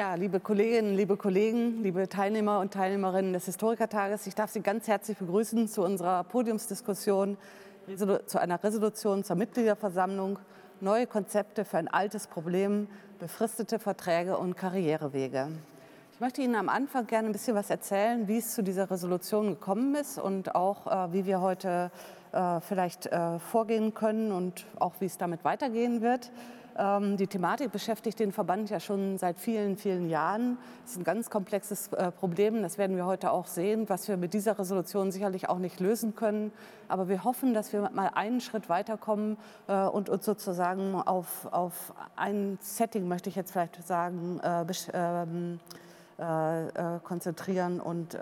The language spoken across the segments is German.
Ja, liebe Kolleginnen, liebe Kollegen, liebe Teilnehmer und Teilnehmerinnen des Historikertages, ich darf Sie ganz herzlich begrüßen zu unserer Podiumsdiskussion zu einer Resolution zur Mitgliederversammlung Neue Konzepte für ein altes Problem, befristete Verträge und Karrierewege. Ich möchte Ihnen am Anfang gerne ein bisschen was erzählen, wie es zu dieser Resolution gekommen ist und auch, äh, wie wir heute äh, vielleicht äh, vorgehen können und auch, wie es damit weitergehen wird. Ähm, die Thematik beschäftigt den Verband ja schon seit vielen, vielen Jahren. Es ist ein ganz komplexes äh, Problem, das werden wir heute auch sehen, was wir mit dieser Resolution sicherlich auch nicht lösen können. Aber wir hoffen, dass wir mal einen Schritt weiterkommen äh, und uns sozusagen auf, auf ein Setting, möchte ich jetzt vielleicht sagen, äh, ähm, konzentrieren und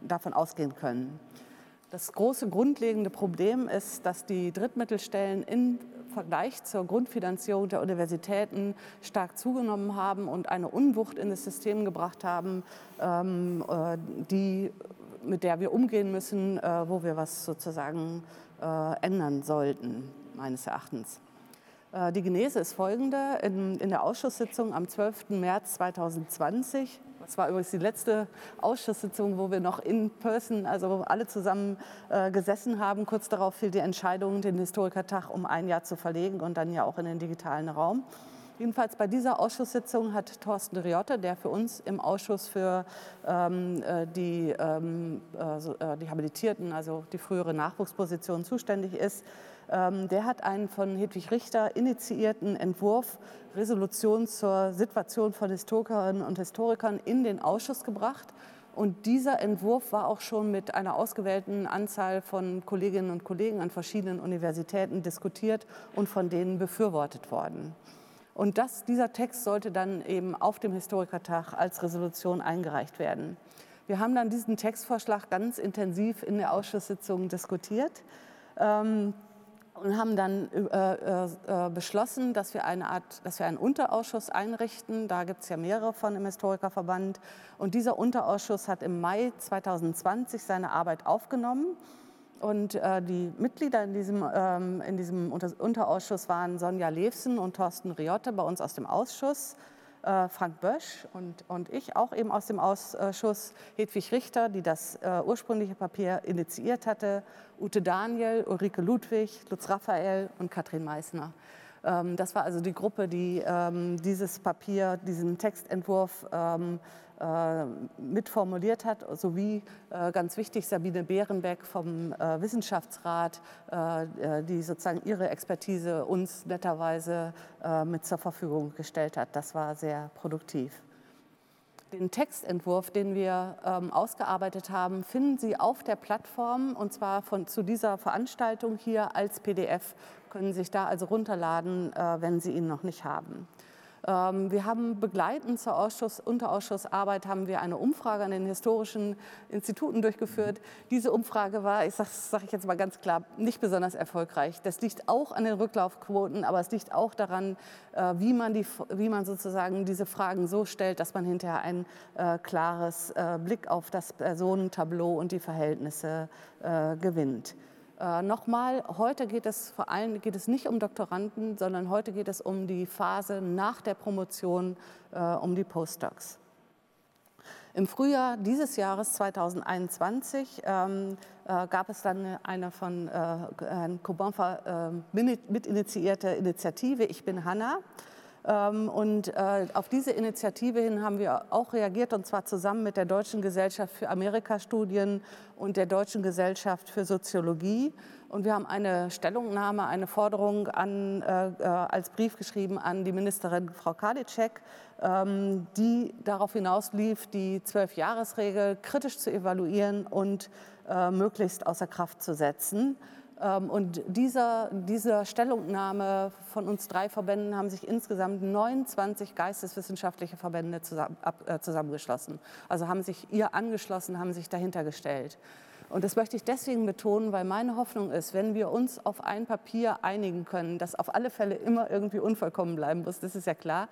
davon ausgehen können. Das große grundlegende Problem ist, dass die Drittmittelstellen in Vergleich zur Grundfinanzierung der Universitäten stark zugenommen haben und eine Unwucht in das System gebracht haben, ähm, äh, die, mit der wir umgehen müssen, äh, wo wir was sozusagen äh, ändern sollten, meines Erachtens. Die Genese ist folgende. In, in der Ausschusssitzung am 12. März 2020 das war übrigens die letzte Ausschusssitzung, wo wir noch in person, also alle zusammen äh, gesessen haben. Kurz darauf fiel die Entscheidung, den Historikertag um ein Jahr zu verlegen und dann ja auch in den digitalen Raum. Jedenfalls bei dieser Ausschusssitzung hat Thorsten Riotte, der für uns im Ausschuss für ähm, äh, die, ähm, äh, die Habilitierten, also die frühere Nachwuchsposition zuständig ist, der hat einen von Hedwig Richter initiierten Entwurf Resolution zur Situation von Historikerinnen und Historikern in den Ausschuss gebracht. Und dieser Entwurf war auch schon mit einer ausgewählten Anzahl von Kolleginnen und Kollegen an verschiedenen Universitäten diskutiert und von denen befürwortet worden. Und das, dieser Text sollte dann eben auf dem Historikertag als Resolution eingereicht werden. Wir haben dann diesen Textvorschlag ganz intensiv in der Ausschusssitzung diskutiert. Ähm, und haben dann äh, äh, beschlossen, dass wir eine Art, dass wir einen Unterausschuss einrichten. Da gibt es ja mehrere von im Historikerverband. Und dieser Unterausschuss hat im Mai 2020 seine Arbeit aufgenommen. Und äh, die Mitglieder in diesem, ähm, in diesem Unter Unterausschuss waren Sonja Levsen und Thorsten Riotte bei uns aus dem Ausschuss. Äh, Frank Bösch und, und ich, auch eben aus dem Ausschuss, Hedwig Richter, die das äh, ursprüngliche Papier initiiert hatte, Ute Daniel, Ulrike Ludwig, Lutz Raphael und Katrin Meissner. Ähm, das war also die Gruppe, die ähm, dieses Papier, diesen Textentwurf ähm, äh, mitformuliert hat, sowie äh, ganz wichtig Sabine Behrenbeck vom äh, Wissenschaftsrat, die sozusagen ihre Expertise uns netterweise mit zur Verfügung gestellt hat. Das war sehr produktiv. Den Textentwurf, den wir ähm, ausgearbeitet haben, finden Sie auf der Plattform und zwar von, zu dieser Veranstaltung hier als PDF. Können sich da also runterladen, äh, wenn Sie ihn noch nicht haben. Ähm, wir haben begleitend zur Ausschuss, Unterausschussarbeit haben wir eine Umfrage an den historischen Instituten durchgeführt. Diese Umfrage war, ich sage sag ich jetzt mal ganz klar, nicht besonders erfolgreich. Das liegt auch an den Rücklaufquoten, aber es liegt auch daran, äh, wie man, die, wie man sozusagen diese Fragen so stellt, dass man hinterher ein äh, klares äh, Blick auf das Personentableau und die Verhältnisse äh, gewinnt. Äh, Nochmal, heute geht es vor allem geht es nicht um Doktoranden, sondern heute geht es um die Phase nach der Promotion, äh, um die Postdocs. Im Frühjahr dieses Jahres 2021 ähm, äh, gab es dann eine von äh, Herrn Kobanfa äh, mitinitiierte Initiative Ich bin Hanna. Ähm, und äh, auf diese Initiative hin haben wir auch reagiert, und zwar zusammen mit der Deutschen Gesellschaft für Amerikastudien und der Deutschen Gesellschaft für Soziologie. Und wir haben eine Stellungnahme, eine Forderung an, äh, äh als Brief geschrieben an die Ministerin Frau Kadicek, ähm, die darauf hinauslief, die Zwölfjahresregel kritisch zu evaluieren und möglichst außer Kraft zu setzen. Ähm, und dieser, dieser Stellungnahme von uns drei Verbänden haben sich insgesamt 29 geisteswissenschaftliche Verbände zusammen, äh, zusammengeschlossen. Also haben sich ihr angeschlossen, haben sich dahinter gestellt. Und das möchte ich deswegen betonen, weil meine Hoffnung ist, wenn wir uns auf ein Papier einigen können, das auf alle Fälle immer irgendwie unvollkommen bleiben muss, das ist ja klar,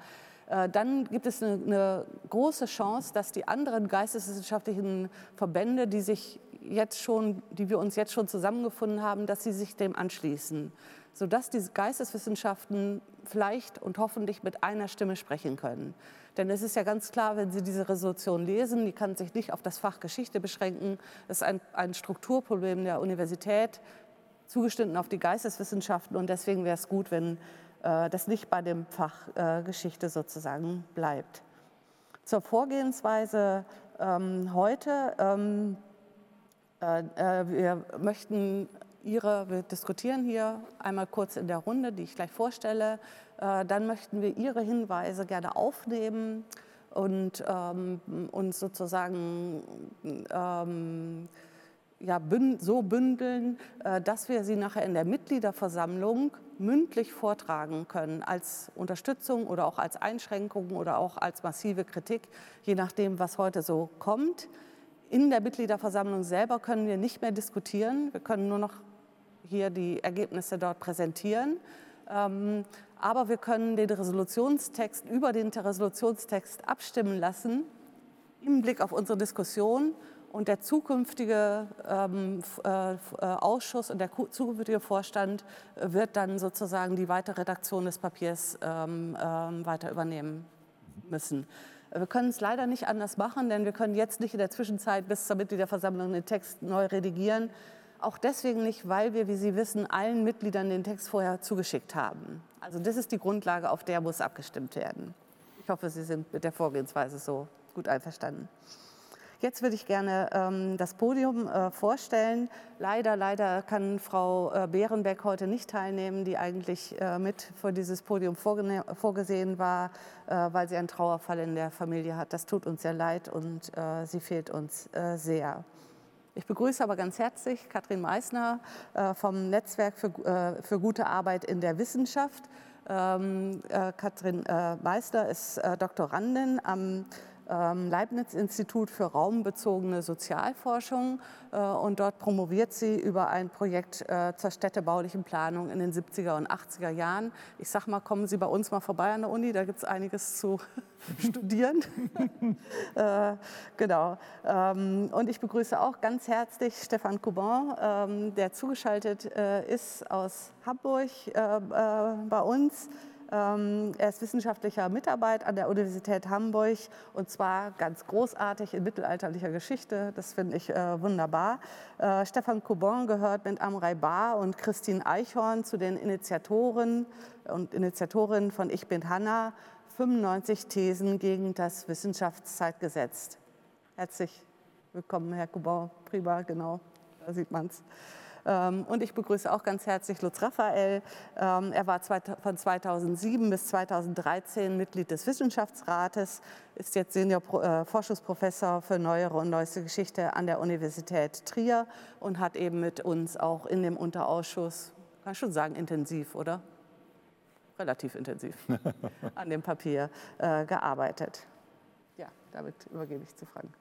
äh, dann gibt es eine, große Chance, dass die anderen geisteswissenschaftlichen Verbände, die sich jetzt schon, die wir uns jetzt schon zusammengefunden haben, dass sie sich dem anschließen, sodass die Geisteswissenschaften vielleicht und hoffentlich mit einer Stimme sprechen können. Denn es ist ja ganz klar, wenn Sie diese Resolution lesen, die kann sich nicht auf das Fach Geschichte beschränken. Es ist ein, ein Strukturproblem der Universität, zugeschnitten auf die Geisteswissenschaften. Und deswegen wäre es gut, wenn äh, das nicht bei dem Fach äh, Geschichte sozusagen bleibt. Zur Vorgehensweise ähm, heute. Ähm, äh, äh, wir möchten Ihre, wir diskutieren hier einmal kurz in der Runde, die ich gleich vorstelle. Äh, dann möchten wir Ihre Hinweise gerne aufnehmen und ähm, uns sozusagen ähm, ja, bünd, so bündeln, äh, dass wir sie nachher in der Mitgliederversammlung mündlich vortragen können, als Unterstützung oder auch als Einschränkung oder auch als massive Kritik, je nachdem, was heute so kommt. In der Mitgliederversammlung selber können wir nicht mehr diskutieren. Wir können nur noch hier die Ergebnisse dort präsentieren. Ähm, aber wir können den Resolutionstext über den Resolutionstext abstimmen lassen im Blick auf unsere Diskussion und der zukünftige ähm, äh, Ausschuss und der zukünftige Vorstand wird dann sozusagen die weitere Redaktion des Papiers ähm, weiter übernehmen müssen. Wir können es leider nicht anders machen, denn wir können jetzt nicht in der Zwischenzeit bis zur Mitgliederversammlung den Text neu redigieren. Auch deswegen nicht, weil wir, wie Sie wissen, allen Mitgliedern den Text vorher zugeschickt haben. Also das ist die Grundlage, auf der muss abgestimmt werden. Ich hoffe, Sie sind mit der Vorgehensweise so gut einverstanden. Jetzt würde ich gerne ähm, das Podium äh, vorstellen. Leider, leider kann Frau äh, Behrenbeck heute nicht teilnehmen, die eigentlich äh, mit für dieses Podium vorgesehen war, äh, weil sie einen Trauerfall in der Familie hat. Das tut uns sehr leid und äh, sie fehlt uns äh, sehr. Ich begrüße aber ganz herzlich Katrin Meissner vom Netzwerk für, für gute Arbeit in der Wissenschaft. Ähm, Katrin Meissner ist Doktorandin am Leibniz-Institut für raumbezogene Sozialforschung äh, und dort promoviert sie über ein Projekt äh, zur städtebaulichen Planung in den 70er und 80er Jahren. Ich sag mal, kommen Sie bei uns mal vorbei an der Uni, da gibt es einiges zu studieren. äh, genau. Ähm, und ich begrüße auch ganz herzlich Stefan Couban, ähm, der zugeschaltet ist aus Hamburg bei uns. Ähm, er ist wissenschaftlicher Mitarbeiter an der Universität Hamburg und zwar ganz großartig in mittelalterlicher Geschichte. Das finde ich äh, wunderbar. Äh, Stefan Coubon gehört mit Amrei Bar und Christine Eichhorn zu den Initiatoren und Initiatorinnen von Ich bin Hanna, 95 Thesen gegen das Wissenschaftszeitgesetz. Herzlich willkommen, Herr Coubon. Prima, genau, da sieht man es. Ähm, und ich begrüße auch ganz herzlich Lutz Raphael. Ähm, er war von 2007 bis 2013 Mitglied des Wissenschaftsrates, ist jetzt Senior äh, für neuere und neueste Geschichte an der Universität Trier und hat eben mit uns auch in dem Unterausschuss, kann ich schon sagen, intensiv, oder? Relativ intensiv an dem Papier äh, gearbeitet. Ja, damit übergebe ich zu Frank.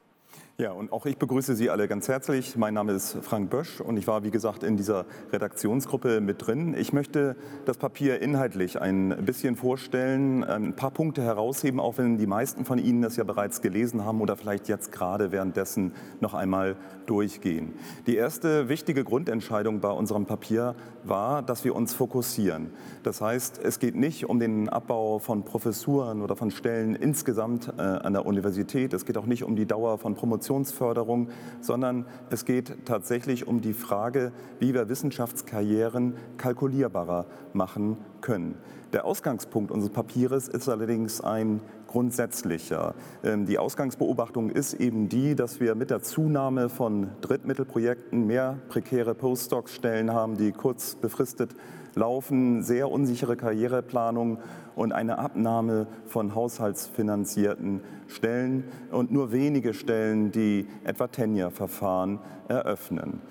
Ja, und auch ich begrüße Sie alle ganz herzlich. Mein Name ist Frank Bösch und ich war, wie gesagt, in dieser Redaktionsgruppe mit drin. Ich möchte das Papier inhaltlich ein bisschen vorstellen, ein paar Punkte herausheben, auch wenn die meisten von Ihnen das ja bereits gelesen haben oder vielleicht jetzt gerade währenddessen noch einmal durchgehen. Die erste wichtige Grundentscheidung bei unserem Papier war, dass wir uns fokussieren. Das heißt, es geht nicht um den Abbau von Professuren oder von Stellen insgesamt äh, an der Universität. Es geht auch nicht um die Dauer von Promotionsförderung, sondern es geht tatsächlich um die Frage, wie wir Wissenschaftskarrieren kalkulierbarer machen können. Der Ausgangspunkt unseres Papiers ist allerdings ein grundsätzlicher. Ähm, die Ausgangsbeobachtung ist eben die, dass wir mit der Zunahme von Drittmittelprojekten mehr prekäre Postdoc-Stellen haben, die kurz befristet laufen, sehr unsichere Karriereplanung und eine Abnahme von haushaltsfinanzierten Stellen und nur wenige Stellen, die etwa Tenure-Verfahren eröffnen.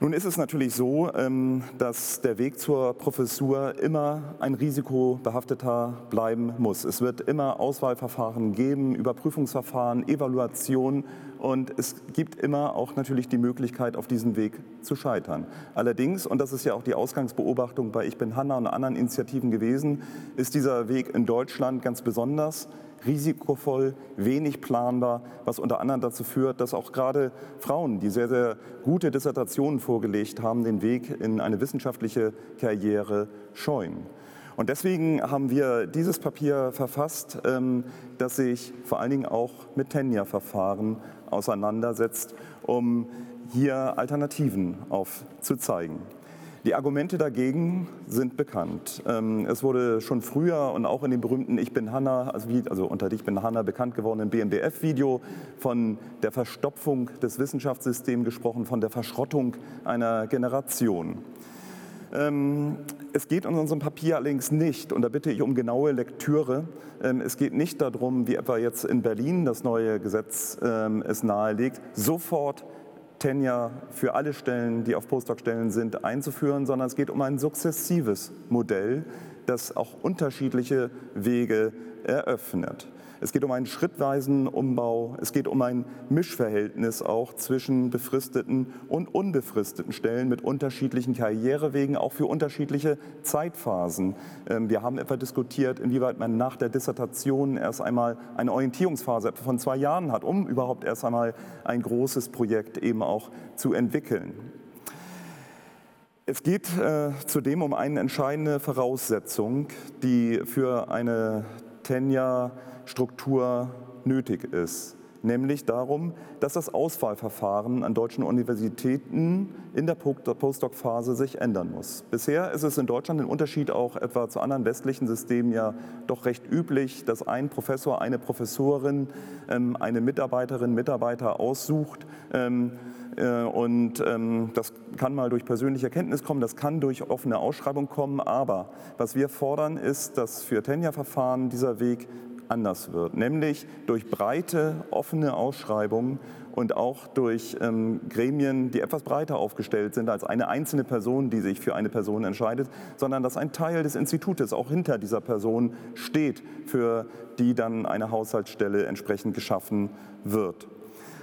Nun ist es natürlich so, ähm, dass der Weg zur Professur immer ein risikobehafteter bleiben muss. Es wird immer Auswahlverfahren geben, Überprüfungsverfahren, Evaluation und es gibt immer auch natürlich die Möglichkeit, auf diesem Weg zu scheitern. Allerdings, und das ist ja auch die Ausgangsbeobachtung bei Ich bin Hanna und anderen Initiativen gewesen, ist dieser Weg in Deutschland ganz besonders risikovoll, wenig planbar, was unter anderem dazu führt, dass auch gerade Frauen, die sehr, sehr gute Dissertationen vorgelegt haben, den Weg in eine wissenschaftliche Karriere scheuen. Und deswegen haben wir dieses Papier verfasst, ähm, das sich vor allen Dingen auch mit Tenja-Verfahren auseinandersetzt, um hier Alternativen aufzuzeigen. Die Argumente dagegen sind bekannt. Ähm, es wurde schon früher und auch in dem berühmten Ich bin Hanna, also, also unter Ich bin Hanna bekannt gewordenen BMBF-Video von der Verstopfung des Wissenschaftssystems gesprochen, von der Verschrottung einer Generation. Ähm, es geht in unserem Papier allerdings nicht, und da bitte ich um genaue Lektüre, ähm, es geht nicht darum, wie etwa jetzt in Berlin das neue Gesetz es nahelegt, sofort Tenure für alle Stellen, die auf Postdoc-Stellen sind, einzuführen, sondern es geht um ein sukzessives Modell, das auch unterschiedliche Wege eröffnet. Es geht um einen schrittweisen Umbau. Es geht um ein Mischverhältnis auch zwischen befristeten und unbefristeten Stellen mit unterschiedlichen Karrierewegen, auch für unterschiedliche Zeitphasen. Ähm, wir haben etwa diskutiert, inwieweit man nach der Dissertation erst einmal eine Orientierungsphase von zwei Jahren hat, um überhaupt erst einmal ein großes Projekt eben auch zu entwickeln. Es geht äh, zudem um eine entscheidende Voraussetzung, die für eine Tenure Struktur nötig ist. Nämlich darum, dass das Auswahlverfahren an deutschen Universitäten in der Postdoc-Phase sich ändern muss. Bisher ist es in Deutschland im Unterschied auch etwa zu anderen westlichen Systemen ja doch recht üblich, dass ein Professor, eine Professorin ähm, eine Mitarbeiterin, Mitarbeiter aussucht. Ähm, äh, und ähm, das kann mal durch persönliche Kenntnis kommen, das kann durch offene Ausschreibung kommen. Aber was wir fordern, ist, dass für Tenja-Verfahren dieser Weg anders wird, nämlich durch breite, offene Ausschreibungen und auch durch ähm, Gremien, die etwas breiter aufgestellt sind als eine einzelne Person, die sich für eine Person entscheidet, sondern dass ein Teil des Institutes auch hinter dieser Person steht, für die dann eine Haushaltsstelle entsprechend geschaffen wird.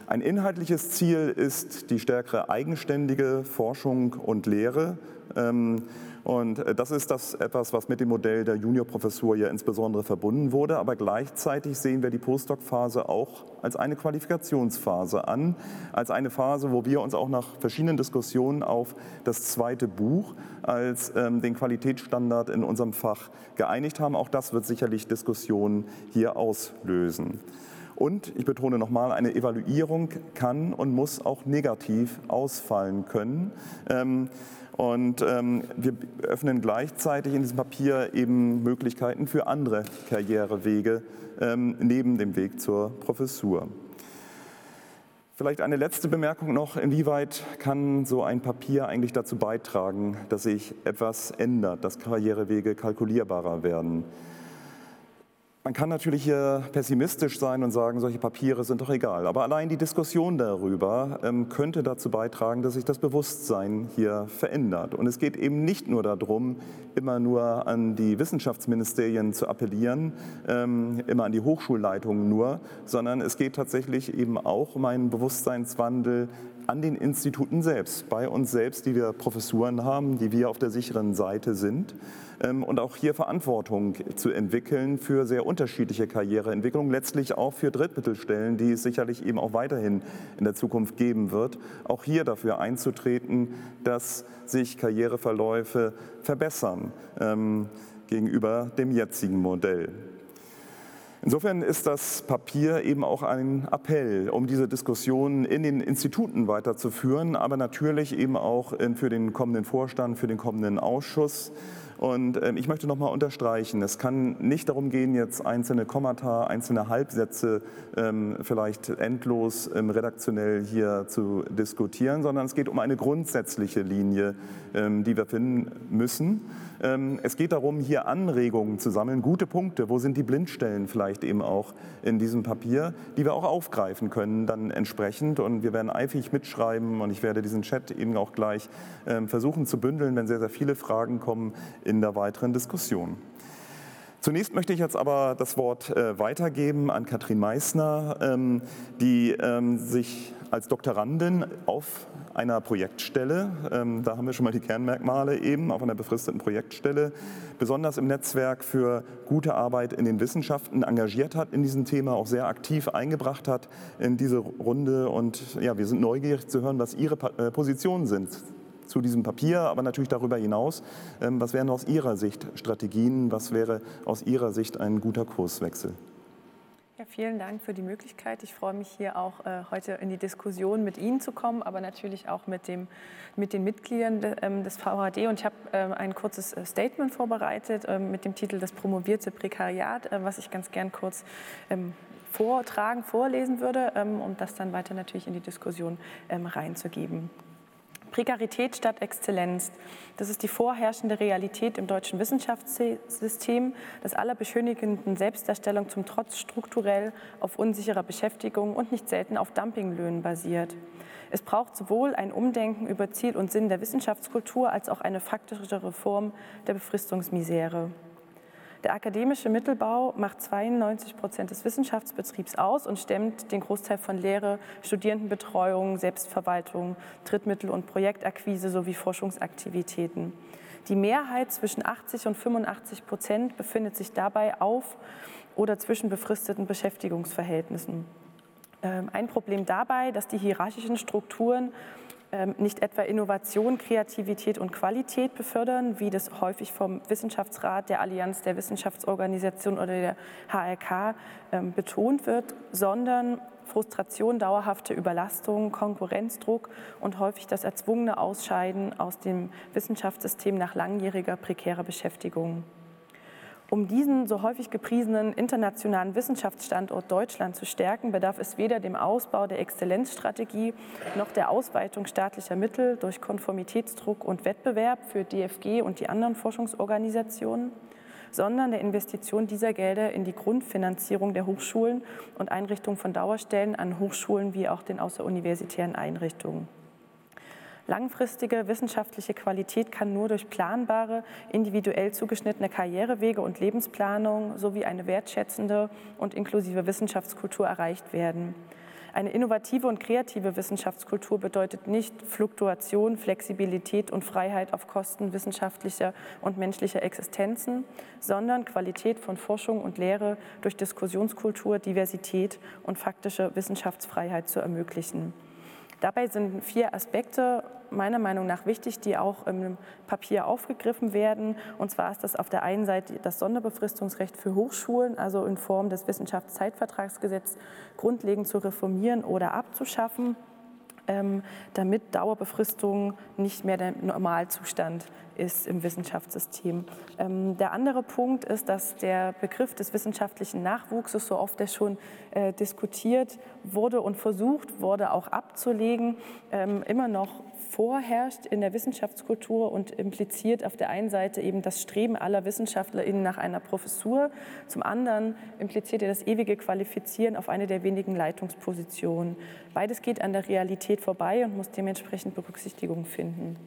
Ein inhaltliches Ziel ist die stärkere eigenständige Forschung und Lehre. Ähm, und äh, das ist das etwas, was mit dem Modell der Juniorprofessur ja insbesondere verbunden wurde. Aber gleichzeitig sehen wir die Postdoc-Phase auch als eine Qualifikationsphase an, als eine Phase, wo wir uns auch nach verschiedenen Diskussionen auf das zweite Buch als ähm, den Qualitätsstandard in unserem Fach geeinigt haben. Auch das wird sicherlich Diskussionen hier auslösen. Und ich betone nochmal, eine Evaluierung kann und muss auch negativ ausfallen können. Ähm, und ähm, wir öffnen gleichzeitig in diesem Papier eben Möglichkeiten für andere Karrierewege ähm, neben dem Weg zur Professur. Vielleicht eine letzte Bemerkung noch. Inwieweit kann so ein Papier eigentlich dazu beitragen, dass sich etwas ändert, dass Karrierewege kalkulierbarer werden? Man kann natürlich hier pessimistisch sein und sagen, solche Papiere sind doch egal. Aber allein die Diskussion darüber ähm, könnte dazu beitragen, dass sich das Bewusstsein hier verändert. Und es geht eben nicht nur darum, immer nur an die Wissenschaftsministerien zu appellieren, ähm, immer an die Hochschulleitungen nur, sondern es geht tatsächlich eben auch um einen Bewusstseinswandel an den Instituten selbst, bei uns selbst, die wir Professuren haben, die wir auf der sicheren Seite sind. Ähm, und auch hier Verantwortung zu entwickeln für sehr unterschiedliche Karriereentwicklungen, letztlich auch für Drittmittelstellen, die es sicherlich eben auch weiterhin in der Zukunft geben wird, auch hier dafür einzutreten, dass sich Karriereverläufe verbessern ähm, gegenüber dem jetzigen Modell. Insofern ist das Papier eben auch ein Appell, um diese Diskussion in den Instituten weiterzuführen, aber natürlich eben auch für den kommenden Vorstand, für den kommenden Ausschuss. Und ähm, ich möchte nochmal unterstreichen, es kann nicht darum gehen, jetzt einzelne Kommata, einzelne Halbsätze ähm, vielleicht endlos redaktionell hier zu diskutieren, sondern es geht um eine grundsätzliche Linie, ähm, die wir finden müssen. Ähm, es geht darum, hier Anregungen zu sammeln, gute Punkte, wo sind die Blindstellen vielleicht eben auch in diesem Papier, die wir auch aufgreifen können dann entsprechend. Und wir werden eifrig mitschreiben und ich werde diesen Chat eben auch gleich ähm, versuchen zu bündeln, wenn sehr, sehr viele Fragen kommen in der weiteren Diskussion. Zunächst möchte ich jetzt aber das Wort äh, weitergeben an Katrin Meissner, ähm, die sich als Doktorandin auf einer Projektstelle, ähm, da haben wir schon mal die Kernmerkmale eben, auf einer befristeten Projektstelle, besonders im Netzwerk für gute Arbeit in den Wissenschaften engagiert hat in diesem Thema, auch sehr aktiv eingebracht hat in diese Runde. Und ja, wir sind neugierig zu hören, was Ihre äh, Positionen sind zu diesem Papier, aber natürlich darüber hinaus. Ähm, was wären aus Ihrer Sicht Strategien? Was wäre aus Ihrer Sicht ein guter Kurswechsel? Ja, vielen Dank für die Möglichkeit. Ich freue mich hier auch äh, heute in die Diskussion mit Ihnen zu kommen, aber natürlich auch mit, dem, mit den Mitgliedern de, ähm, des VHD. Und ich habe äh, ein kurzes äh, Statement vorbereitet äh, mit dem Titel Das promovierte Prekariat, äh, was ich ganz gern kurz ähm, vortragen, vorlesen würde, ähm, um das dann weiter natürlich in die Diskussion ähm, reinzugeben. Prekarität statt Exzellenz. Das ist die vorherrschende Realität im deutschen Wissenschaftssystem, das aller beschönigenden Selbstdarstellung zum Trotz strukturell auf unsicherer Beschäftigung und nicht selten auf Dumpinglöhnen basiert. Es braucht sowohl ein Umdenken über Ziel und Sinn der Wissenschaftskultur als auch eine faktische Reform der Befristungsmisere. Der akademische Mittelbau macht 92 Prozent des Wissenschaftsbetriebs aus und stemmt den Großteil von Lehre, Studierendenbetreuung, Selbstverwaltung, Drittmittel- und Projektakquise sowie Forschungsaktivitäten. Die Mehrheit zwischen 80 und 85 Prozent befindet sich dabei auf oder zwischen befristeten Beschäftigungsverhältnissen. Ähm, ein Problem dabei, dass die hierarchischen Strukturen nicht etwa Innovation, Kreativität und Qualität befördern, wie das häufig vom Wissenschaftsrat, der Allianz der Wissenschaftsorganisation oder der HRK ähm, betont wird, sondern Frustration, dauerhafte Überlastung, Konkurrenzdruck und häufig das erzwungene Ausscheiden aus dem Wissenschaftssystem nach langjähriger prekärer Beschäftigung. Um diesen so häufig gepriesenen internationalen Wissenschaftsstandort Deutschland zu stärken, bedarf es weder dem Ausbau der Exzellenzstrategie noch der Ausweitung staatlicher Mittel durch Konformitätsdruck und Wettbewerb für DFG und die anderen Forschungsorganisationen, sondern der Investition dieser Gelder in die Grundfinanzierung der Hochschulen und Einrichtung von Dauerstellen an Hochschulen wie auch den außeruniversitären Einrichtungen. Langfristige wissenschaftliche Qualität kann nur durch planbare, individuell zugeschnittene Karrierewege und Lebensplanung sowie eine wertschätzende und inklusive Wissenschaftskultur erreicht werden. Eine innovative und kreative Wissenschaftskultur bedeutet nicht Fluktuation, Flexibilität und Freiheit auf Kosten wissenschaftlicher und menschlicher Existenzen, sondern Qualität von Forschung und Lehre durch Diskussionskultur, Diversität und faktische Wissenschaftsfreiheit zu ermöglichen. Dabei sind vier Aspekte meiner Meinung nach wichtig, die auch im Papier aufgegriffen werden. Und zwar ist das auf der einen Seite das Sonderbefristungsrecht für Hochschulen, also in Form des Wissenschaftszeitvertragsgesetzes grundlegend zu reformieren oder abzuschaffen. Ähm, damit Dauerbefristung nicht mehr der Normalzustand ist im Wissenschaftssystem. Ähm, der andere Punkt ist, dass der Begriff des wissenschaftlichen Nachwuchses, so oft er schon äh, diskutiert wurde und versucht wurde, auch abzulegen, ähm, immer noch vorherrscht in der Wissenschaftskultur und impliziert auf der einen Seite eben das Streben aller WissenschaftlerInnen nach einer Professur, zum anderen impliziert er das ewige Qualifizieren auf eine der wenigen Leitungspositionen. Beides geht an der Realität vorbei und muss dementsprechend Berücksichtigung finden.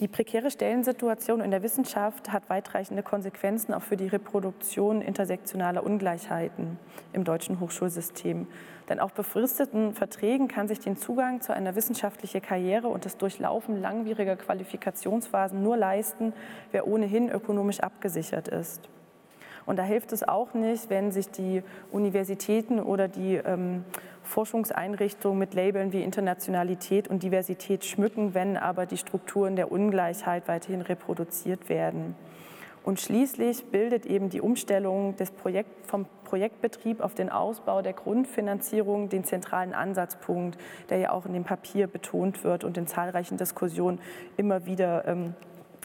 Die prekäre Stellensituation in der Wissenschaft hat weitreichende Konsequenzen auch für die Reproduktion intersektionaler Ungleichheiten im deutschen Hochschulsystem. Denn auf befristeten Verträgen kann sich den Zugang zu einer wissenschaftlichen Karriere und das Durchlaufen langwieriger Qualifikationsphasen nur leisten, wer ohnehin ökonomisch abgesichert ist. Und da hilft es auch nicht, wenn sich die Universitäten oder die ähm, Forschungseinrichtungen mit Labeln wie Internationalität und Diversität schmücken, wenn aber die Strukturen der Ungleichheit weiterhin reproduziert werden. Und schließlich bildet eben die Umstellung des Projekt, vom Projektbetrieb auf den Ausbau der Grundfinanzierung den zentralen Ansatzpunkt, der ja auch in dem Papier betont wird und in zahlreichen Diskussionen immer wieder ähm,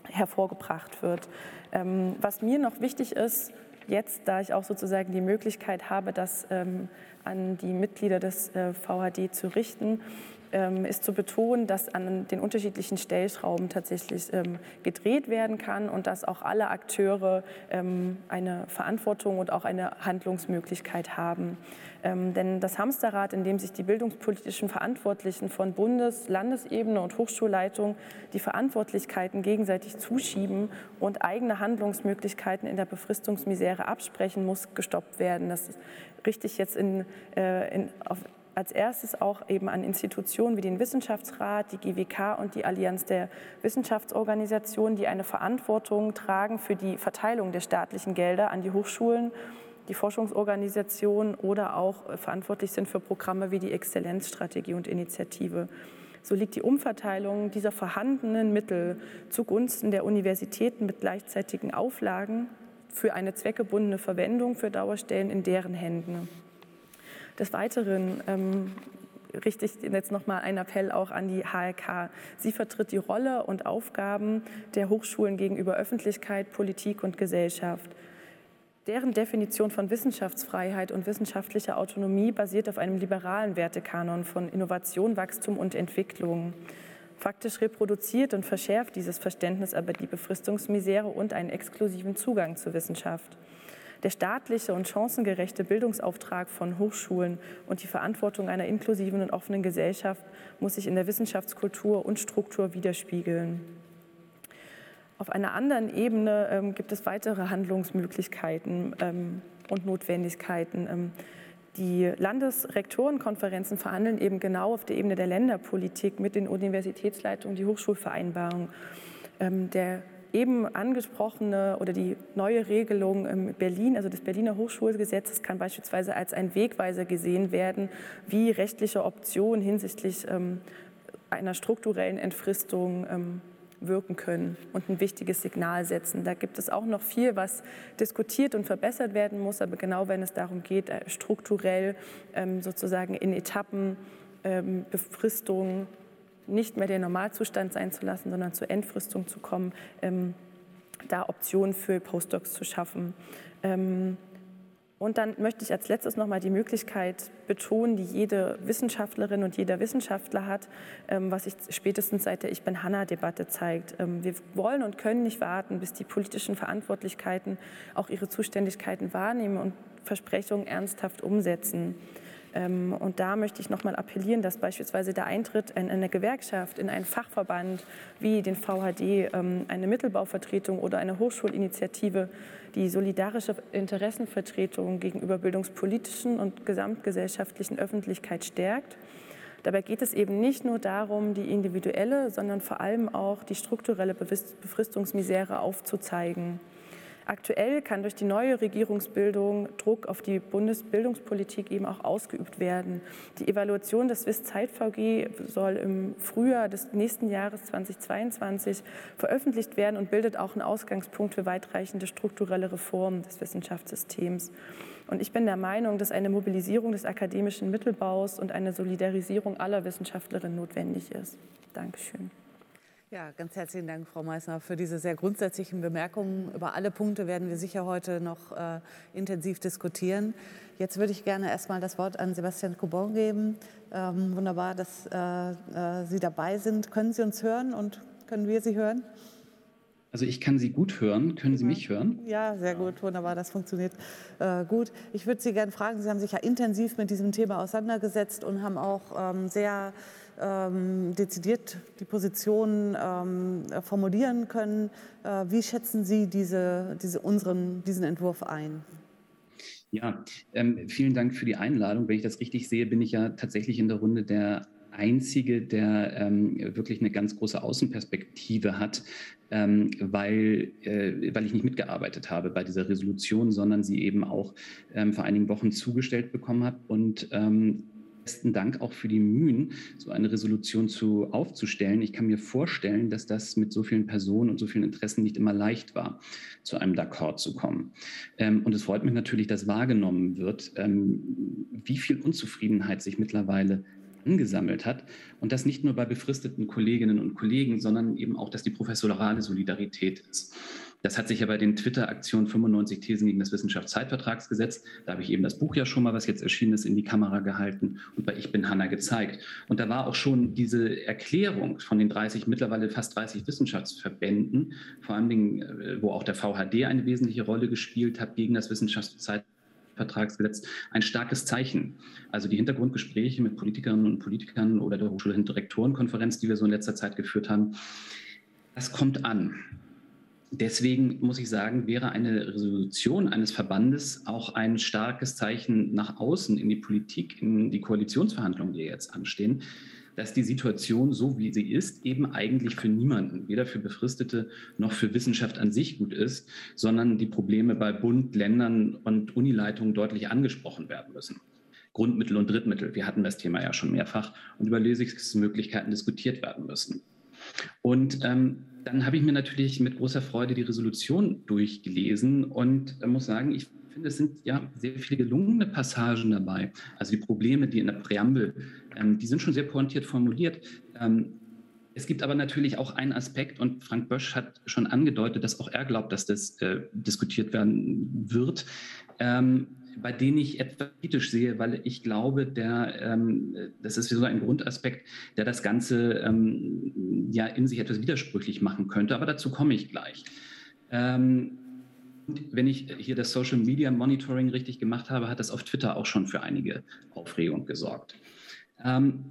hervorgebracht wird. Ähm, was mir noch wichtig ist, jetzt, da ich auch sozusagen die Möglichkeit habe, das ähm, an die Mitglieder des äh, VHD zu richten, ähm, ist zu betonen, dass an den unterschiedlichen Stellschrauben tatsächlich ähm, gedreht werden kann und dass auch alle Akteure ähm, eine Verantwortung und auch eine Handlungsmöglichkeit haben. Ähm, denn das Hamsterrad, in dem sich die bildungspolitischen Verantwortlichen von Bundes-, Landesebene und Hochschulleitung die Verantwortlichkeiten gegenseitig zuschieben und eigene Handlungsmöglichkeiten in der Befristungsmisere absprechen, muss gestoppt werden. Das richte ich jetzt in, äh, in, auf, als erstes auch eben an Institutionen wie den Wissenschaftsrat, die GWK und die Allianz der Wissenschaftsorganisationen, die eine Verantwortung tragen für die Verteilung der staatlichen Gelder an die Hochschulen, die Forschungsorganisationen oder auch verantwortlich sind für Programme wie die Exzellenzstrategie und Initiative. So liegt die Umverteilung dieser vorhandenen Mittel zugunsten der Universitäten mit gleichzeitigen Auflagen für eine zweckgebundene Verwendung für Dauerstellen in deren Händen. Des Weiteren ähm, richte ich jetzt noch mal einen Appell auch an die HLK. Sie vertritt die Rolle und Aufgaben der Hochschulen gegenüber Öffentlichkeit, Politik und Gesellschaft. Deren Definition von Wissenschaftsfreiheit und wissenschaftlicher Autonomie basiert auf einem liberalen Wertekanon von Innovation, Wachstum und Entwicklung. Faktisch reproduziert und verschärft dieses Verständnis aber die Befristungsmisere und einen exklusiven Zugang zur Wissenschaft. Der staatliche und chancengerechte Bildungsauftrag von Hochschulen und die Verantwortung einer inklusiven und offenen Gesellschaft muss sich in der Wissenschaftskultur und Struktur widerspiegeln. Auf einer anderen Ebene ähm, gibt es weitere Handlungsmöglichkeiten ähm, und Notwendigkeiten. Ähm, die Landesrektorenkonferenzen verhandeln eben genau auf der Ebene der Länderpolitik mit den Universitätsleitungen die Hochschulvereinbarung. Ähm, der eben angesprochene oder die neue Regelung in Berlin, also des Berliner Hochschulgesetzes, kann beispielsweise als ein Wegweiser gesehen werden, wie rechtliche Optionen hinsichtlich ähm, einer strukturellen Entfristung ähm, wirken können und ein wichtiges Signal setzen. Da gibt es auch noch viel, was diskutiert und verbessert werden muss, aber genau wenn es darum geht, äh, strukturell ähm, sozusagen in Etappen Befristungen nicht mehr der Normalzustand sein zu lassen, sondern zur Entfristung zu kommen, ähm, da Optionen für Postdocs zu schaffen. Ähm, und dann möchte ich als letztes noch mal die Möglichkeit betonen, die jede Wissenschaftlerin und jeder Wissenschaftler hat, ähm, was sich spätestens seit der Ich bin Hanna-Debatte zeigt. Ähm, wir wollen und können nicht warten, bis die politischen Verantwortlichkeiten auch ihre Zuständigkeiten wahrnehmen und Versprechungen ernsthaft umsetzen. Ähm, und da möchte ich nochmal appellieren, dass beispielsweise der Eintritt in eine Gewerkschaft, in einen Fachverband wie den VHD, ähm, eine Mittelbauvertretung oder eine Hochschulinitiative die solidarische Interessenvertretung gegenüber bildungspolitischen und gesamtgesellschaftlichen Öffentlichkeit stärkt. Dabei geht es eben nicht nur darum, die individuelle, sondern vor allem auch die strukturelle Befristungsmisere aufzuzeigen. Aktuell kann durch die neue Regierungsbildung Druck auf die Bundesbildungspolitik eben auch ausgeübt werden. Die Evaluation des WIS-Zeit-VG soll im Frühjahr des nächsten Jahres 2022 veröffentlicht werden und bildet auch einen Ausgangspunkt für weitreichende strukturelle Reformen des Wissenschaftssystems. Und ich bin der Meinung, dass eine Mobilisierung des akademischen Mittelbaus und eine Solidarisierung aller Wissenschaftlerinnen notwendig ist. Dankeschön. Ja, ganz herzlichen Dank, Frau Meissner, für diese sehr grundsätzlichen Bemerkungen. Über alle Punkte werden wir sicher heute noch äh, intensiv diskutieren. Jetzt würde ich gerne erstmal das Wort an Sebastian Coubon geben. Ähm, wunderbar, dass äh, äh, Sie dabei sind. Können Sie uns hören und können wir Sie hören? Also ich kann Sie gut hören. Können Sie mich hören? Ja, sehr gut, wunderbar, das funktioniert äh, gut. Ich würde Sie gerne fragen, Sie haben sich ja intensiv mit diesem Thema auseinandergesetzt und haben auch ähm, sehr ähm, dezidiert die Position ähm, formulieren können. Äh, wie schätzen Sie diese, diese unseren, diesen Entwurf ein? Ja, ähm, vielen Dank für die Einladung. Wenn ich das richtig sehe, bin ich ja tatsächlich in der Runde der Einzige, der ähm, wirklich eine ganz große Außenperspektive hat, ähm, weil, äh, weil ich nicht mitgearbeitet habe bei dieser Resolution, sondern sie eben auch ähm, vor einigen Wochen zugestellt bekommen habe und ähm, besten Dank auch für die Mühen, so eine Resolution zu aufzustellen. Ich kann mir vorstellen, dass das mit so vielen Personen und so vielen Interessen nicht immer leicht war, zu einem D'accord zu kommen. Ähm, und es freut mich natürlich, dass wahrgenommen wird, ähm, wie viel Unzufriedenheit sich mittlerweile angesammelt hat. Und das nicht nur bei befristeten Kolleginnen und Kollegen, sondern eben auch, dass die professorale Solidarität ist. Das hat sich ja bei den Twitter-Aktionen 95 Thesen gegen das Wissenschaftszeitvertragsgesetz, da habe ich eben das Buch ja schon mal, was jetzt erschienen ist, in die Kamera gehalten und bei Ich bin Hanna gezeigt. Und da war auch schon diese Erklärung von den 30, mittlerweile fast 30 Wissenschaftsverbänden, vor allen Dingen, äh, wo auch der VHD eine wesentliche Rolle gespielt hat gegen das Wissenschaftszeitvertragsgesetz, Vertragsgesetz ein starkes Zeichen. Also die Hintergrundgespräche mit Politikerinnen und Politikern oder der Hochschuldirektorenkonferenz, die wir so in letzter Zeit geführt haben, das kommt an. Deswegen muss ich sagen, wäre eine Resolution eines Verbandes auch ein starkes Zeichen nach außen in die Politik, in die Koalitionsverhandlungen, die jetzt anstehen, dass die Situation so wie sie ist eben eigentlich für niemanden, weder für Befristete noch für Wissenschaft an sich gut ist, sondern die Probleme bei Bund, Ländern und Unileitungen deutlich angesprochen werden müssen. Grundmittel und Drittmittel, wir hatten das Thema ja schon mehrfach und über Lösungsmöglichkeiten diskutiert werden müssen. Und ähm, dann habe ich mir natürlich mit großer Freude die Resolution durchgelesen und äh, muss sagen, ich finde, es sind ja sehr viele gelungene Passagen dabei. Also die Probleme, die in der Präambel, ähm, die sind schon sehr pointiert formuliert. Ähm, es gibt aber natürlich auch einen Aspekt, und Frank Bösch hat schon angedeutet, dass auch er glaubt, dass das äh, diskutiert werden wird, ähm, bei denen ich etwas kritisch sehe, weil ich glaube, der, ähm, das ist so ein Grundaspekt, der das Ganze ähm, ja in sich etwas widersprüchlich machen könnte. Aber dazu komme ich gleich. Ähm, wenn ich hier das Social Media Monitoring richtig gemacht habe, hat das auf Twitter auch schon für einige Aufregung gesorgt. Ähm,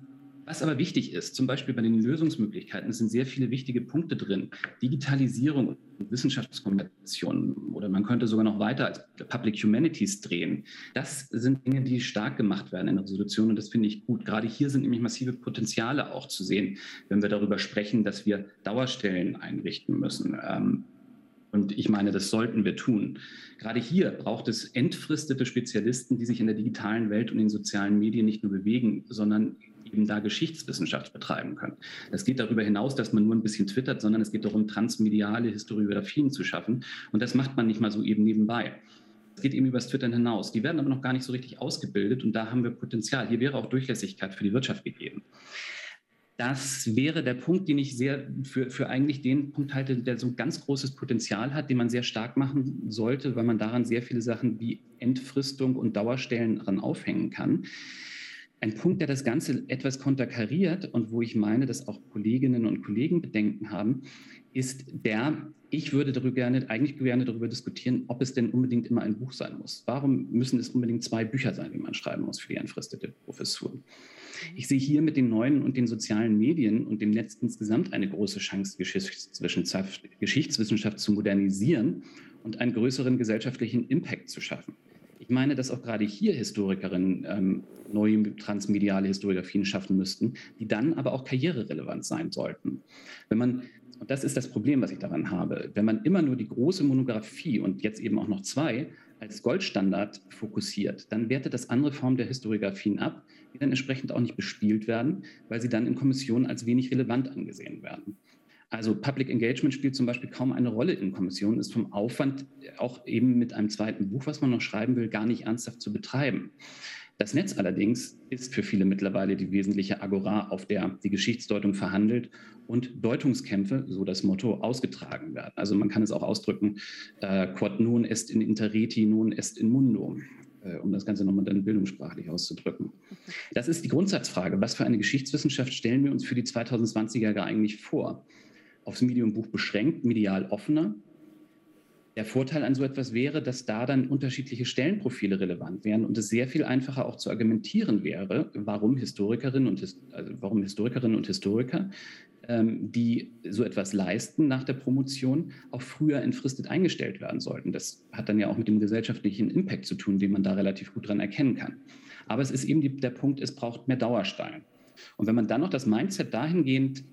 was aber wichtig ist, zum Beispiel bei den Lösungsmöglichkeiten, sind sehr viele wichtige Punkte drin. Digitalisierung und Wissenschaftskommunikation oder man könnte sogar noch weiter als Public Humanities drehen. Das sind Dinge, die stark gemacht werden in der Resolution und das finde ich gut. Gerade hier sind nämlich massive Potenziale auch zu sehen, wenn wir darüber sprechen, dass wir Dauerstellen einrichten müssen. Ähm, und ich meine, das sollten wir tun. Gerade hier braucht es entfristete Spezialisten, die sich in der digitalen Welt und in sozialen Medien nicht nur bewegen, sondern eben da Geschichtswissenschaft betreiben können. Das geht darüber hinaus, dass man nur ein bisschen twittert, sondern es geht darum, transmediale Historiografien zu schaffen. Und das macht man nicht mal so eben nebenbei. Es geht eben über das Twittern hinaus. Die werden aber noch gar nicht so richtig ausgebildet und da haben wir Potenzial. Hier wäre auch Durchlässigkeit für die Wirtschaft gegeben. Das wäre der Punkt, den ich sehr für, für eigentlich den Punkt halte, der so ein ganz großes Potenzial hat, den man sehr stark machen sollte, weil man daran sehr viele Sachen wie Entfristung und Dauerstellen daran aufhängen kann. Ein Punkt, der das Ganze etwas konterkariert und wo ich meine, dass auch Kolleginnen und Kollegen Bedenken haben, ist der, ich würde darüber gerne, eigentlich gerne darüber diskutieren, ob es denn unbedingt immer ein Buch sein muss. Warum müssen es unbedingt zwei Bücher sein, die man schreiben muss für die entfristete Professur? Ich sehe hier mit den neuen und den sozialen Medien und dem Netz insgesamt eine große Chance, Geschichtswissenschaft zu modernisieren und einen größeren gesellschaftlichen Impact zu schaffen. Ich meine, dass auch gerade hier Historikerinnen ähm, neue transmediale Historiografien schaffen müssten, die dann aber auch karriererelevant sein sollten. Wenn man und das ist das Problem, was ich daran habe. Wenn man immer nur die große Monographie und jetzt eben auch noch zwei als Goldstandard fokussiert, dann wertet das andere Formen der Historiografien ab, die dann entsprechend auch nicht bespielt werden, weil sie dann in Kommissionen als wenig relevant angesehen werden. Also Public Engagement spielt zum Beispiel kaum eine Rolle in Kommissionen, ist vom Aufwand auch eben mit einem zweiten Buch, was man noch schreiben will, gar nicht ernsthaft zu betreiben. Das Netz allerdings ist für viele mittlerweile die wesentliche Agora, auf der die Geschichtsdeutung verhandelt und Deutungskämpfe, so das Motto, ausgetragen werden. Also man kann es auch ausdrücken, äh, quod nun est in interreti, nun est in mundo äh, um das Ganze nochmal dann bildungssprachlich auszudrücken. Das ist die Grundsatzfrage. Was für eine Geschichtswissenschaft stellen wir uns für die 2020er Jahre eigentlich vor? Aufs Mediumbuch beschränkt, medial offener, der Vorteil an so etwas wäre, dass da dann unterschiedliche Stellenprofile relevant wären und es sehr viel einfacher auch zu argumentieren wäre, warum Historikerinnen und, also warum Historikerinnen und Historiker, ähm, die so etwas leisten nach der Promotion, auch früher entfristet eingestellt werden sollten. Das hat dann ja auch mit dem gesellschaftlichen Impact zu tun, den man da relativ gut dran erkennen kann. Aber es ist eben die, der Punkt, es braucht mehr Dauerstein. Und wenn man dann noch das Mindset dahingehend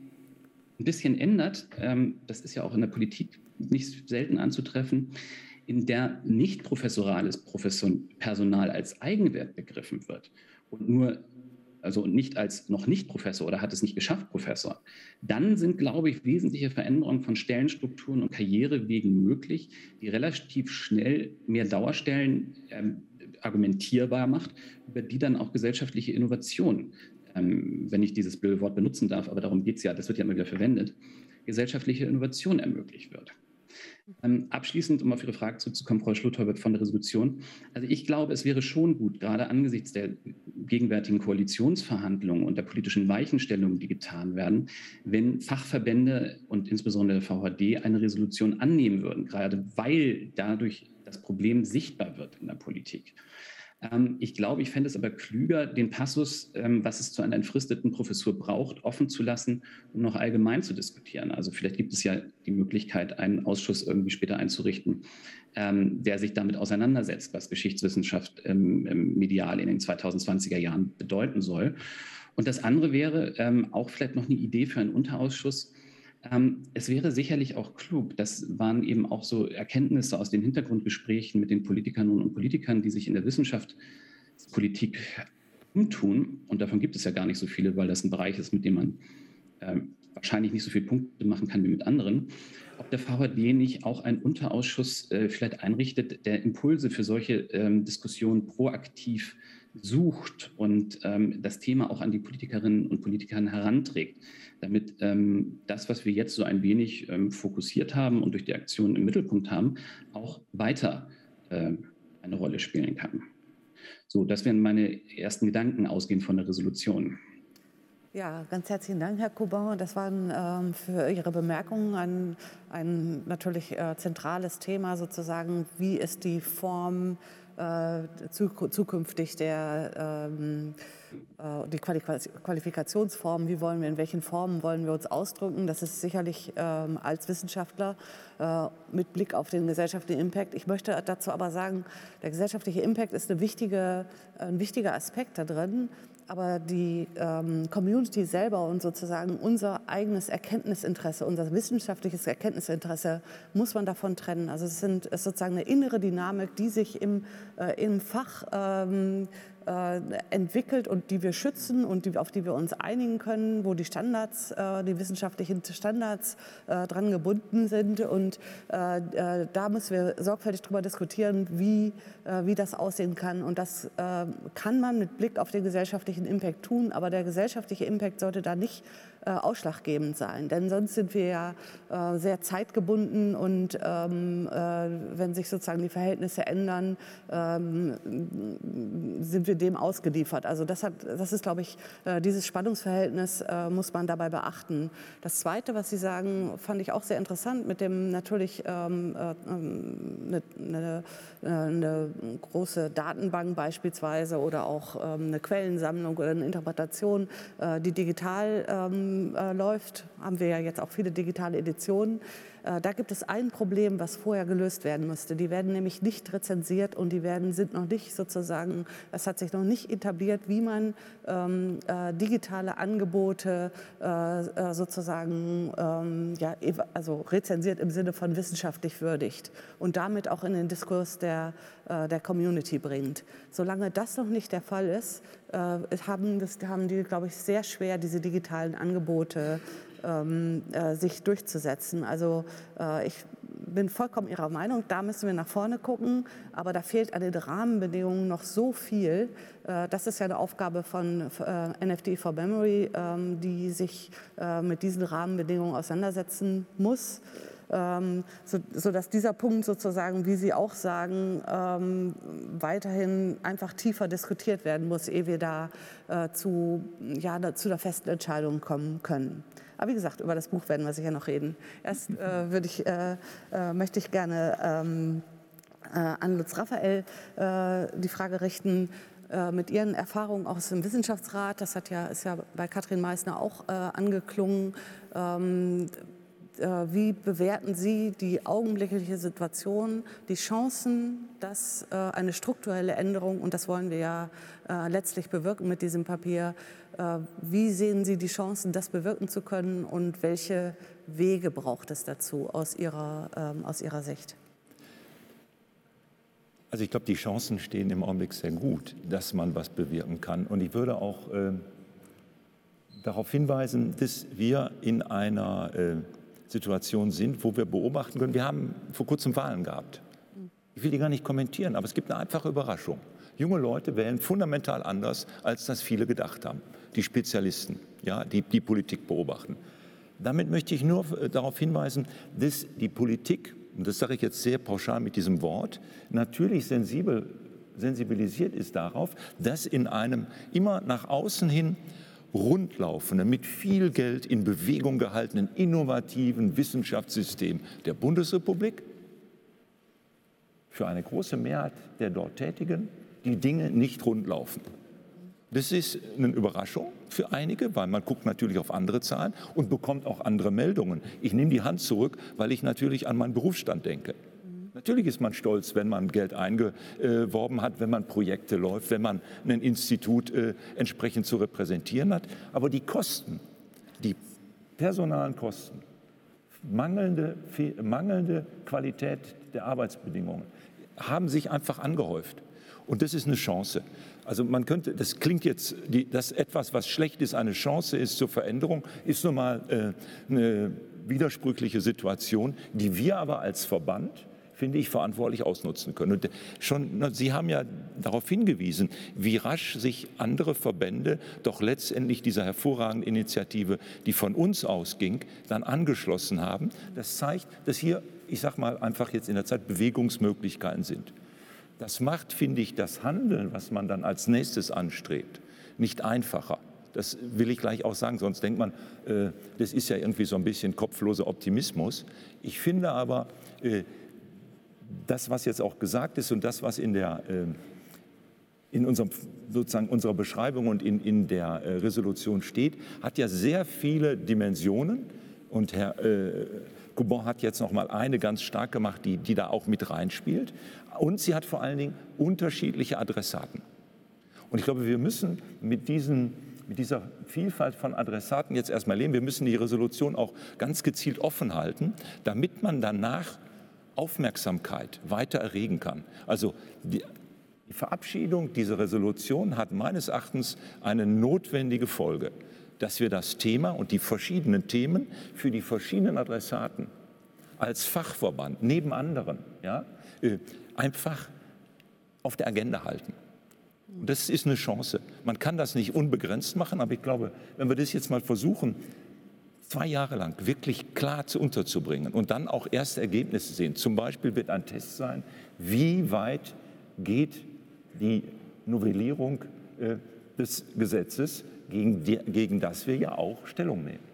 ein bisschen ändert, ähm, das ist ja auch in der Politik nicht selten anzutreffen, in der nicht professorales Personal als Eigenwert begriffen wird und nur also nicht als noch nicht Professor oder hat es nicht geschafft, Professor, dann sind, glaube ich, wesentliche Veränderungen von Stellenstrukturen und Karrierewegen möglich, die relativ schnell mehr Dauerstellen ähm, argumentierbar macht, über die dann auch gesellschaftliche Innovation, ähm, wenn ich dieses blöde Wort benutzen darf, aber darum geht es ja, das wird ja immer wieder verwendet, gesellschaftliche Innovation ermöglicht wird. Ähm, abschließend, um auf Ihre Frage zurückzukommen, Frau Schluthäubert von der Resolution. Also ich glaube, es wäre schon gut, gerade angesichts der gegenwärtigen Koalitionsverhandlungen und der politischen Weichenstellungen, die getan werden, wenn Fachverbände und insbesondere der VHD eine Resolution annehmen würden, gerade weil dadurch das Problem sichtbar wird in der Politik. Ähm, ich glaube, ich fände es aber klüger, den Passus, ähm, was es zu einer entfristeten Professur braucht, offen zu lassen, um noch allgemein zu diskutieren. Also vielleicht gibt es ja die Möglichkeit, einen Ausschuss irgendwie später einzurichten, ähm, der sich damit auseinandersetzt, was Geschichtswissenschaft medial in den 2020er Jahren bedeuten soll. Und das andere wäre auch vielleicht noch eine Idee für einen Unterausschuss, ähm, es wäre sicherlich auch klug, das waren eben auch so Erkenntnisse aus den Hintergrundgesprächen mit den Politikern und Politikern, die sich in der Wissenschaftspolitik umtun. Und davon gibt es ja gar nicht so viele, weil das ein Bereich ist, mit dem man äh, wahrscheinlich nicht so viele Punkte machen kann wie mit anderen. Ob der VHD nicht auch einen Unterausschuss äh, vielleicht einrichtet, der Impulse für solche ähm, Diskussionen proaktiv sucht und ähm, das Thema auch an die Politikerinnen und Politiker heranträgt damit ähm, das, was wir jetzt so ein wenig ähm, fokussiert haben und durch die Aktion im Mittelpunkt haben, auch weiter äh, eine Rolle spielen kann. So, das wären meine ersten Gedanken ausgehend von der Resolution. Ja, ganz herzlichen Dank, Herr Kuban. Das waren ähm, für Ihre Bemerkungen ein, ein natürlich äh, zentrales Thema sozusagen. Wie ist die Form zukünftig der, ähm, äh, die Qualifikationsformen, wie wollen wir, in welchen Formen wollen wir uns ausdrücken. Das ist sicherlich ähm, als Wissenschaftler äh, mit Blick auf den gesellschaftlichen Impact. Ich möchte dazu aber sagen, der gesellschaftliche Impact ist eine wichtige, ein wichtiger Aspekt da drin aber die ähm, Community selber und sozusagen unser eigenes Erkenntnisinteresse, unser wissenschaftliches Erkenntnisinteresse muss man davon trennen. Also es, sind, es ist sozusagen eine innere Dynamik, die sich im, äh, im Fach ähm, äh, entwickelt und die wir schützen und die, auf die wir uns einigen können, wo die Standards, äh, die wissenschaftlichen Standards äh, dran gebunden sind. Und äh, äh, da müssen wir sorgfältig darüber diskutieren, wie, wie das aussehen kann. Und das kann man mit Blick auf den gesellschaftlichen Impact tun, aber der gesellschaftliche Impact sollte da nicht äh, ausschlaggebend sein. Denn sonst sind wir ja äh, sehr zeitgebunden und ähm, äh, wenn sich sozusagen die Verhältnisse ändern, ähm, sind wir dem ausgeliefert. Also das, hat, das ist, glaube ich, äh, dieses Spannungsverhältnis äh, muss man dabei beachten. Das Zweite, was Sie sagen, fand ich auch sehr interessant, mit dem natürlich ähm, eine, ähm, eine, eine, große Datenbank beispielsweise oder auch ähm, eine Quellensammlung oder eine Interpretation, die digital ähm, äh, läuft, haben wir ja jetzt auch viele digitale Editionen. Äh, da gibt es ein Problem, was vorher gelöst werden müsste. Die werden nämlich nicht rezensiert und die werden, sind noch nicht sozusagen, es hat sich noch nicht etabliert, wie man ähm, äh, digitale Angebote äh, äh sozusagen ähm, ja, also rezensiert im Sinne von wissenschaftlich würdigt und damit auch in den Diskurs der, äh, der Community bringt. Solange das noch nicht der Fall ist, haben, das, haben die, glaube ich, sehr schwer, diese digitalen Angebote ähm, äh, sich durchzusetzen. Also äh, ich bin vollkommen Ihrer Meinung, da müssen wir nach vorne gucken, aber da fehlt an den Rahmenbedingungen noch so viel. Äh, das ist ja eine Aufgabe von äh, NFD for Memory, ähm, die sich äh, mit diesen Rahmenbedingungen auseinandersetzen muss. Ähm, so, sodass dieser Punkt sozusagen, wie Sie auch sagen, ähm, weiterhin einfach tiefer diskutiert werden muss, ehe wir da äh, zu, ja, zu einer festen Entscheidung kommen können. Aber wie gesagt, über das Buch werden wir sicher noch reden. Erst äh, würde ich, äh, äh, möchte ich gerne ähm, äh, an Lutz Raphael äh, die Frage richten, äh, mit Ihren Erfahrungen aus dem Wissenschaftsrat, das hat ja, ist ja bei Katrin Meissner auch angeklungen, ähm, äh, wie bewerten Sie die augenblickliche Situation, die Chancen, dass äh, eine strukturelle Änderung, und das wollen wir ja äh, letztlich bewirken mit diesem Papier, wie sehen Sie die Chancen, das bewirken zu können und welche Wege braucht es dazu aus Ihrer, ähm, aus Ihrer Sicht? Also ich glaube, die Chancen stehen im Augenblick sehr gut, dass man was bewirken kann. Und ich würde auch äh, darauf hinweisen, dass wir in einer äh, Situation sind, wo wir beobachten können, wir haben vor kurzem Wahlen gehabt. Ich will die gar nicht kommentieren, aber es gibt eine einfache Überraschung. Junge Leute wählen fundamental anders, als das viele gedacht haben. Die Spezialisten, ja, die die Politik beobachten. Damit möchte ich nur äh, darauf hinweisen, dass die Politik und das sage ich jetzt sehr pauschal mit diesem Wort, natürlich sensibel, sensibilisiert ist darauf, dass in einem immer nach außen hin rundlaufenden, mit viel Geld in Bewegung gehaltenen, innovativen Wissenschaftssystem der Bundesrepublik für eine große Mehrheit der dort Tätigen die Dinge nicht rundlaufen. Das ist eine Überraschung für einige, weil man guckt natürlich auf andere Zahlen und bekommt auch andere Meldungen. Ich nehme die Hand zurück, weil ich natürlich an meinen Berufsstand denke. Natürlich ist man stolz, wenn man Geld eingeworben hat, wenn man Projekte läuft, wenn man ein Institut äh, entsprechend zu repräsentieren hat. Aber die Kosten, die personalen Kosten, mangelnde, mangelnde Qualität der Arbeitsbedingungen haben sich einfach angehäuft. Und das ist eine Chance. Also man könnte, das klingt jetzt, die, dass etwas, was schlecht ist, eine Chance ist zur Veränderung, ist nun mal äh, eine widersprüchliche Situation, die wir aber als Verband finde ich, verantwortlich ausnutzen können. Und schon, Sie haben ja darauf hingewiesen, wie rasch sich andere Verbände doch letztendlich dieser hervorragenden Initiative, die von uns ausging, dann angeschlossen haben. Das zeigt, dass hier, ich sage mal einfach jetzt in der Zeit Bewegungsmöglichkeiten sind. Das macht, finde ich, das Handeln, was man dann als nächstes anstrebt, nicht einfacher. Das will ich gleich auch sagen, sonst denkt man, äh, das ist ja irgendwie so ein bisschen kopfloser Optimismus. Ich finde aber, äh, das, was jetzt auch gesagt ist und das, was in der äh, in unserem, sozusagen unserer Beschreibung und in, in der äh, Resolution steht, hat ja sehr viele Dimensionen. Und Herr äh, Coubon hat jetzt noch mal eine ganz stark gemacht, die, die da auch mit reinspielt. Und sie hat vor allen Dingen unterschiedliche Adressaten. Und ich glaube, wir müssen mit, diesen, mit dieser Vielfalt von Adressaten jetzt erstmal leben. Wir müssen die Resolution auch ganz gezielt offen halten, damit man danach Aufmerksamkeit weiter erregen kann. Also die, die Verabschiedung dieser Resolution hat meines Erachtens eine notwendige Folge, dass wir das Thema und die verschiedenen Themen für die verschiedenen Adressaten als Fachverband neben anderen ja, äh, einfach auf der Agenda halten. Das ist eine Chance. Man kann das nicht unbegrenzt machen, aber ich glaube, wenn wir das jetzt mal versuchen, zwei Jahre lang wirklich klar zu unterzubringen und dann auch erste Ergebnisse sehen. Zum Beispiel wird ein Test sein, wie weit geht die Novellierung äh, des Gesetzes, gegen, die, gegen das wir ja auch Stellung nehmen.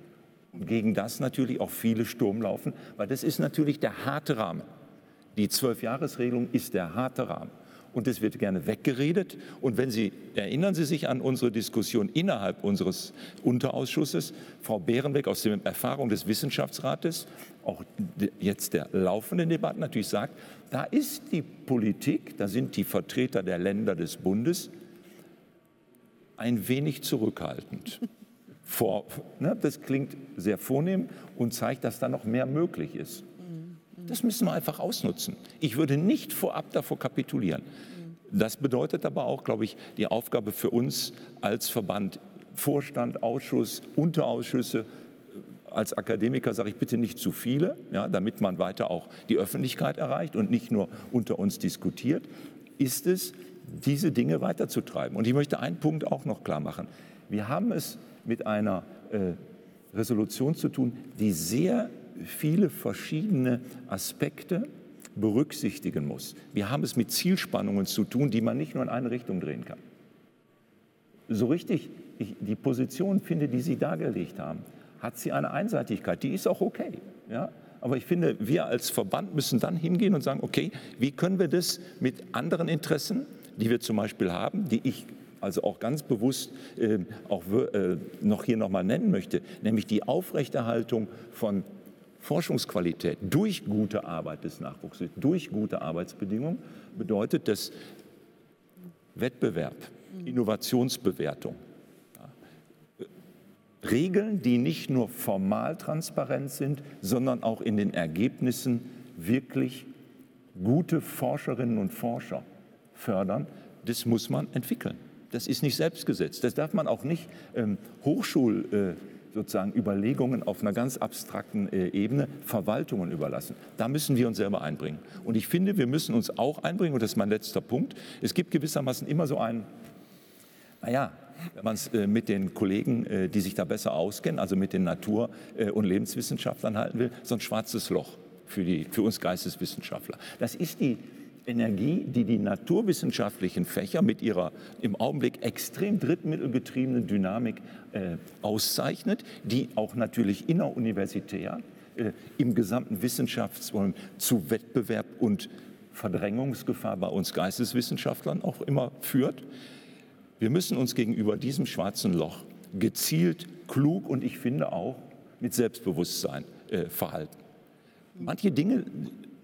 Und gegen das natürlich auch viele Sturm laufen, weil das ist natürlich der harte Rahmen. Die Zwölfjahresregelung ist der harte Rahmen und es wird gerne weggeredet. Und wenn Sie erinnern Sie sich an unsere Diskussion innerhalb unseres Unterausschusses, Frau Behrenbeck aus der Erfahrung des Wissenschaftsrates, auch jetzt der laufenden Debatte natürlich sagt, da ist die Politik, da sind die Vertreter der Länder des Bundes ein wenig zurückhaltend. Vor, ne, das klingt sehr vornehm und zeigt, dass da noch mehr möglich ist. Das müssen wir einfach ausnutzen. Ich würde nicht vorab davor kapitulieren. Das bedeutet aber auch, glaube ich, die Aufgabe für uns als Verband, Vorstand, Ausschuss, Unterausschüsse, als Akademiker sage ich bitte nicht zu viele, ja, damit man weiter auch die Öffentlichkeit erreicht und nicht nur unter uns diskutiert, ist es, diese Dinge weiterzutreiben. Und ich möchte einen Punkt auch noch klar machen. Wir haben es mit einer äh, Resolution zu tun, die sehr viele verschiedene Aspekte berücksichtigen muss. Wir haben es mit Zielspannungen zu tun, die man nicht nur in eine Richtung drehen kann. So richtig ich die Position finde, die Sie dargelegt haben, hat sie eine Einseitigkeit. Die ist auch okay. Ja? Aber ich finde, wir als Verband müssen dann hingehen und sagen, okay, wie können wir das mit anderen Interessen, die wir zum Beispiel haben, die ich also auch ganz bewusst äh, auch äh, noch hier nochmal nennen möchte, nämlich die Aufrechterhaltung von Forschungsqualität durch gute Arbeit des Nachwuchses, durch gute Arbeitsbedingungen, bedeutet dass Wettbewerb, Innovationsbewertung, Regeln, die nicht nur formal transparent sind, sondern auch in den Ergebnissen wirklich gute Forscherinnen und Forscher fördern, das muss man entwickeln. Das ist nicht selbstgesetzt. Das darf man auch nicht ähm, Hochschul, äh, sozusagen Überlegungen auf einer ganz abstrakten äh, Ebene Verwaltungen überlassen. Da müssen wir uns selber einbringen. Und ich finde, wir müssen uns auch einbringen, und das ist mein letzter Punkt. Es gibt gewissermaßen immer so ein, naja, wenn man es äh, mit den Kollegen, äh, die sich da besser auskennen, also mit den Natur- und Lebenswissenschaftlern halten will, so ein schwarzes Loch für, die, für uns Geisteswissenschaftler. Das ist die Energie, die die naturwissenschaftlichen Fächer mit ihrer im Augenblick extrem drittmittelgetriebenen Dynamik äh, auszeichnet, die auch natürlich inneruniversitär äh, im gesamten Wissenschaftsraum zu Wettbewerb und Verdrängungsgefahr bei uns Geisteswissenschaftlern auch immer führt. Wir müssen uns gegenüber diesem schwarzen Loch gezielt, klug und ich finde auch mit Selbstbewusstsein äh, verhalten. Manche Dinge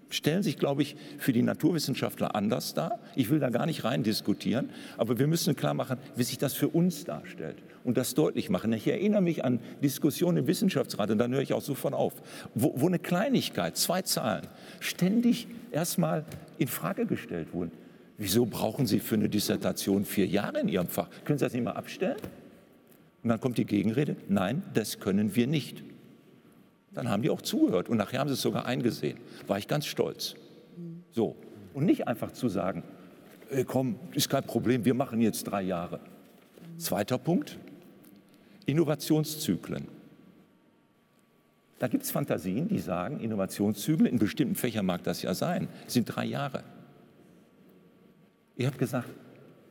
stellen sich, glaube ich, für die Naturwissenschaftler anders dar. Ich will da gar nicht rein diskutieren, aber wir müssen klar machen, wie sich das für uns darstellt und das deutlich machen. Ich erinnere mich an Diskussionen im Wissenschaftsrat und dann höre ich auch sofort auf, wo, wo eine Kleinigkeit, zwei Zahlen, ständig erstmal in Frage gestellt wurden. Wieso brauchen Sie für eine Dissertation vier Jahre in Ihrem Fach? Können Sie das nicht mal abstellen? Und dann kommt die Gegenrede, nein, das können wir nicht. Dann haben die auch zugehört und nachher haben sie es sogar eingesehen. War ich ganz stolz. So. Und nicht einfach zu sagen, hey, komm, ist kein Problem, wir machen jetzt drei Jahre. Zweiter Punkt, Innovationszyklen. Da gibt es Fantasien, die sagen, Innovationszyklen, in bestimmten Fächern mag das ja sein, sind drei Jahre. Ihr habt gesagt,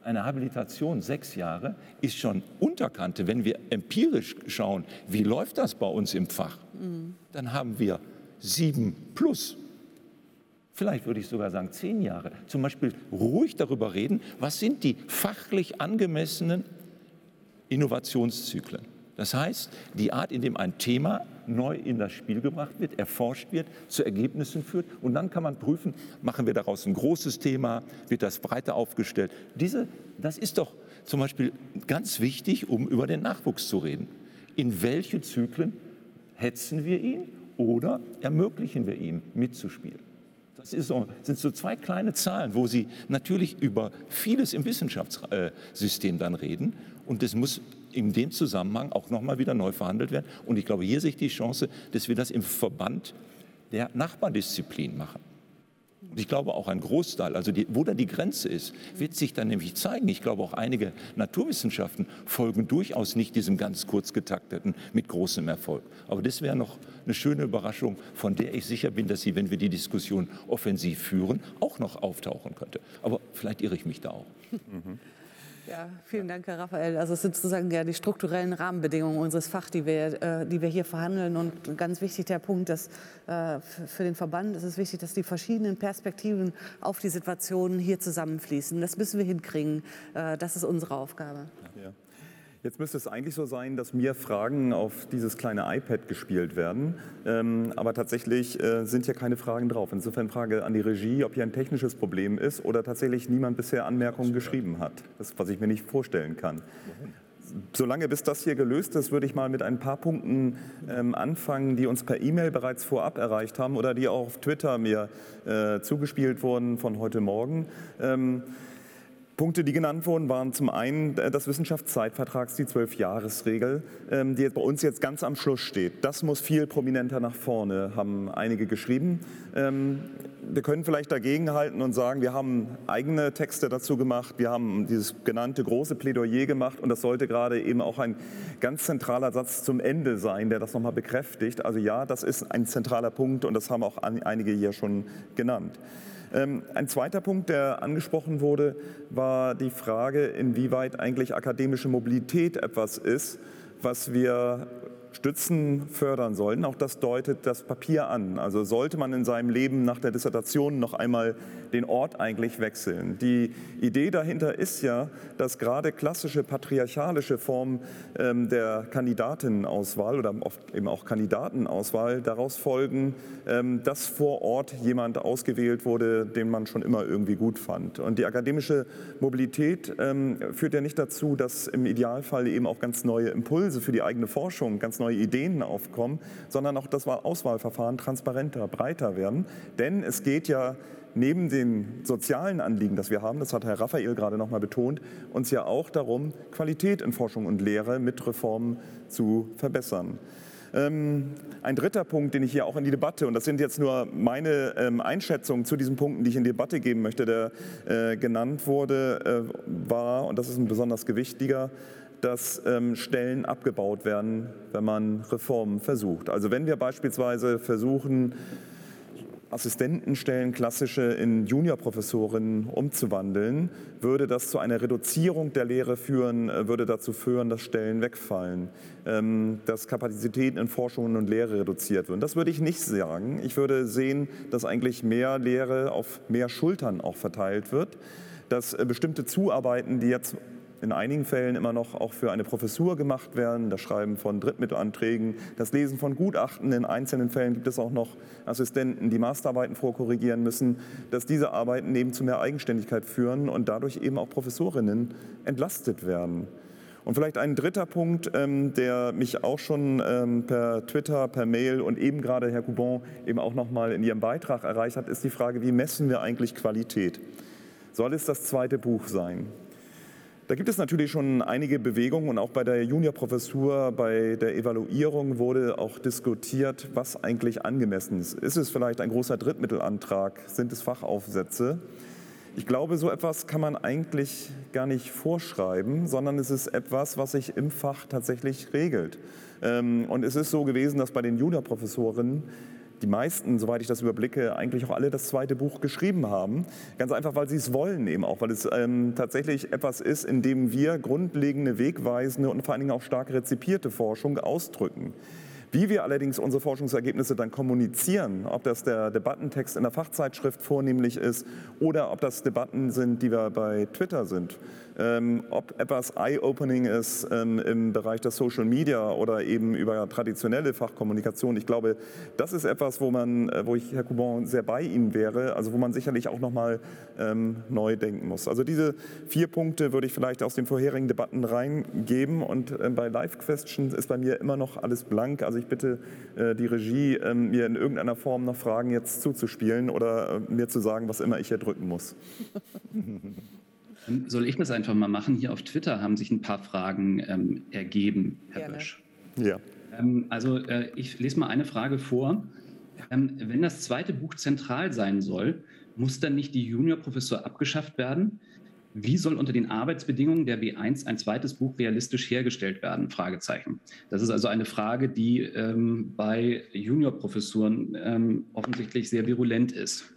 eine Habilitation sechs Jahre ist schon Unterkante. Wenn wir empirisch schauen, wie läuft das bei uns im Fach, mhm. dann haben wir sieben plus. Vielleicht würde ich sogar sagen zehn Jahre. Zum Beispiel ruhig darüber reden, was sind die fachlich angemessenen Innovationszyklen. Das heißt, die Art, in dem ein Thema neu in das Spiel gebracht wird, erforscht wird, zu Ergebnissen führt. Und dann kann man prüfen, machen wir daraus ein großes Thema, wird das breiter aufgestellt. Diese, das ist doch zum Beispiel ganz wichtig, um über den Nachwuchs zu reden. In welche Zyklen hetzen wir ihn oder ermöglichen wir ihm mitzuspielen? Das so, sind so zwei kleine Zahlen, wo Sie natürlich über vieles im Wissenschaftssystem dann reden. Und das muss in dem Zusammenhang auch nochmal wieder neu verhandelt werden. Und ich glaube, hier sehe ich die Chance, dass wir das im Verband der Nachbardisziplin machen. Und ich glaube auch ein Großteil, also die, wo da die Grenze ist, wird sich dann nämlich zeigen. Ich glaube auch einige Naturwissenschaften folgen durchaus nicht diesem ganz kurz getakteten mit großem Erfolg. Aber das wäre noch eine schöne Überraschung, von der ich sicher bin, dass sie, wenn wir die Diskussion offensiv führen, auch noch auftauchen könnte. Aber vielleicht irre ich mich da auch. Mhm. Ja, vielen Dank, Herr Raphael. Also es sind sozusagen ja die strukturellen Rahmenbedingungen unseres Fachs, die wir, äh, die wir hier verhandeln. Und ganz wichtig der Punkt, dass äh, für den Verband ist es wichtig, dass die verschiedenen Perspektiven auf die Situation hier zusammenfließen. Das müssen wir hinkriegen. Äh, das ist unsere Aufgabe. Ja. Jetzt müsste es eigentlich so sein, dass mir Fragen auf dieses kleine iPad gespielt werden. Ähm, aber tatsächlich äh, sind hier keine Fragen drauf. Insofern Frage an die Regie, ob hier ein technisches Problem ist oder tatsächlich niemand bisher Anmerkungen geschrieben hat. Das, was ich mir nicht vorstellen kann. Solange bis das hier gelöst ist, würde ich mal mit ein paar Punkten ähm, anfangen, die uns per E-Mail bereits vorab erreicht haben oder die auch auf Twitter mir äh, zugespielt wurden von heute Morgen. Ähm, Punkte, die genannt wurden, waren zum einen äh, das Wissenschaftszeitvertrags, die Zwölfjahresregel, ähm, die bei uns jetzt ganz am Schluss steht. Das muss viel prominenter nach vorne, haben einige geschrieben. Ähm, wir können vielleicht dagegenhalten und sagen, wir haben eigene Texte dazu gemacht, wir haben dieses genannte große Plädoyer gemacht und das sollte gerade eben auch ein ganz zentraler Satz zum Ende sein, der das nochmal bekräftigt. Also ja, das ist ein zentraler Punkt und das haben auch einige hier schon genannt. Ähm, ein zweiter Punkt, der angesprochen wurde, war die Frage, inwieweit eigentlich akademische Mobilität etwas ist, was wir stützen, fördern sollen. Auch das deutet das Papier an. Also sollte man in seinem Leben nach der Dissertation noch einmal den Ort eigentlich wechseln. Die Idee dahinter ist ja, dass gerade klassische patriarchalische Formen ähm, der Kandidatenauswahl oder oft eben auch Kandidatenauswahl daraus folgen, ähm, dass vor Ort jemand ausgewählt wurde, den man schon immer irgendwie gut fand. Und die akademische Mobilität ähm, führt ja nicht dazu, dass im Idealfall eben auch ganz neue Impulse für die eigene Forschung, ganz neue Ideen aufkommen, sondern auch das Auswahlverfahren transparenter, breiter werden. Denn es geht ja neben den sozialen Anliegen, das wir haben, das hat Herr Raphael gerade noch mal betont, uns ja auch darum, Qualität in Forschung und Lehre mit Reformen zu verbessern. Ähm, ein dritter Punkt, den ich hier auch in die Debatte, und das sind jetzt nur meine ähm, Einschätzungen zu diesen Punkten, die ich in die Debatte geben möchte, der äh, genannt wurde, äh, war, und das ist ein besonders gewichtiger, dass ähm, Stellen abgebaut werden, wenn man Reformen versucht. Also wenn wir beispielsweise versuchen, Assistentenstellen, klassische in Juniorprofessoren umzuwandeln, würde das zu einer Reduzierung der Lehre führen, äh, würde dazu führen, dass Stellen wegfallen, ähm, dass Kapazitäten in Forschung und Lehre reduziert würden. Das würde ich nicht sagen. Ich würde sehen, dass eigentlich mehr Lehre auf mehr Schultern auch verteilt wird, dass äh, bestimmte Zuarbeiten, die jetzt in einigen Fällen immer noch auch für eine Professur gemacht werden, das Schreiben von Drittmittelanträgen, das Lesen von Gutachten. In einzelnen Fällen gibt es auch noch Assistenten, die Masterarbeiten vorkorrigieren müssen, dass diese Arbeiten eben zu mehr Eigenständigkeit führen und dadurch eben auch Professorinnen entlastet werden. Und vielleicht ein dritter Punkt, ähm, der mich auch schon ähm, per Twitter, per Mail und eben gerade Herr Coubon eben auch noch mal in Ihrem Beitrag erreicht hat, ist die Frage, wie messen wir eigentlich Qualität? Soll es das zweite Buch sein? Da gibt es natürlich schon einige Bewegungen und auch bei der Juniorprofessur, bei der Evaluierung wurde auch diskutiert, was eigentlich angemessen ist. Ist es vielleicht ein großer Drittmittelantrag? Sind es Fachaufsätze? Ich glaube, so etwas kann man eigentlich gar nicht vorschreiben, sondern es ist etwas, was sich im Fach tatsächlich regelt. Ähm, und es ist so gewesen, dass bei den Juniorprofessoren die meisten, soweit ich das überblicke, eigentlich auch alle das zweite Buch geschrieben haben. Ganz einfach, weil sie es wollen eben auch, weil es ähm, tatsächlich etwas ist, in dem wir grundlegende, wegweisende und vor allen Dingen auch stark rezipierte Forschung ausdrücken. Wie wir allerdings unsere Forschungsergebnisse dann kommunizieren, ob das der Debattentext in der Fachzeitschrift vornehmlich ist oder ob das Debatten sind, die wir bei Twitter sind, ob etwas eye-opening ist ähm, im Bereich der Social Media oder eben über traditionelle Fachkommunikation. Ich glaube, das ist etwas, wo man, äh, wo ich Herr Coubon sehr bei Ihnen wäre, also wo man sicherlich auch noch mal ähm, neu denken muss. Also diese vier Punkte würde ich vielleicht aus den vorherigen Debatten reingeben und äh, bei Live Questions ist bei mir immer noch alles blank. Also ich bitte äh, die Regie, äh, mir in irgendeiner Form noch Fragen jetzt zuzuspielen oder äh, mir zu sagen, was immer ich hier drücken muss. Soll ich das einfach mal machen? Hier auf Twitter haben sich ein paar Fragen ähm, ergeben, Herr Gerne. Bösch. Ja. Ähm, also äh, ich lese mal eine Frage vor. Ähm, wenn das zweite Buch zentral sein soll, muss dann nicht die Juniorprofessur abgeschafft werden? Wie soll unter den Arbeitsbedingungen der B1 ein zweites Buch realistisch hergestellt werden? Fragezeichen. Das ist also eine Frage, die ähm, bei Juniorprofessuren ähm, offensichtlich sehr virulent ist.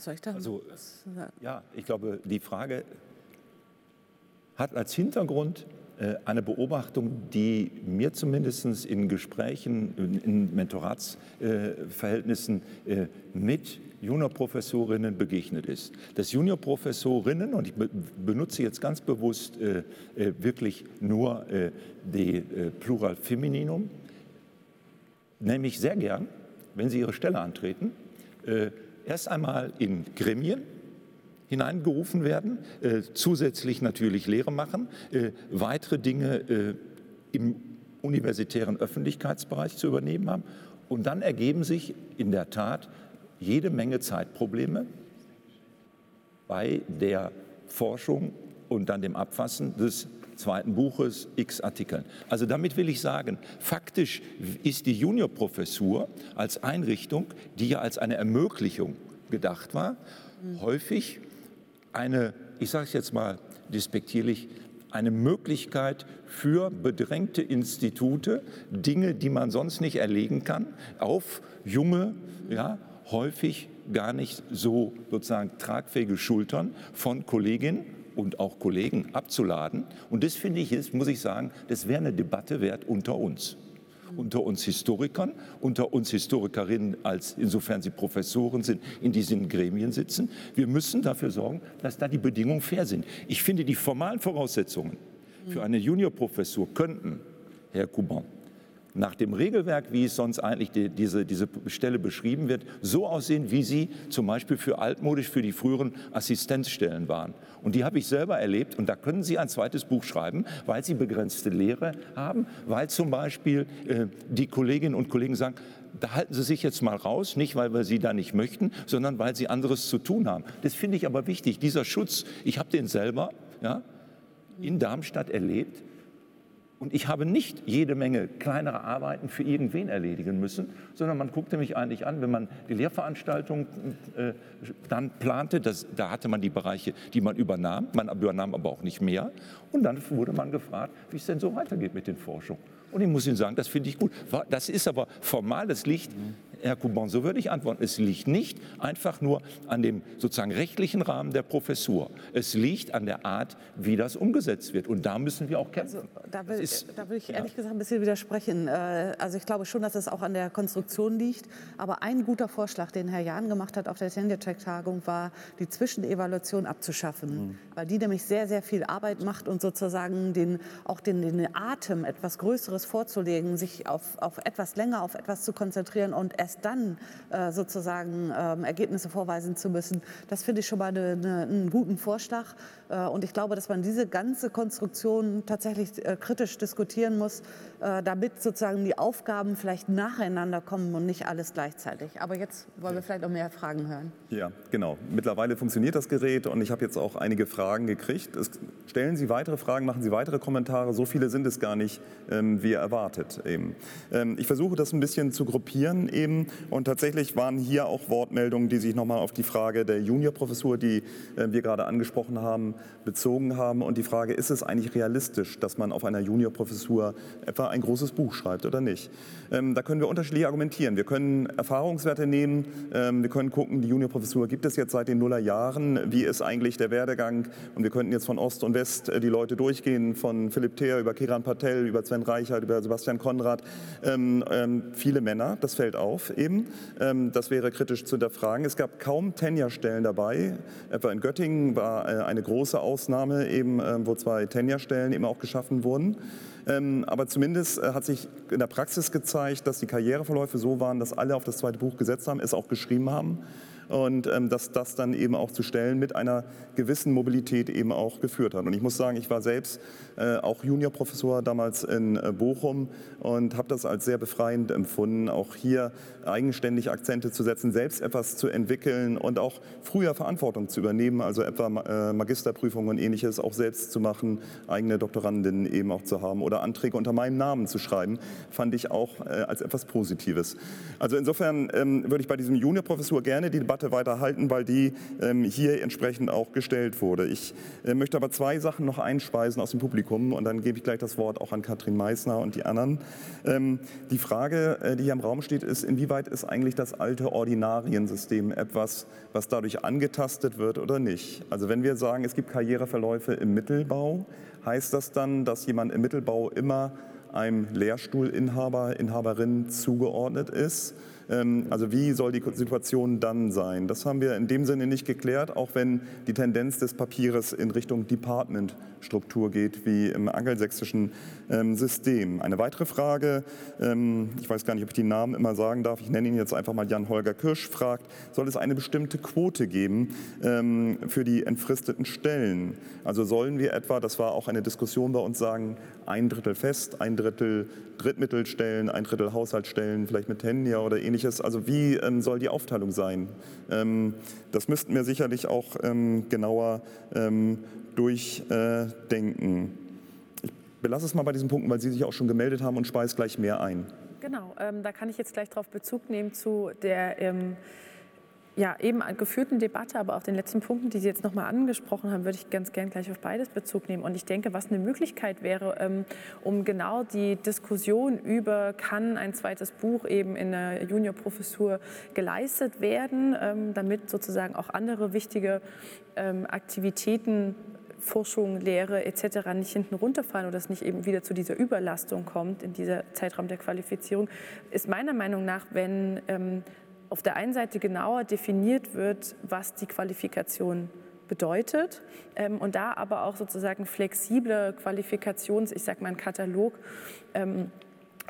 Soll ich da also, Ja, ich glaube, die Frage hat als Hintergrund äh, eine Beobachtung, die mir zumindest in Gesprächen, in Mentoratsverhältnissen äh, mit Juniorprofessorinnen begegnet ist. Dass Juniorprofessorinnen, und ich benutze jetzt ganz bewusst äh, wirklich nur die Plural Femininum, nämlich sehr gern, wenn sie ihre Stelle antreten, erst einmal in Gremien hineingerufen werden, äh, zusätzlich natürlich Lehre machen, äh, weitere Dinge äh, im universitären Öffentlichkeitsbereich zu übernehmen haben. Und dann ergeben sich in der Tat jede Menge Zeitprobleme bei der Forschung und dann dem Abfassen des zweiten Buches, x Artikeln. Also damit will ich sagen, faktisch ist die Juniorprofessur als Einrichtung, die ja als eine Ermöglichung gedacht war, mhm. häufig eine, ich sage es jetzt mal despektierlich, eine Möglichkeit für bedrängte Institute, Dinge, die man sonst nicht erlegen kann, auf junge, ja, häufig gar nicht so sozusagen tragfähige Schultern von Kolleginnen und auch Kollegen abzuladen. Und das finde ich, ist, muss ich sagen, das wäre eine Debatte wert unter uns unter uns Historikern, unter uns Historikerinnen, als insofern sie Professoren sind, in diesen Gremien sitzen. Wir müssen dafür sorgen, dass da die Bedingungen fair sind. Ich finde, die formalen Voraussetzungen für eine Juniorprofessur könnten, Herr Kuban, nach dem Regelwerk, wie es sonst eigentlich die, diese, diese Stelle beschrieben wird, so aussehen, wie sie zum Beispiel für altmodisch für die früheren Assistenzstellen waren. Und die habe ich selber erlebt und da können Sie ein zweites Buch schreiben, weil Sie begrenzte Lehre haben, weil zum Beispiel äh, die Kolleginnen und Kollegen sagen, da halten Sie sich jetzt mal raus, nicht weil wir Sie da nicht möchten, sondern weil Sie anderes zu tun haben. Das finde ich aber wichtig. Dieser Schutz, ich habe den selber ja, in Darmstadt erlebt und ich habe nicht jede Menge kleinere Arbeiten für irgendwen erledigen müssen, sondern man guckte mich eigentlich an, wenn man die Lehrveranstaltung äh, dann plante, das, da hatte man die Bereiche, die man übernahm, man übernahm aber auch nicht mehr. Und dann wurde man gefragt, wie es denn so weitergeht mit den Forschungen. Und ich muss Ihnen sagen, das finde ich gut. Das ist aber formales Licht. Herr Kuban, so würde ich antworten. Es liegt nicht einfach nur an dem sozusagen rechtlichen Rahmen der Professur. Es liegt an der Art, wie das umgesetzt wird. Und da müssen wir auch kämpfen. Also, da, will, ist, da, will, ich ehrlich ja. gesagt ein bisschen widersprechen. Äh, also ich glaube schon, dass es auch an der Konstruktion liegt. Aber ein guter Vorschlag, den Herr Jahn gemacht hat auf der Tenure-Track-Tagung, war, die Zwischenevaluation abzuschaffen. Mhm. Weil die nämlich sehr, sehr viel Arbeit macht und sozusagen den, auch den, den Atem etwas Größeres vorzulegen, sich auf, auf etwas länger auf etwas zu konzentrieren und es erst dann äh, sozusagen ähm, Ergebnisse vorweisen zu müssen, das finde ich schon mal eine, eine, einen guten Vorschlag. Äh, und ich glaube, dass man diese ganze Konstruktion tatsächlich äh, kritisch diskutieren muss, äh, damit sozusagen die Aufgaben vielleicht nacheinander kommen und nicht alles gleichzeitig. Aber jetzt wollen wir vielleicht noch mehr Fragen hören. Ja, genau. Mittlerweile funktioniert das Gerät und ich habe jetzt auch einige Fragen gekriegt. Es, stellen Sie weitere Fragen, machen Sie weitere Kommentare. So viele sind es gar nicht, ähm, wie erwartet. Eben. Ähm, ich versuche das ein bisschen zu gruppieren eben und tatsächlich waren hier auch Wortmeldungen, die sich nochmal auf die Frage der Juniorprofessur, die äh, wir gerade angesprochen haben, bezogen haben. Und die Frage, ist es eigentlich realistisch, dass man auf einer Juniorprofessur etwa ein großes Buch schreibt oder nicht? Ähm, da können wir unterschiedlich argumentieren. Wir können Erfahrungswerte nehmen, ähm, wir können gucken, die Juniorprofessur gibt es jetzt seit den Nullerjahren, wie ist eigentlich der Werdegang? Und wir könnten jetzt von Ost und West äh, die Leute durchgehen, von Philipp Theer über Kiran Patel, über Sven Reichert, über Sebastian Konrad. Ähm, viele Männer, das fällt auf eben. Ähm, das wäre kritisch zu hinterfragen. Es gab kaum Tenja-Stellen dabei. Etwa in Göttingen war äh, eine große Ausnahme, eben, äh, wo zwei Tenja-Stellen eben auch geschaffen wurden. Ähm, aber zumindest äh, hat sich in der Praxis gezeigt, dass die Karriereverläufe so waren, dass alle auf das zweite Buch gesetzt haben, es auch geschrieben haben und ähm, dass das dann eben auch zu Stellen mit einer gewissen Mobilität eben auch geführt hat. Und ich muss sagen, ich war selbst äh, auch Juniorprofessor damals in äh, Bochum und habe das als sehr befreiend empfunden, auch hier eigenständig Akzente zu setzen, selbst etwas zu entwickeln und auch früher Verantwortung zu übernehmen, also etwa äh, Magisterprüfungen und ähnliches auch selbst zu machen, eigene Doktorandinnen eben auch zu haben oder Anträge unter meinem Namen zu schreiben, fand ich auch äh, als etwas Positives. Also insofern ähm, würde ich bei diesem Juniorprofessur gerne die Debatte Debatte weiterhalten, weil die ähm, hier entsprechend auch gestellt wurde. Ich äh, möchte aber zwei Sachen noch einspeisen aus dem Publikum und dann gebe ich gleich das Wort auch an Katrin Meissner und die anderen. Ähm, die Frage, äh, die hier im Raum steht, ist, inwieweit ist eigentlich das alte Ordinariensystem etwas, was dadurch angetastet wird oder nicht? Also wenn wir sagen, es gibt Karriereverläufe im Mittelbau, heißt das dann, dass jemand im Mittelbau immer einem Lehrstuhlinhaber, Inhaberin zugeordnet ist? Ähm, also wie soll die Situation dann sein? Das haben wir in dem Sinne nicht geklärt, auch wenn die Tendenz des Papieres in Richtung Department-Struktur geht, wie im angelsächsischen ähm, System. Eine weitere Frage, ähm, ich weiß gar nicht, ob ich die Namen immer sagen darf, ich nenne ihn jetzt einfach mal Jan-Holger Kirsch, fragt, soll es eine bestimmte Quote geben für die entfristeten Stellen? Also sollen wir etwa, das war auch eine Diskussion bei uns, sagen, ein Drittel fest, ein Drittel Drittmittelstellen, ein Drittel Haushaltsstellen, vielleicht mit Tenure oder ähnliches. Also wie ähm, soll die Aufteilung sein? Ähm, das müssten wir sicherlich auch ähm, genauer ähm, durchdenken. ich belasse es mal bei diesen Punkten, weil Sie sich auch schon gemeldet haben und speise gleich mehr ein. Genau, ähm, da kann ich jetzt gleich darauf Bezug nehmen zu der ähm, ja, eben geführten Debatte, aber auch den letzten Punkten, die Sie jetzt nochmal angesprochen haben, würde ich ganz gern gleich auf beides Bezug nehmen. Und ich denke, was eine Möglichkeit wäre, ähm, um genau die Diskussion über, kann ein zweites Buch eben in der Juniorprofessur geleistet werden, ähm, damit sozusagen auch andere wichtige ähm, Aktivitäten Forschung, Lehre etc. nicht hinten runterfallen oder es nicht eben wieder zu dieser Überlastung kommt in dieser Zeitraum der Qualifizierung, ist meiner Meinung nach, wenn auf der einen Seite genauer definiert wird, was die Qualifikation bedeutet ähm, und da aber auch sozusagen flexible Qualifikations, ich sage mal, Katalog ähm,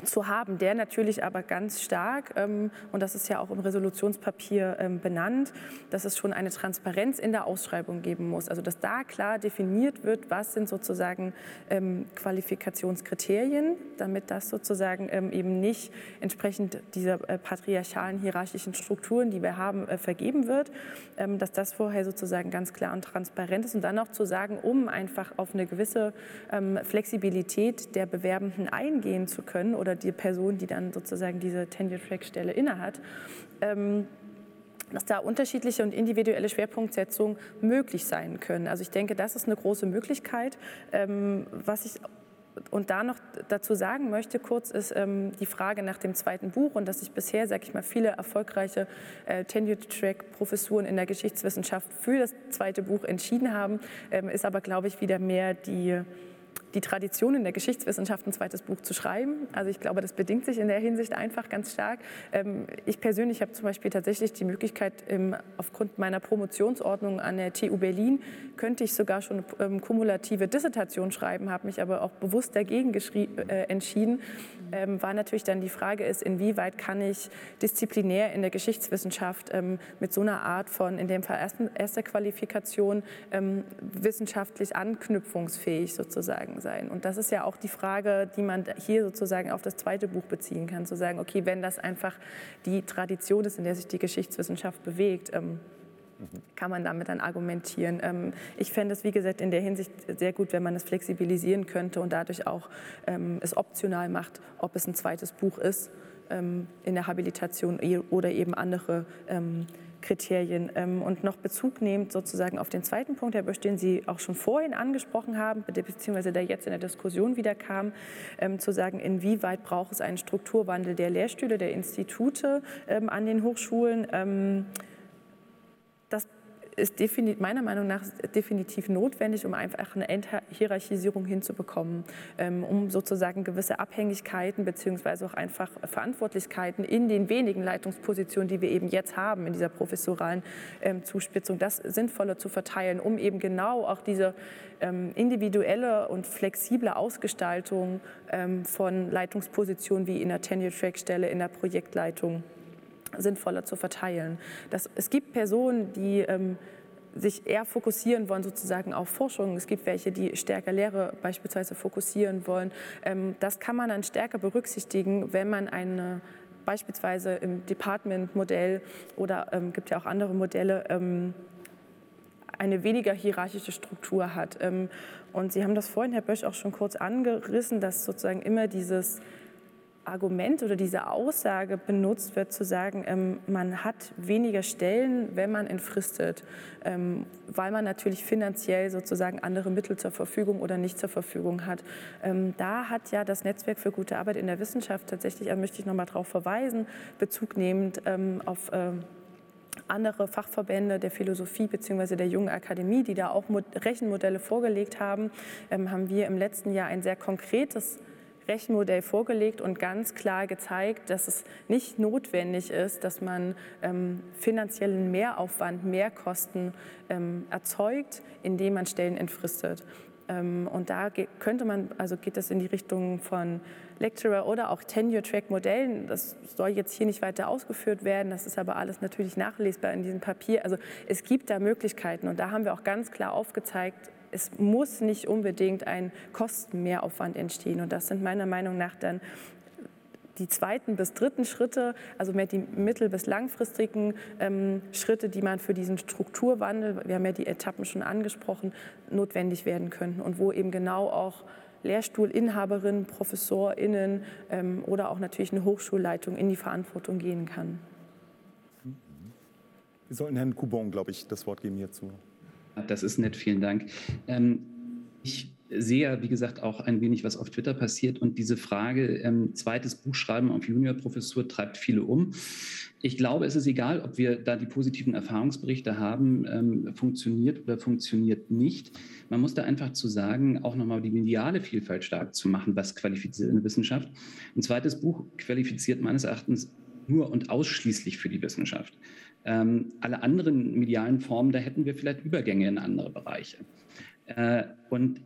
zu haben, der natürlich aber ganz stark, ähm, und das ist ja auch im Resolutionspapier ähm, benannt, dass es schon eine Transparenz in der Ausschreibung geben muss. Also dass da klar definiert wird, was sind sozusagen ähm, Qualifikationskriterien, damit das sozusagen ähm, eben nicht entsprechend dieser äh, patriarchalen hierarchischen Strukturen, die wir haben, äh, vergeben wird, ähm, dass das vorher sozusagen ganz klar und transparent ist und dann auch zu sagen, um einfach auf eine gewisse ähm, Flexibilität der Bewerbenden eingehen zu können oder oder die Person, die dann sozusagen diese Tenure-Track-Stelle innehat, ähm, dass da unterschiedliche und individuelle Schwerpunktsetzungen möglich sein können. Also ich denke, das ist eine große Möglichkeit. Ähm, was ich und da noch dazu sagen möchte, kurz ist ähm, die Frage nach dem zweiten Buch und dass sich bisher, sage ich mal, viele erfolgreiche äh, Tenure-Track-Professuren in der Geschichtswissenschaft für das zweite Buch entschieden haben, ähm, ist aber, glaube ich, wieder mehr die die Tradition in der Geschichtswissenschaft ein zweites Buch zu schreiben. Also ich glaube, das bedingt sich in der Hinsicht einfach ganz stark. Ähm, ich persönlich habe zum Beispiel tatsächlich die Möglichkeit, aufgrund meiner Promotionsordnung an der TU Berlin könnte ich sogar schon eine ähm, kumulative Dissertation schreiben, habe mich aber auch bewusst dagegen äh, entschieden. Ähm, war natürlich dann die Frage ist, inwieweit kann ich disziplinär in der Geschichtswissenschaft mit so einer Art von, in dem Fall erster Qualifikation, wissenschaftlich anknüpfungsfähig sozusagen sein. Und das ist ja auch die Frage, die man hier sozusagen auf das zweite Buch beziehen kann, zu sagen, okay, wenn das einfach die Tradition ist, in der sich die Geschichtswissenschaft bewegt, ähm, kann man damit dann argumentieren. Ähm, ich fände es, wie gesagt, in der Hinsicht sehr gut, wenn man es flexibilisieren könnte und dadurch auch ähm, es optional macht, ob es ein zweites Buch ist in der Habilitation oder eben andere Kriterien. Ähm, und noch Bezug nehmend sozusagen auf den zweiten Punkt, Herr Bösch, den Sie auch schon vorhin angesprochen haben, beziehungsweise der jetzt in der Diskussion wieder kam, ähm, zu sagen, inwieweit braucht es einen Strukturwandel der Lehrstühle, der Institute ähm, an den Hochschulen. Ist meiner Meinung nach definitiv notwendig, um einfach eine Enthierarchisierung hinzubekommen, ähm, um sozusagen gewisse Abhängigkeiten beziehungsweise auch einfach Verantwortlichkeiten in den wenigen Leitungspositionen, die wir eben jetzt haben in dieser professoralen ähm, Zuspitzung, das sinnvoller zu verteilen, um eben genau auch diese ähm, individuelle und flexible Ausgestaltung von Leitungspositionen wie in der Tenure-Track-Stelle, in der Projektleitung sinnvoller zu verteilen. Das, es gibt Personen, die ähm, sich eher fokussieren wollen sozusagen auf Forschung. Es gibt welche, die stärker Lehre beispielsweise fokussieren wollen. Ähm, das kann man dann stärker berücksichtigen, wenn man eine beispielsweise im Department-Modell oder ähm, gibt ja auch andere Modelle ähm, eine weniger hierarchische Struktur hat. Ähm, und Sie haben das vorhin, Herr Bösch, auch schon kurz angerissen, dass sozusagen immer dieses Argument oder diese Aussage benutzt wird, zu sagen, ähm, man hat weniger Stellen, wenn man entfristet, ähm, weil man natürlich finanziell sozusagen andere Mittel zur Verfügung oder nicht zur Verfügung hat. Ähm, da hat ja das Netzwerk für gute Arbeit in der Wissenschaft tatsächlich, da möchte ich noch mal darauf verweisen, Bezug nehmend ähm, auf ähm, andere Fachverbände der Philosophie bzw. der Jungen Akademie, die da auch Rechenmodelle vorgelegt haben, ähm, haben wir im letzten Jahr ein sehr konkretes Rechenmodell vorgelegt und ganz klar gezeigt, dass es nicht notwendig ist, dass man ähm, finanziellen Mehraufwand, Mehrkosten ähm, erzeugt, indem man Stellen entfristet. Ähm, und da könnte man, also geht das in die Richtung von Lecturer oder auch Tenure-Track-Modellen. Das soll jetzt hier nicht weiter ausgeführt werden. Das ist aber alles natürlich nachlesbar in diesem Papier. Also es gibt da Möglichkeiten und da haben wir auch ganz klar aufgezeigt, es muss nicht unbedingt ein Kostenmehraufwand entstehen. Und das sind meiner Meinung nach dann die zweiten bis dritten Schritte, also mehr die mittel- bis langfristigen ähm, Schritte, die man für diesen Strukturwandel, wir haben ja die Etappen schon angesprochen, notwendig werden könnten und wo eben genau auch Lehrstuhlinhaberinnen, ProfessorInnen ähm, oder auch natürlich eine Hochschulleitung in die Verantwortung gehen kann. Wir sollten Herrn Coubon, glaube ich, das Wort geben hierzu. Das ist nett, vielen Dank. Ähm, ich sehe, wie gesagt, auch ein wenig, was auf Twitter passiert. Und diese Frage, ähm, zweites Buchschreiben auf Juniorprofessur, treibt viele um. Ich glaube, es ist egal, ob wir da die positiven Erfahrungsberichte haben, ähm, funktioniert oder funktioniert nicht. Man muss da einfach zu sagen, auch nochmal die mediale Vielfalt stark zu machen, was qualifiziert in der Wissenschaft. Ein zweites Buch qualifiziert meines Erachtens nur und ausschließlich für die Wissenschaft. Ähm, alle anderen medialen Formen, da hätten wir vielleicht Übergänge in andere Bereiche. Äh, und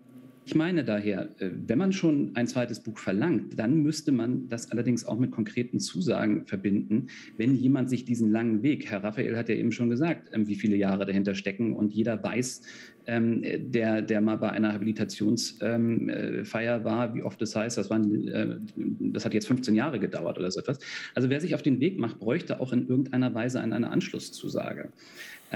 ich meine daher, äh, wenn man schon ein zweites Buch verlangt, dann müsste man das allerdings auch mit konkreten Zusagen verbinden, wenn jemand sich diesen langen Weg, Herr Raphael hat ja eben schon gesagt, ähm, wie viele Jahre dahinter stecken und jeder weiß, ähm, der, der mal bei einer Habilitationsfeier ähm, war, wie oft das heißt, das, waren, äh, das hat jetzt 15 Jahre gedauert oder so etwas. Also wer sich auf den Weg macht, bräuchte auch in irgendeiner Weise eine Anschlusszusage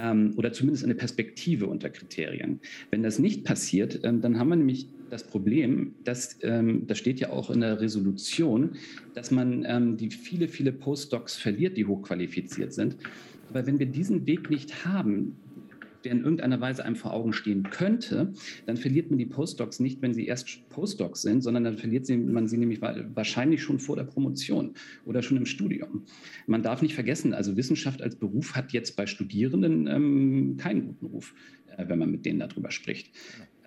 ähm, oder zumindest eine Perspektive unter Kriterien. Wenn das nicht passiert, ähm, dann haben wir nämlich das Problem, dass, ähm, das steht ja auch in der Resolution, dass man ähm, die viele, viele Postdocs verliert, die hochqualifiziert sind. Aber wenn wir diesen Weg nicht haben, der in irgendeiner Weise einem vor Augen stehen könnte, dann verliert man die Postdocs nicht, wenn sie erst Postdocs sind, sondern dann verliert man sie nämlich wahrscheinlich schon vor der Promotion oder schon im Studium. Man darf nicht vergessen, also Wissenschaft als Beruf hat jetzt bei Studierenden ähm, keinen guten Ruf, äh, wenn man mit denen darüber spricht.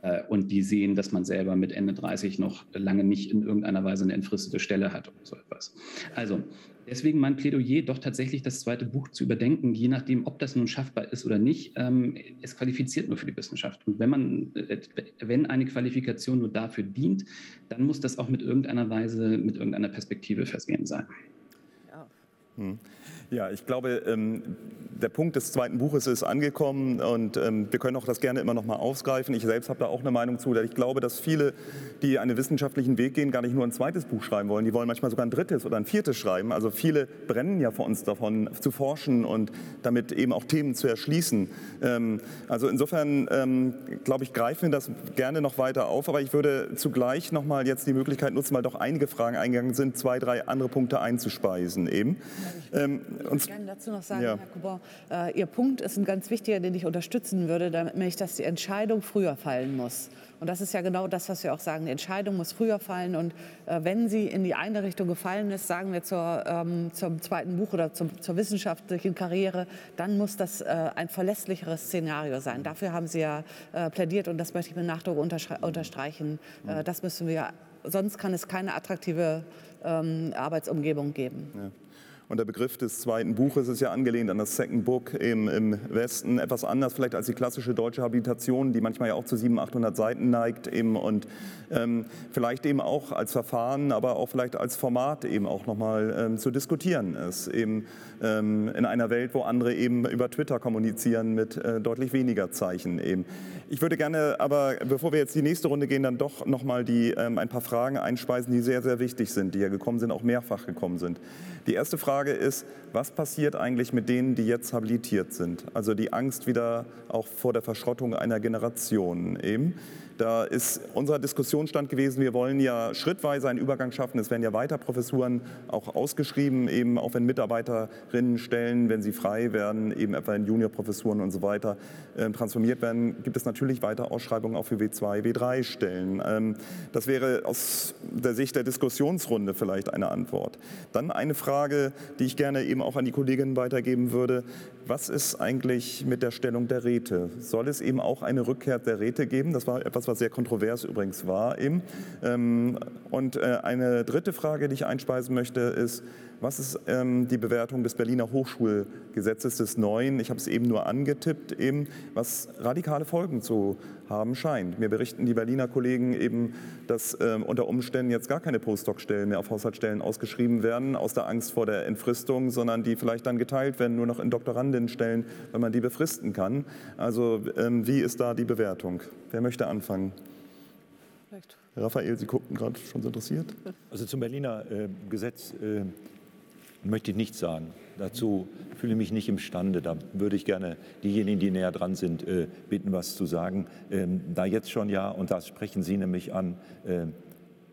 Äh, und die sehen, dass man selber mit Ende 30 noch lange nicht in irgendeiner Weise eine entfristete Stelle hat oder so etwas. Also deswegen mein Plädoyer, doch tatsächlich das zweite Buch zu überdenken, je nachdem, ob das nun schaffbar ist oder nicht. Ähm, es qualifiziert nur für die Wissenschaft. Und wenn man, äh, wenn eine Qualifikation nur dafür dient, dann muss das auch mit irgendeiner Weise, mit irgendeiner Perspektive versehen sein. Ja. Hm. Ja, ich glaube, ähm, der Punkt des zweiten Buches ist angekommen und ähm, wir können auch das gerne immer noch mal aufgreifen. Ich selbst habe da auch eine Meinung zu. Ich glaube, dass viele, die einen wissenschaftlichen Weg gehen, gar nicht nur ein zweites Buch schreiben wollen. Die wollen manchmal sogar ein drittes oder ein viertes schreiben. Also viele brennen ja vor uns davon, zu forschen und damit eben auch Themen zu erschließen. Ähm, also insofern, ähm, glaube ich, greifen wir das gerne noch weiter auf. Aber ich würde zugleich noch mal jetzt die Möglichkeit nutzen, weil doch einige Fragen eingegangen sind, zwei, drei andere Punkte einzuspeisen eben. Ich gerne dazu noch sagen, ja. Herr Kuban, äh, Ihr Punkt ist ein ganz wichtiger, den ich unterstützen würde, nämlich, dass die Entscheidung früher fallen muss. Und das ist ja genau das, was wir auch sagen. Die Entscheidung muss früher fallen. Und äh, wenn sie in die eine Richtung gefallen ist, sagen wir zur, ähm, zum zweiten Buch oder zum, zur wissenschaftlichen Karriere, dann muss das äh, ein verlässlicheres Szenario sein. Dafür haben Sie ja äh, plädiert und das möchte ich mit Nachdruck unterstreichen. Äh, das müssen wir, sonst kann es keine attraktive ähm, Arbeitsumgebung geben. Ja. Und der Begriff des zweiten Buches ist ja angelehnt an das Second Book im, im Westen, etwas anders vielleicht als die klassische deutsche Habilitation, die manchmal ja auch zu 700, 800 Seiten neigt eben und ähm, vielleicht eben auch als Verfahren, aber auch vielleicht als Format eben auch nochmal ähm, zu diskutieren ist, eben ähm, in einer Welt, wo andere eben über Twitter kommunizieren mit äh, deutlich weniger Zeichen eben. Ich würde gerne aber, bevor wir jetzt die nächste Runde gehen, dann doch nochmal ähm, ein paar Fragen einspeisen, die sehr, sehr wichtig sind, die ja gekommen sind, auch mehrfach gekommen sind. Die erste Frage ist, was passiert eigentlich mit denen, die jetzt habilitiert sind? Also die Angst wieder auch vor der Verschrottung einer Generation eben. Da ist unser Diskussionsstand gewesen, wir wollen ja schrittweise einen Übergang schaffen. Es werden ja weiter Professuren auch ausgeschrieben, eben auch wenn Mitarbeiterinnen stellen, wenn sie frei werden, eben etwa in Juniorprofessuren und so weiter äh, transformiert werden, gibt es natürlich weiter Ausschreibungen auch für W2, W3 Stellen. Ähm, das wäre aus der Sicht der Diskussionsrunde vielleicht eine Antwort. Dann eine Frage, die ich gerne eben auch an die Kolleginnen weitergeben würde. Was ist eigentlich mit der Stellung der Räte? Soll es eben auch eine Rückkehr der Räte geben? Das war etwas, was sehr kontrovers übrigens war eben. Ähm, und äh, eine dritte Frage, die ich einspeisen möchte, ist, was ist ähm, die Bewertung des Berliner Hochschulgesetzes des Neuen? Ich habe es eben nur angetippt, eben, was radikale Folgen zu haben scheint. Mir berichten die Berliner Kollegen eben, dass ähm, unter Umständen jetzt gar keine Postdoc-Stellen mehr auf Haushaltsstellen ausgeschrieben werden, aus der Angst vor der Entfristung, sondern die vielleicht dann geteilt werden, nur noch in Doktorandinnenstellen, wenn man die befristen kann. Also ähm, wie ist da die Bewertung? Wer möchte anfangen? Vielleicht. Raphael, Sie guckten gerade schon so interessiert. Also zum Berliner äh, Gesetz äh, möchte ich nichts sagen. Dazu fühle ich mich nicht imstande. Da würde ich gerne diejenigen, die näher dran sind, äh, bitten, was zu sagen. Ähm, da jetzt schon ja, und das sprechen Sie nämlich an, äh,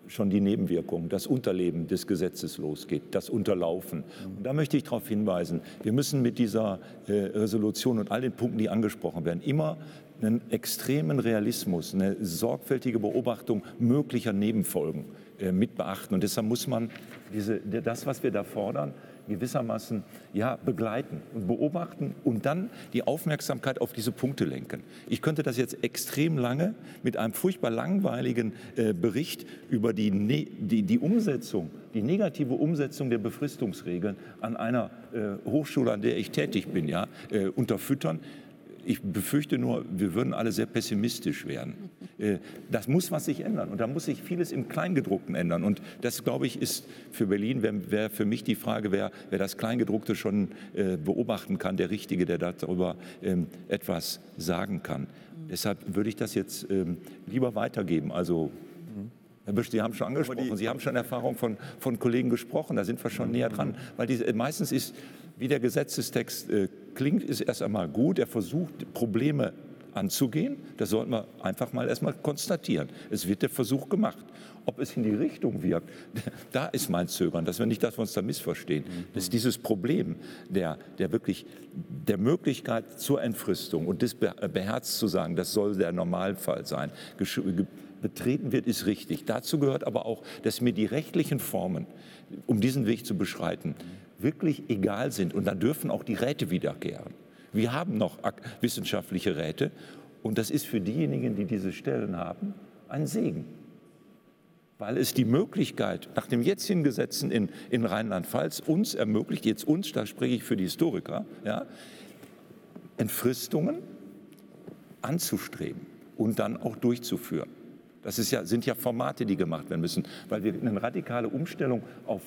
schon die Nebenwirkungen, das Unterleben des Gesetzes losgeht, das Unterlaufen. Und da möchte ich darauf hinweisen, wir müssen mit dieser äh, Resolution und all den Punkten, die angesprochen werden, immer einen extremen Realismus, eine sorgfältige Beobachtung möglicher Nebenfolgen mit beachten. Und deshalb muss man diese, das, was wir da fordern, gewissermaßen ja, begleiten und beobachten und dann die Aufmerksamkeit auf diese Punkte lenken. Ich könnte das jetzt extrem lange mit einem furchtbar langweiligen äh, Bericht über die, ne die, die Umsetzung, die negative Umsetzung der Befristungsregeln an einer äh, Hochschule, an der ich tätig bin, ja, äh, unterfüttern. Ich befürchte nur, wir würden alle sehr pessimistisch werden. Äh, das muss was sich ändern und da muss sich vieles im Kleingedruckten ändern. Und das, glaube ich, ist für Berlin, wäre wär für mich die Frage, wer, wer das Kleingedruckte schon äh, beobachten kann, der Richtige, der darüber ähm, etwas sagen kann. Deshalb würde ich das jetzt ähm, lieber weitergeben. Also Herr Büsch, Sie haben schon angesprochen, Sie haben schon Erfahrung von, von Kollegen gesprochen, da sind wir schon näher dran. Weil die, meistens ist, wie der Gesetzestext äh, klingt, ist erst einmal gut. Er versucht, Probleme anzugehen. Das sollten wir einfach mal erstmal konstatieren. Es wird der Versuch gemacht. Ob es in die Richtung wirkt, da ist mein Zögern, dass wir nicht, dass wir uns da missverstehen. Das ist dieses Problem der, der wirklich der Möglichkeit zur Entfristung und das beherzt zu sagen, das soll der Normalfall sein, betreten wird, ist richtig. Dazu gehört aber auch, dass mir die rechtlichen Formen, um diesen Weg zu beschreiten, wirklich egal sind. Und dann dürfen auch die Räte wiederkehren. Wir haben noch wissenschaftliche Räte und das ist für diejenigen, die diese Stellen haben, ein Segen. Weil es die Möglichkeit nach dem jetzigen Gesetzen in, in Rheinland-Pfalz uns ermöglicht, jetzt uns, da spreche ich für die Historiker, ja, Entfristungen anzustreben und dann auch durchzuführen. Das ja, sind ja Formate, die gemacht werden müssen, weil wir eine radikale Umstellung auf,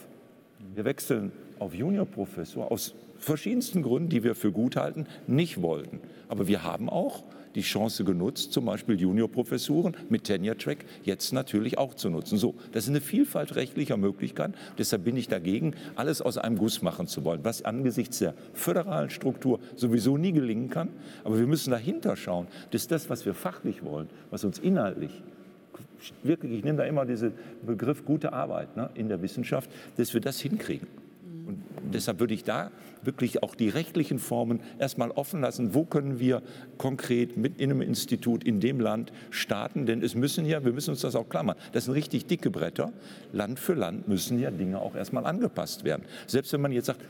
wir wechseln auf Juniorprofessor aus verschiedensten Gründen, die wir für gut halten, nicht wollten. Aber wir haben auch die Chance genutzt, zum Beispiel Juniorprofessuren mit Tenure-Track jetzt natürlich auch zu nutzen. So, das ist eine Vielfalt rechtlicher Möglichkeiten. Deshalb bin ich dagegen, alles aus einem Guss machen zu wollen, was angesichts der föderalen Struktur sowieso nie gelingen kann. Aber wir müssen dahinter schauen, dass das, was wir fachlich wollen, was uns inhaltlich wirklich, ich nehme da immer diesen Begriff gute Arbeit ne, in der Wissenschaft, dass wir das hinkriegen. Deshalb würde ich da wirklich auch die rechtlichen Formen erstmal offen lassen. Wo können wir konkret mit in einem Institut in dem Land starten? Denn es müssen ja, wir müssen uns das auch klammern, das sind richtig dicke Bretter. Land für Land müssen ja Dinge auch erstmal angepasst werden. Selbst wenn man jetzt sagt,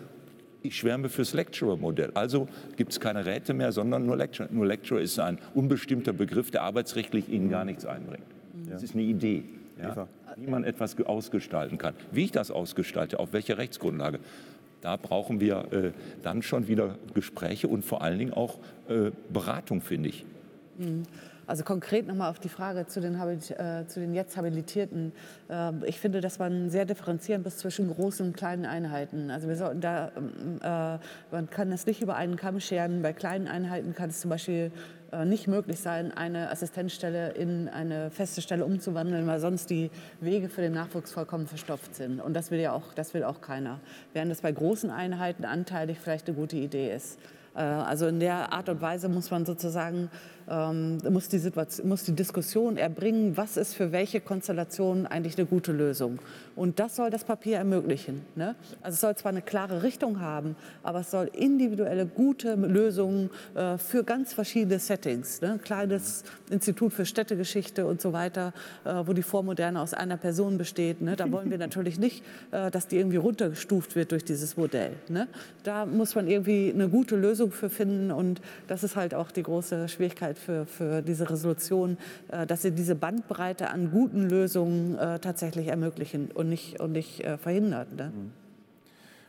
ich schwärme fürs Lecturer-Modell. Also gibt es keine Räte mehr, sondern nur Lecturer. Nur Lecturer ist ein unbestimmter Begriff, der arbeitsrechtlich Ihnen gar nichts einbringt. Das ist eine Idee, ja, wie man etwas ausgestalten kann. Wie ich das ausgestalte, auf welcher Rechtsgrundlage, da brauchen wir äh, dann schon wieder Gespräche und vor allen Dingen auch äh, Beratung, finde ich. Mhm. Also konkret nochmal auf die Frage zu den, äh, zu den jetzt Habilitierten. Äh, ich finde, dass man sehr differenzieren muss zwischen großen und kleinen Einheiten. Also wir sollten da, ähm, äh, man kann das nicht über einen Kamm scheren. Bei kleinen Einheiten kann es zum Beispiel äh, nicht möglich sein, eine Assistenzstelle in eine feste Stelle umzuwandeln, weil sonst die Wege für den Nachwuchs vollkommen verstopft sind. Und das will ja auch, das will auch keiner. Während das bei großen Einheiten anteilig vielleicht eine gute Idee ist. Äh, also in der Art und Weise muss man sozusagen ähm, muss, die Situation, muss die Diskussion erbringen, was ist für welche Konstellation eigentlich eine gute Lösung. Und das soll das Papier ermöglichen. Ne? Also es soll zwar eine klare Richtung haben, aber es soll individuelle gute Lösungen äh, für ganz verschiedene Settings. Ne? Kleines Institut für Städtegeschichte und so weiter, äh, wo die Vormoderne aus einer Person besteht. Ne? Da wollen wir natürlich nicht, äh, dass die irgendwie runtergestuft wird durch dieses Modell. Ne? Da muss man irgendwie eine gute Lösung für finden und das ist halt auch die große Schwierigkeit für, für diese Resolution, äh, dass sie diese Bandbreite an guten Lösungen äh, tatsächlich ermöglichen und nicht, und nicht äh, verhindert. Ne? Mhm.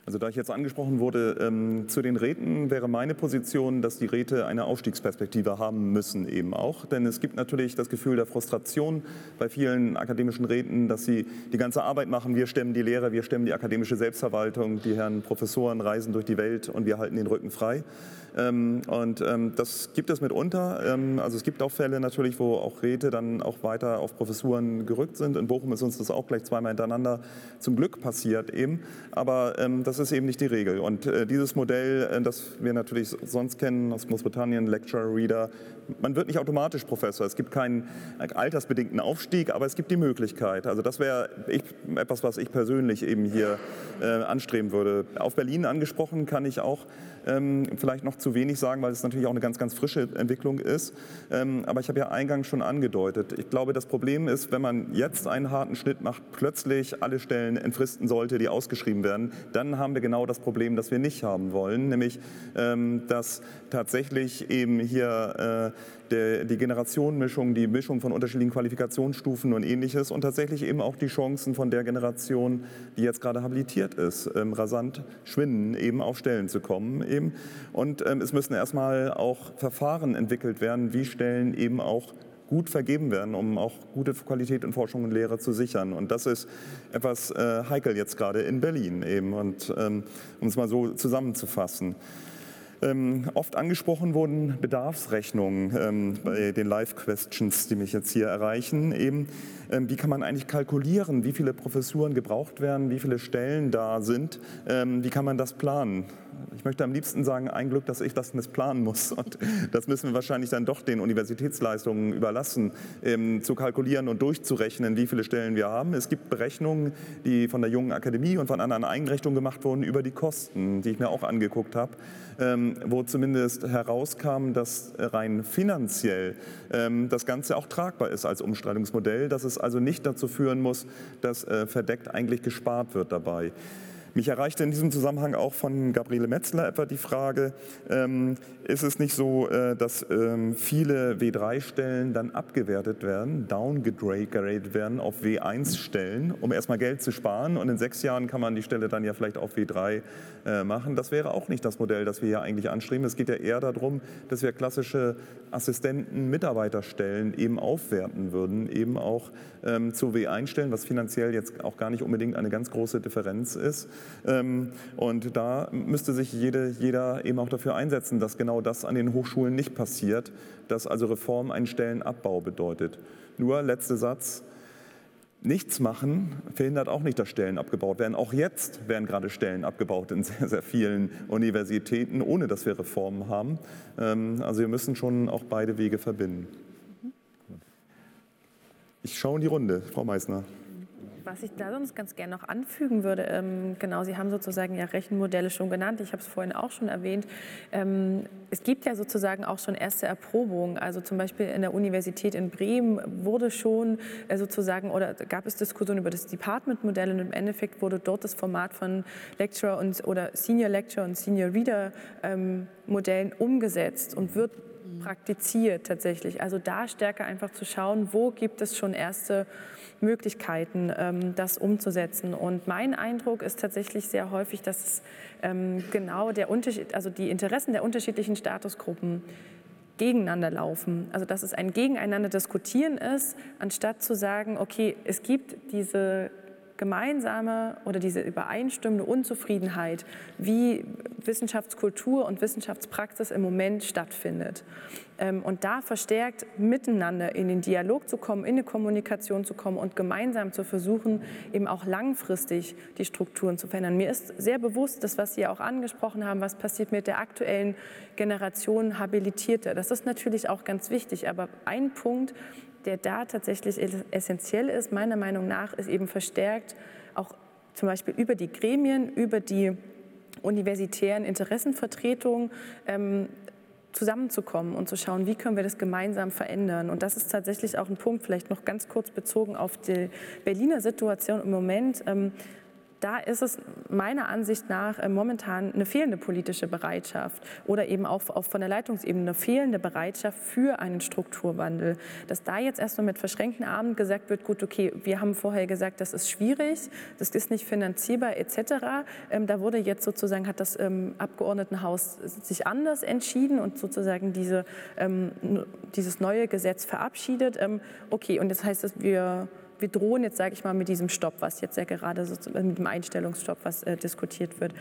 Also da ich jetzt angesprochen wurde, ähm, zu den Räten wäre meine Position, dass die Räte eine Aufstiegsperspektive haben müssen eben auch. Denn es gibt natürlich das Gefühl der Frustration bei vielen akademischen Räten, dass sie die ganze Arbeit machen. Wir stemmen die Lehre, wir stemmen die akademische Selbstverwaltung, die Herren Professoren reisen durch die Welt und wir halten den Rücken frei. Ähm, und ähm, das gibt es mitunter. Ähm, also es gibt auch Fälle natürlich, wo auch Räte dann auch weiter auf Professuren gerückt sind. In Bochum ist uns das auch gleich zweimal hintereinander zum Glück passiert eben. Aber das ist eben nicht die Regel. Und äh, dieses Modell, äh, das wir natürlich sonst kennen aus Großbritannien, Lecturer, Reader, man wird nicht automatisch Professor. Es gibt keinen altersbedingten Aufstieg, aber es gibt die Möglichkeit. Also das wäre etwas, was ich persönlich eben hier äh, anstreben würde. Auf Berlin angesprochen kann ich auch vielleicht noch zu wenig sagen, weil es natürlich auch eine ganz, ganz frische Entwicklung ist. Ähm, aber ich habe ja eingangs schon angedeutet, ich glaube, das Problem ist, wenn man jetzt einen harten Schnitt macht, plötzlich alle Stellen entfristen sollte, die ausgeschrieben werden, dann haben wir genau das Problem, das wir nicht haben wollen, nämlich ähm, dass tatsächlich eben hier äh, der, die Generationenmischung, die Mischung von unterschiedlichen Qualifikationsstufen und ähnliches und tatsächlich eben auch die Chancen von der Generation, die jetzt gerade habilitiert ist, ähm, rasant schwinden, eben auf Stellen zu kommen. Eben. Und ähm, es müssen erstmal auch Verfahren entwickelt werden, wie Stellen eben auch gut vergeben werden, um auch gute Qualität in Forschung und Lehre zu sichern. Und das ist etwas äh, heikel jetzt gerade in Berlin eben. Und ähm, um es mal so zusammenzufassen. Ähm, oft angesprochen wurden Bedarfsrechnungen ähm, bei den Live-Questions, die mich jetzt hier erreichen. Eben, ähm, wie kann man eigentlich kalkulieren, wie viele Professuren gebraucht werden, wie viele Stellen da sind, ähm, wie kann man das planen? Ich möchte am liebsten sagen, ein Glück, dass ich das nicht planen muss. Und das müssen wir wahrscheinlich dann doch den Universitätsleistungen überlassen, ähm, zu kalkulieren und durchzurechnen, wie viele Stellen wir haben. Es gibt Berechnungen, die von der Jungen Akademie und von anderen Einrichtungen gemacht wurden über die Kosten, die ich mir auch angeguckt habe, ähm, wo zumindest herauskam, dass rein finanziell ähm, das Ganze auch tragbar ist als Umstreitungsmodell, dass es also nicht dazu führen muss, dass äh, verdeckt eigentlich gespart wird dabei. Mich erreichte in diesem Zusammenhang auch von Gabriele Metzler etwa die Frage, ähm, ist es nicht so, äh, dass ähm, viele W3-Stellen dann abgewertet werden, downgegradet werden auf W1-Stellen, um erstmal Geld zu sparen und in sechs Jahren kann man die Stelle dann ja vielleicht auf W3 äh, machen. Das wäre auch nicht das Modell, das wir hier eigentlich anstreben. Es geht ja eher darum, dass wir klassische Assistenten, Mitarbeiterstellen eben aufwerten würden, eben auch ähm, zu W1-Stellen, was finanziell jetzt auch gar nicht unbedingt eine ganz große Differenz ist. Ähm, und da müsste sich jede, jeder eben auch dafür einsetzen, dass genau das an den Hochschulen nicht passiert, dass also Reform einen Stellenabbau bedeutet. Nur letzter Satz. Nichts machen verhindert auch nicht, dass Stellen abgebaut werden. Auch jetzt werden gerade Stellen abgebaut in sehr, sehr vielen Universitäten, ohne dass wir Reformen haben. Ähm, also wir müssen schon auch beide Wege verbinden. Ich schaue in die Runde, Frau Meissner. Was ich da sonst ganz gerne noch anfügen würde, ähm, genau, Sie haben sozusagen ja Rechenmodelle schon genannt, ich habe es vorhin auch schon erwähnt. Ähm, es gibt ja sozusagen auch schon erste Erprobungen, also zum Beispiel in der Universität in Bremen wurde schon äh, sozusagen oder gab es Diskussionen über das Department-Modell und im Endeffekt wurde dort das Format von Lecturer und oder Senior Lecturer und Senior Reader ähm, umgesetzt und wird praktiziert tatsächlich. Also da stärker einfach zu schauen, wo gibt es schon erste Möglichkeiten, ähm, das umzusetzen. Und mein Eindruck ist tatsächlich sehr häufig, dass ähm, genau der Unterschied, also die Interessen der unterschiedlichen Statusgruppen gegeneinander laufen. Also dass es ein Gegeneinander diskutieren ist, anstatt zu sagen, okay, es gibt diese gemeinsame oder diese übereinstimmende Unzufriedenheit, wie Wissenschaftskultur und Wissenschaftspraxis im Moment stattfindet. Ähm, und da verstärkt miteinander in den Dialog zu kommen, in eine Kommunikation zu kommen und gemeinsam zu versuchen, eben auch langfristig die Strukturen zu verändern. Mir ist sehr bewusst, das, was Sie auch angesprochen haben, was passiert mit der aktuellen Generation Habilitierter. Das ist natürlich auch ganz wichtig. Aber ein Punkt, der da tatsächlich essentiell ist, meiner Meinung nach, ist eben verstärkt auch zum Beispiel über die Gremien, über die universitären Interessenvertretungen ähm, zusammenzukommen und zu schauen, wie können wir das gemeinsam verändern. Und das ist tatsächlich auch ein Punkt, vielleicht noch ganz kurz bezogen auf die Berliner Situation im Moment. Ähm, da ist es meiner Ansicht nach äh, momentan eine fehlende politische Bereitschaft oder eben auch, von der Leitungsebene eine fehlende Bereitschaft für einen Strukturwandel. Dass da jetzt erstmal mit verschränkten Armen gesagt wird, gut, okay, wir haben vorher gesagt, das ist schwierig, das ist nicht finanzierbar etc. Ähm, da wurde jetzt sozusagen, hat das ähm, Abgeordnetenhaus sich anders entschieden und sozusagen diese, ähm, dieses neue Gesetz verabschiedet. Okay, und das heißt, dass wir wir drohen jetzt, sage ich mal, mit diesem Stopp, was jetzt ja gerade so, mit dem Einstellungsstopp, was äh, diskutiert wird.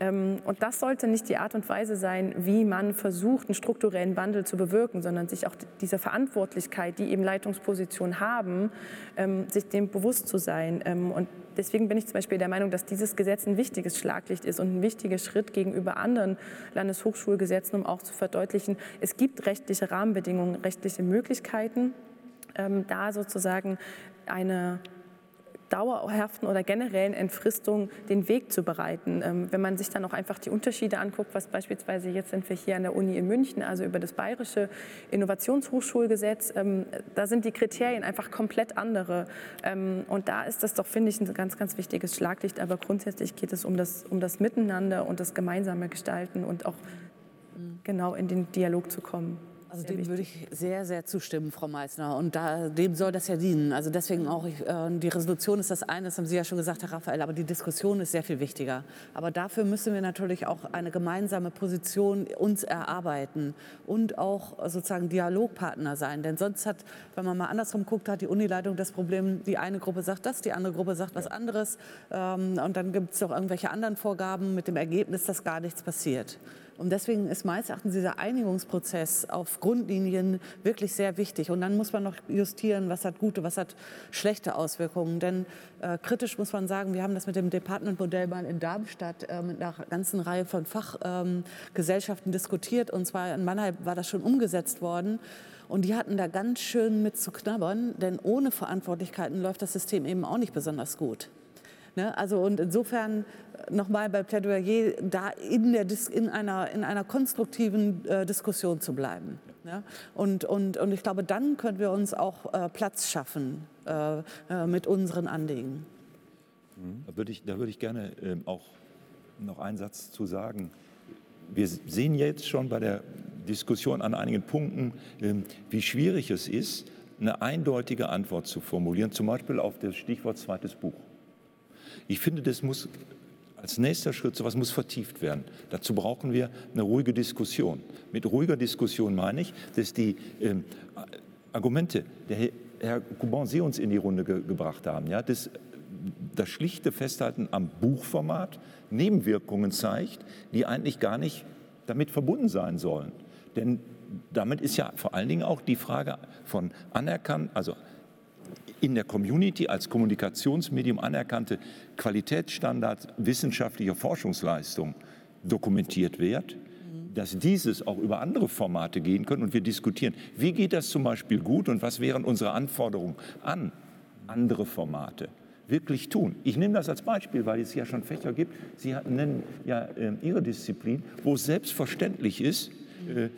Ähm, und das sollte nicht die Art und Weise sein, wie man versucht, einen strukturellen Wandel zu bewirken, sondern sich auch dieser Verantwortlichkeit, die eben Leitungspositionen haben, ähm, sich dem bewusst zu sein. Ähm, und deswegen bin ich zum Beispiel der Meinung, dass dieses Gesetz ein wichtiges Schlaglicht ist und ein wichtiger Schritt gegenüber anderen Landeshochschulgesetzen, um auch zu verdeutlichen, es gibt rechtliche Rahmenbedingungen, rechtliche Möglichkeiten, ähm, da sozusagen eine dauerhaften oder generellen Entfristung den Weg zu bereiten. Ähm, wenn man sich dann auch einfach die Unterschiede anguckt, was beispielsweise jetzt sind wir hier an der Uni in München, also über das bayerische Innovationshochschulgesetz, ähm, da sind die Kriterien einfach komplett andere. Ähm, und da ist das doch, finde ich, ein ganz, ganz wichtiges Schlaglicht. Aber grundsätzlich geht es um das, um das Miteinander und das gemeinsame Gestalten und auch genau in den Dialog zu kommen. Also dem wichtig. würde ich sehr, sehr zustimmen, Frau Meissner. Und da, dem soll das ja dienen. Also deswegen auch, ich, äh, die Resolution ist das eine, das haben Sie ja schon gesagt, Herr Raphael, aber die Diskussion ist sehr viel wichtiger. Aber dafür müssen wir natürlich auch eine gemeinsame Position uns erarbeiten und auch sozusagen Dialogpartner sein. Denn sonst hat, wenn man mal andersrum guckt, hat die Unileitung das Problem, die eine Gruppe sagt das, die andere Gruppe sagt was anderes. Ähm, und dann gibt es auch irgendwelche anderen Vorgaben mit dem Ergebnis, dass gar nichts passiert. Und deswegen ist meines Erachtens dieser Einigungsprozess auf Grundlinien wirklich sehr wichtig. Und dann muss man noch justieren, was hat gute, was hat schlechte Auswirkungen. Denn äh, kritisch muss man sagen, wir haben das mit dem Departmentmodell mal in Darmstadt äh, mit einer ganzen Reihe von Fachgesellschaften ähm, diskutiert. Und zwar in Mannheim war das schon umgesetzt worden. Und die hatten da ganz schön mit zu knabbern, denn ohne Verantwortlichkeiten läuft das System eben auch nicht besonders gut. Ne? Also und insofern äh, nochmal bei Plädoyer, da in, der, in, einer, in einer konstruktiven äh, Diskussion zu bleiben. Ja? Und, und, und ich glaube, dann können wir uns auch äh, Platz schaffen äh, äh mit unseren Anliegen. Da würde ich, da würde ich gerne ähm, auch noch einen Satz zu sagen. Wir sehen jetzt schon bei der Diskussion an einigen Punkten, ähm, wie schwierig es ist, eine eindeutige Antwort zu formulieren, zum Beispiel auf das Stichwort zweites Buch. Ich finde, das muss als nächster Schritt, sowas muss vertieft werden. Dazu brauchen wir eine ruhige Diskussion. Mit ruhiger Diskussion meine ich, dass die ähm, Argumente, der Herr Couban Sie uns in die Runde ge gebracht haben, ja, das, das schlichte Festhalten am Buchformat Nebenwirkungen zeigt, die eigentlich gar nicht damit verbunden sein sollen. Denn damit ist ja vor allen Dingen auch die Frage von anerkannt, also in der Community als Kommunikationsmedium anerkannte Qualitätsstandards wissenschaftlicher Forschungsleistung dokumentiert wird, dass dieses auch über andere Formate gehen können und wir diskutieren, wie geht das zum Beispiel gut und was wären unsere Anforderungen an andere Formate wirklich tun. Ich nehme das als Beispiel, weil es ja schon Fächer gibt. Sie nennen ja äh, Ihre Disziplin, wo es selbstverständlich ist, äh,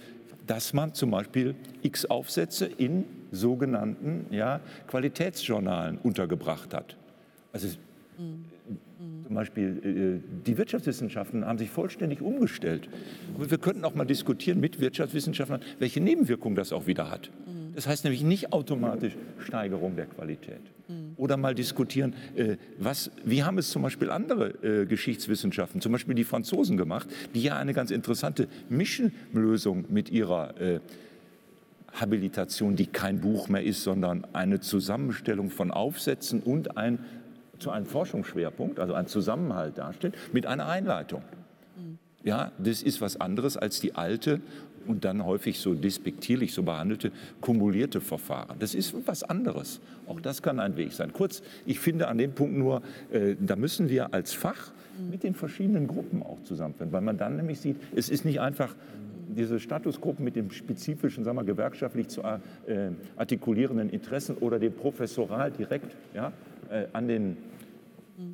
dass man zum Beispiel x Aufsätze in sogenannten ja, Qualitätsjournalen untergebracht hat. Also mhm. zum Beispiel äh, die Wirtschaftswissenschaften haben sich vollständig umgestellt. wir könnten auch mal diskutieren mit Wirtschaftswissenschaftlern, welche Nebenwirkungen das auch wieder hat. Mhm. Das heißt nämlich nicht automatisch Steigerung der Qualität. Mhm. Oder mal diskutieren, äh, was, wie haben es zum Beispiel andere äh, Geschichtswissenschaften, zum Beispiel die Franzosen gemacht, die ja eine ganz interessante Mischenlösung mit ihrer Habilitation, die kein Buch mehr ist, sondern eine Zusammenstellung von Aufsätzen und ein, zu einem Forschungsschwerpunkt, also ein Zusammenhalt darstellt, mit einer Einleitung. Mhm. Ja, das ist was anderes als die alte und dann häufig so despektierlich so behandelte kumulierte Verfahren. Das ist was anderes. Auch das kann ein Weg sein. Kurz, ich finde an dem Punkt nur, äh, da müssen wir als Fach mit den verschiedenen Gruppen auch zusammenfinden, weil man dann nämlich sieht, es ist nicht einfach diese Statusgruppen mit dem spezifischen, sagen wir, gewerkschaftlich zu äh, artikulierenden Interessen oder dem Professoral direkt ja, äh, an den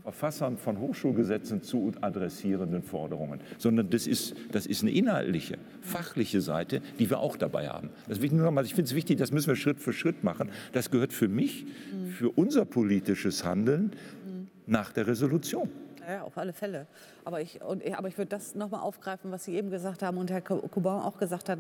Verfassern von Hochschulgesetzen zu adressierenden Forderungen, sondern das ist, das ist eine inhaltliche, fachliche Seite, die wir auch dabei haben. Das ich nur ich finde es wichtig, das müssen wir Schritt für Schritt machen. Das gehört für mich, für unser politisches Handeln nach der Resolution. Ja, auf alle Fälle. Aber ich, und, aber ich würde das nochmal aufgreifen, was Sie eben gesagt haben und Herr Kuban auch gesagt hat,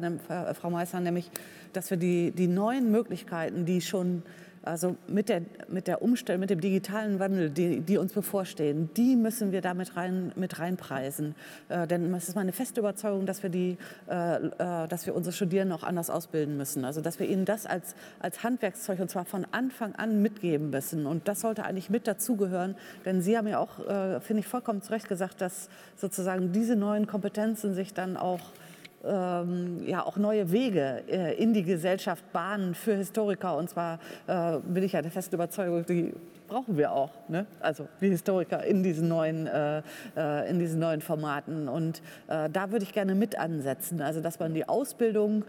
Frau Meister, nämlich, dass wir die, die neuen Möglichkeiten, die schon also mit der, mit der Umstellung, mit dem digitalen Wandel, die, die uns bevorstehen, die müssen wir damit rein, mit reinpreisen. Äh, denn es ist meine feste Überzeugung, dass wir, die, äh, äh, dass wir unsere Studierenden auch anders ausbilden müssen. Also dass wir ihnen das als, als Handwerkszeug und zwar von Anfang an mitgeben müssen. Und das sollte eigentlich mit dazugehören. Denn Sie haben ja auch, äh, finde ich, vollkommen zu Recht gesagt, dass sozusagen diese neuen Kompetenzen sich dann auch ähm, ja auch neue Wege äh, in die Gesellschaft bahnen für Historiker. Und zwar äh, bin ich ja der festen Überzeugung, die brauchen wir auch. Ne? Also die Historiker in diesen neuen, äh, äh in diesen neuen Formaten. Und äh, da würde ich gerne mit ansetzen. Also dass man die Ausbildung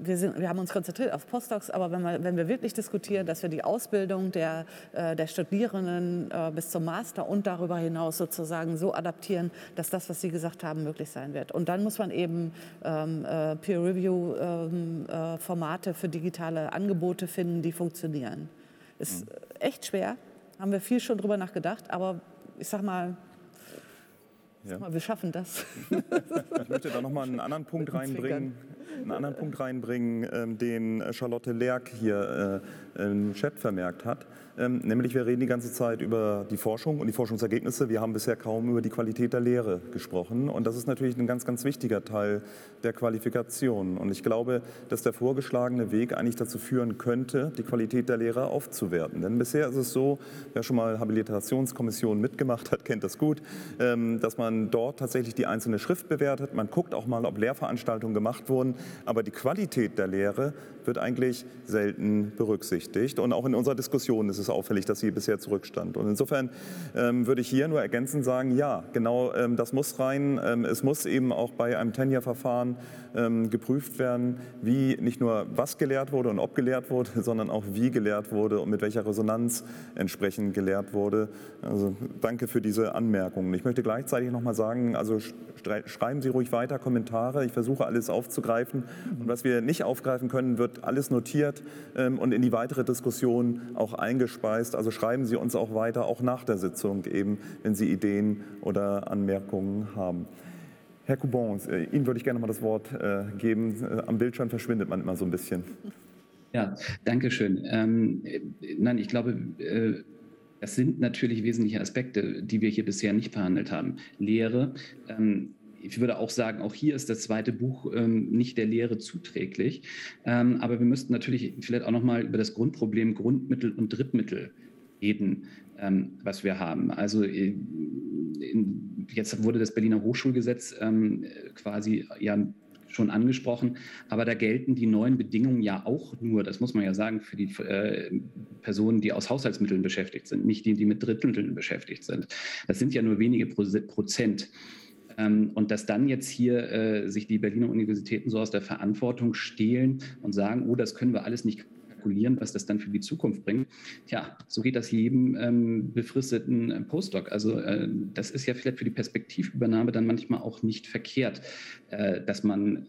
wir, sind, wir haben uns konzentriert auf Postdocs, aber wenn wir, wenn wir wirklich diskutieren, dass wir die Ausbildung der, äh, der Studierenden äh, bis zum Master und darüber hinaus sozusagen so adaptieren, dass das, was Sie gesagt haben, möglich sein wird. Und dann muss man eben ähm, äh, Peer-Review-Formate ähm, äh, für digitale Angebote finden, die funktionieren. Ist mhm. echt schwer, haben wir viel schon drüber nachgedacht, aber ich sag mal, ja. Mal, wir schaffen das. Ich möchte da noch mal einen anderen Punkt reinbringen. einen anderen Punkt reinbringen, ähm, den Charlotte Lerck hier äh, im Chat vermerkt hat. Ähm, nämlich wir reden die ganze Zeit über die Forschung und die Forschungsergebnisse. Wir haben bisher kaum über die Qualität der Lehre gesprochen. Und das ist natürlich ein ganz, ganz wichtiger Teil der Qualifikation. Und ich glaube, dass der vorgeschlagene Weg eigentlich dazu führen könnte, die Qualität der Lehre aufzuwerten. Denn bisher ist es so, wer schon mal Habilitationskommissionen mitgemacht hat, kennt das gut, ähm, dass man dort tatsächlich die einzelne Schrift bewertet. Man guckt auch mal, ob Lehrveranstaltungen gemacht wurden. Aber die Qualität der Lehre wird eigentlich selten berücksichtigt. Und auch in unserer Diskussion ist es auffällig, dass sie bisher zurückstand. Und insofern ähm, würde ich hier nur ergänzend sagen, ja, genau ähm, das muss rein. Ähm, es muss eben auch bei einem Tenure-Verfahren ähm, geprüft werden, wie nicht nur was gelehrt wurde und ob gelehrt wurde, sondern auch wie gelehrt wurde und mit welcher Resonanz entsprechend gelehrt wurde. Also danke für diese Anmerkungen. Ich möchte gleichzeitig noch mal sagen, also schreiben Sie ruhig weiter Kommentare. Ich versuche alles aufzugreifen. Und was wir nicht aufgreifen können, wird alles notiert ähm, und in die weitere Diskussion auch eingespeist. Also schreiben Sie uns auch weiter, auch nach der Sitzung eben, wenn Sie Ideen oder Anmerkungen haben. Herr Coubon, äh, Ihnen würde ich gerne mal das Wort äh, geben. Äh, am Bildschirm verschwindet man immer so ein bisschen. Ja, danke schön. Ähm, nein, ich glaube, äh, das sind natürlich wesentliche Aspekte, die wir hier bisher nicht verhandelt haben. Lehre. Ähm, ich würde auch sagen, auch hier ist das zweite Buch ähm, nicht der Lehre zuträglich. Ähm, aber wir müssten natürlich vielleicht auch noch mal über das Grundproblem Grundmittel und Drittmittel reden, ähm, was wir haben. Also äh, in, jetzt wurde das Berliner Hochschulgesetz ähm, quasi ja schon angesprochen, aber da gelten die neuen Bedingungen ja auch nur, das muss man ja sagen, für die äh, Personen, die aus Haushaltsmitteln beschäftigt sind, nicht die, die mit Drittmitteln beschäftigt sind. Das sind ja nur wenige Prozent. Ähm, und dass dann jetzt hier äh, sich die Berliner Universitäten so aus der Verantwortung stehlen und sagen, oh, das können wir alles nicht kalkulieren, was das dann für die Zukunft bringt. Tja, so geht das jedem ähm, befristeten äh, Postdoc. Also äh, das ist ja vielleicht für die Perspektivübernahme dann manchmal auch nicht verkehrt, äh, dass man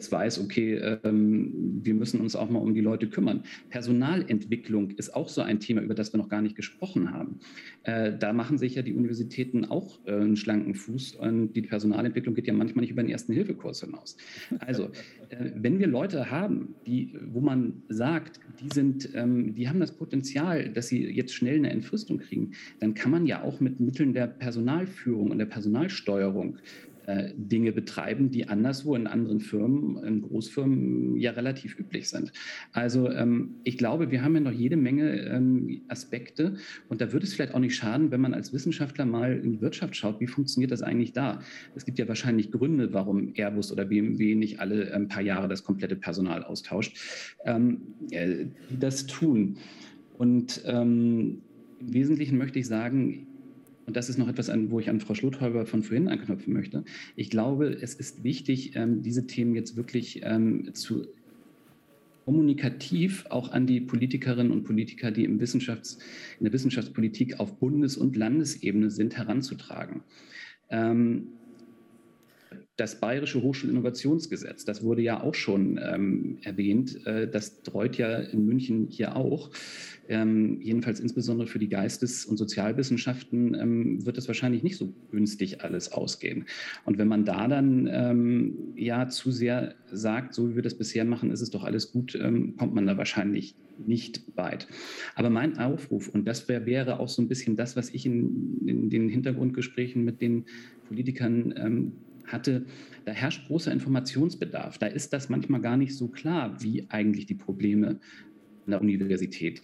jetzt weiß, okay, ähm, wir müssen uns auch mal um die Leute kümmern. Personalentwicklung ist auch so ein Thema, über das wir noch gar nicht gesprochen haben. Äh, da machen sich ja die Universitäten auch äh, einen schlanken Fuß und die Personalentwicklung geht ja manchmal nicht über den ersten Hilfekurs hinaus. Also, äh, wenn wir Leute haben, die, wo man sagt, die sind, ähm, die haben das Potenzial, dass sie jetzt schnell eine Entfristung kriegen, dann kann man ja auch mit Mitteln der Personalführung und der Personalsteuerung äh, Dinge betreiben, die anderswo in anderen Firmen, in Großfirmen ja relativ üblich sind. Also ähm, ich glaube, wir haben ja noch jede Menge ähm, Aspekte und da würde es vielleicht auch nicht schaden, wenn man als Wissenschaftler mal in die Wirtschaft schaut, wie funktioniert das eigentlich da? Es gibt ja wahrscheinlich Gründe, warum Airbus oder BMW nicht alle ein ähm, paar Jahre das komplette Personal austauscht, ähm, äh, die das tun. Und ähm, im Wesentlichen möchte ich sagen, und das ist noch etwas, wo ich an Frau Schlothäuber von vorhin anknüpfen möchte. Ich glaube, es ist wichtig, ähm, diese Themen jetzt wirklich ähm, zu kommunikativ auch an die Politikerinnen und Politiker, die im Wissenschafts-, in der Wissenschaftspolitik auf Bundes- und Landesebene sind, heranzutragen. Ähm, das Bayerische Hochschulinnovationsgesetz, das wurde ja auch schon ähm, erwähnt, äh, das treut ja in München hier auch ähm, jedenfalls insbesondere für die Geistes- und Sozialwissenschaften, ähm, wird es wahrscheinlich nicht so günstig alles ausgehen. Und wenn man da dann ähm, ja zu sehr sagt, so wie wir das bisher machen, ist es doch alles gut, ähm, kommt man da wahrscheinlich nicht weit. Aber mein Aufruf, und das wär, wäre auch so ein bisschen das, was ich in, in den Hintergrundgesprächen mit den Politikern ähm, hatte, da herrscht großer Informationsbedarf. Da ist das manchmal gar nicht so klar, wie eigentlich die Probleme an der Universität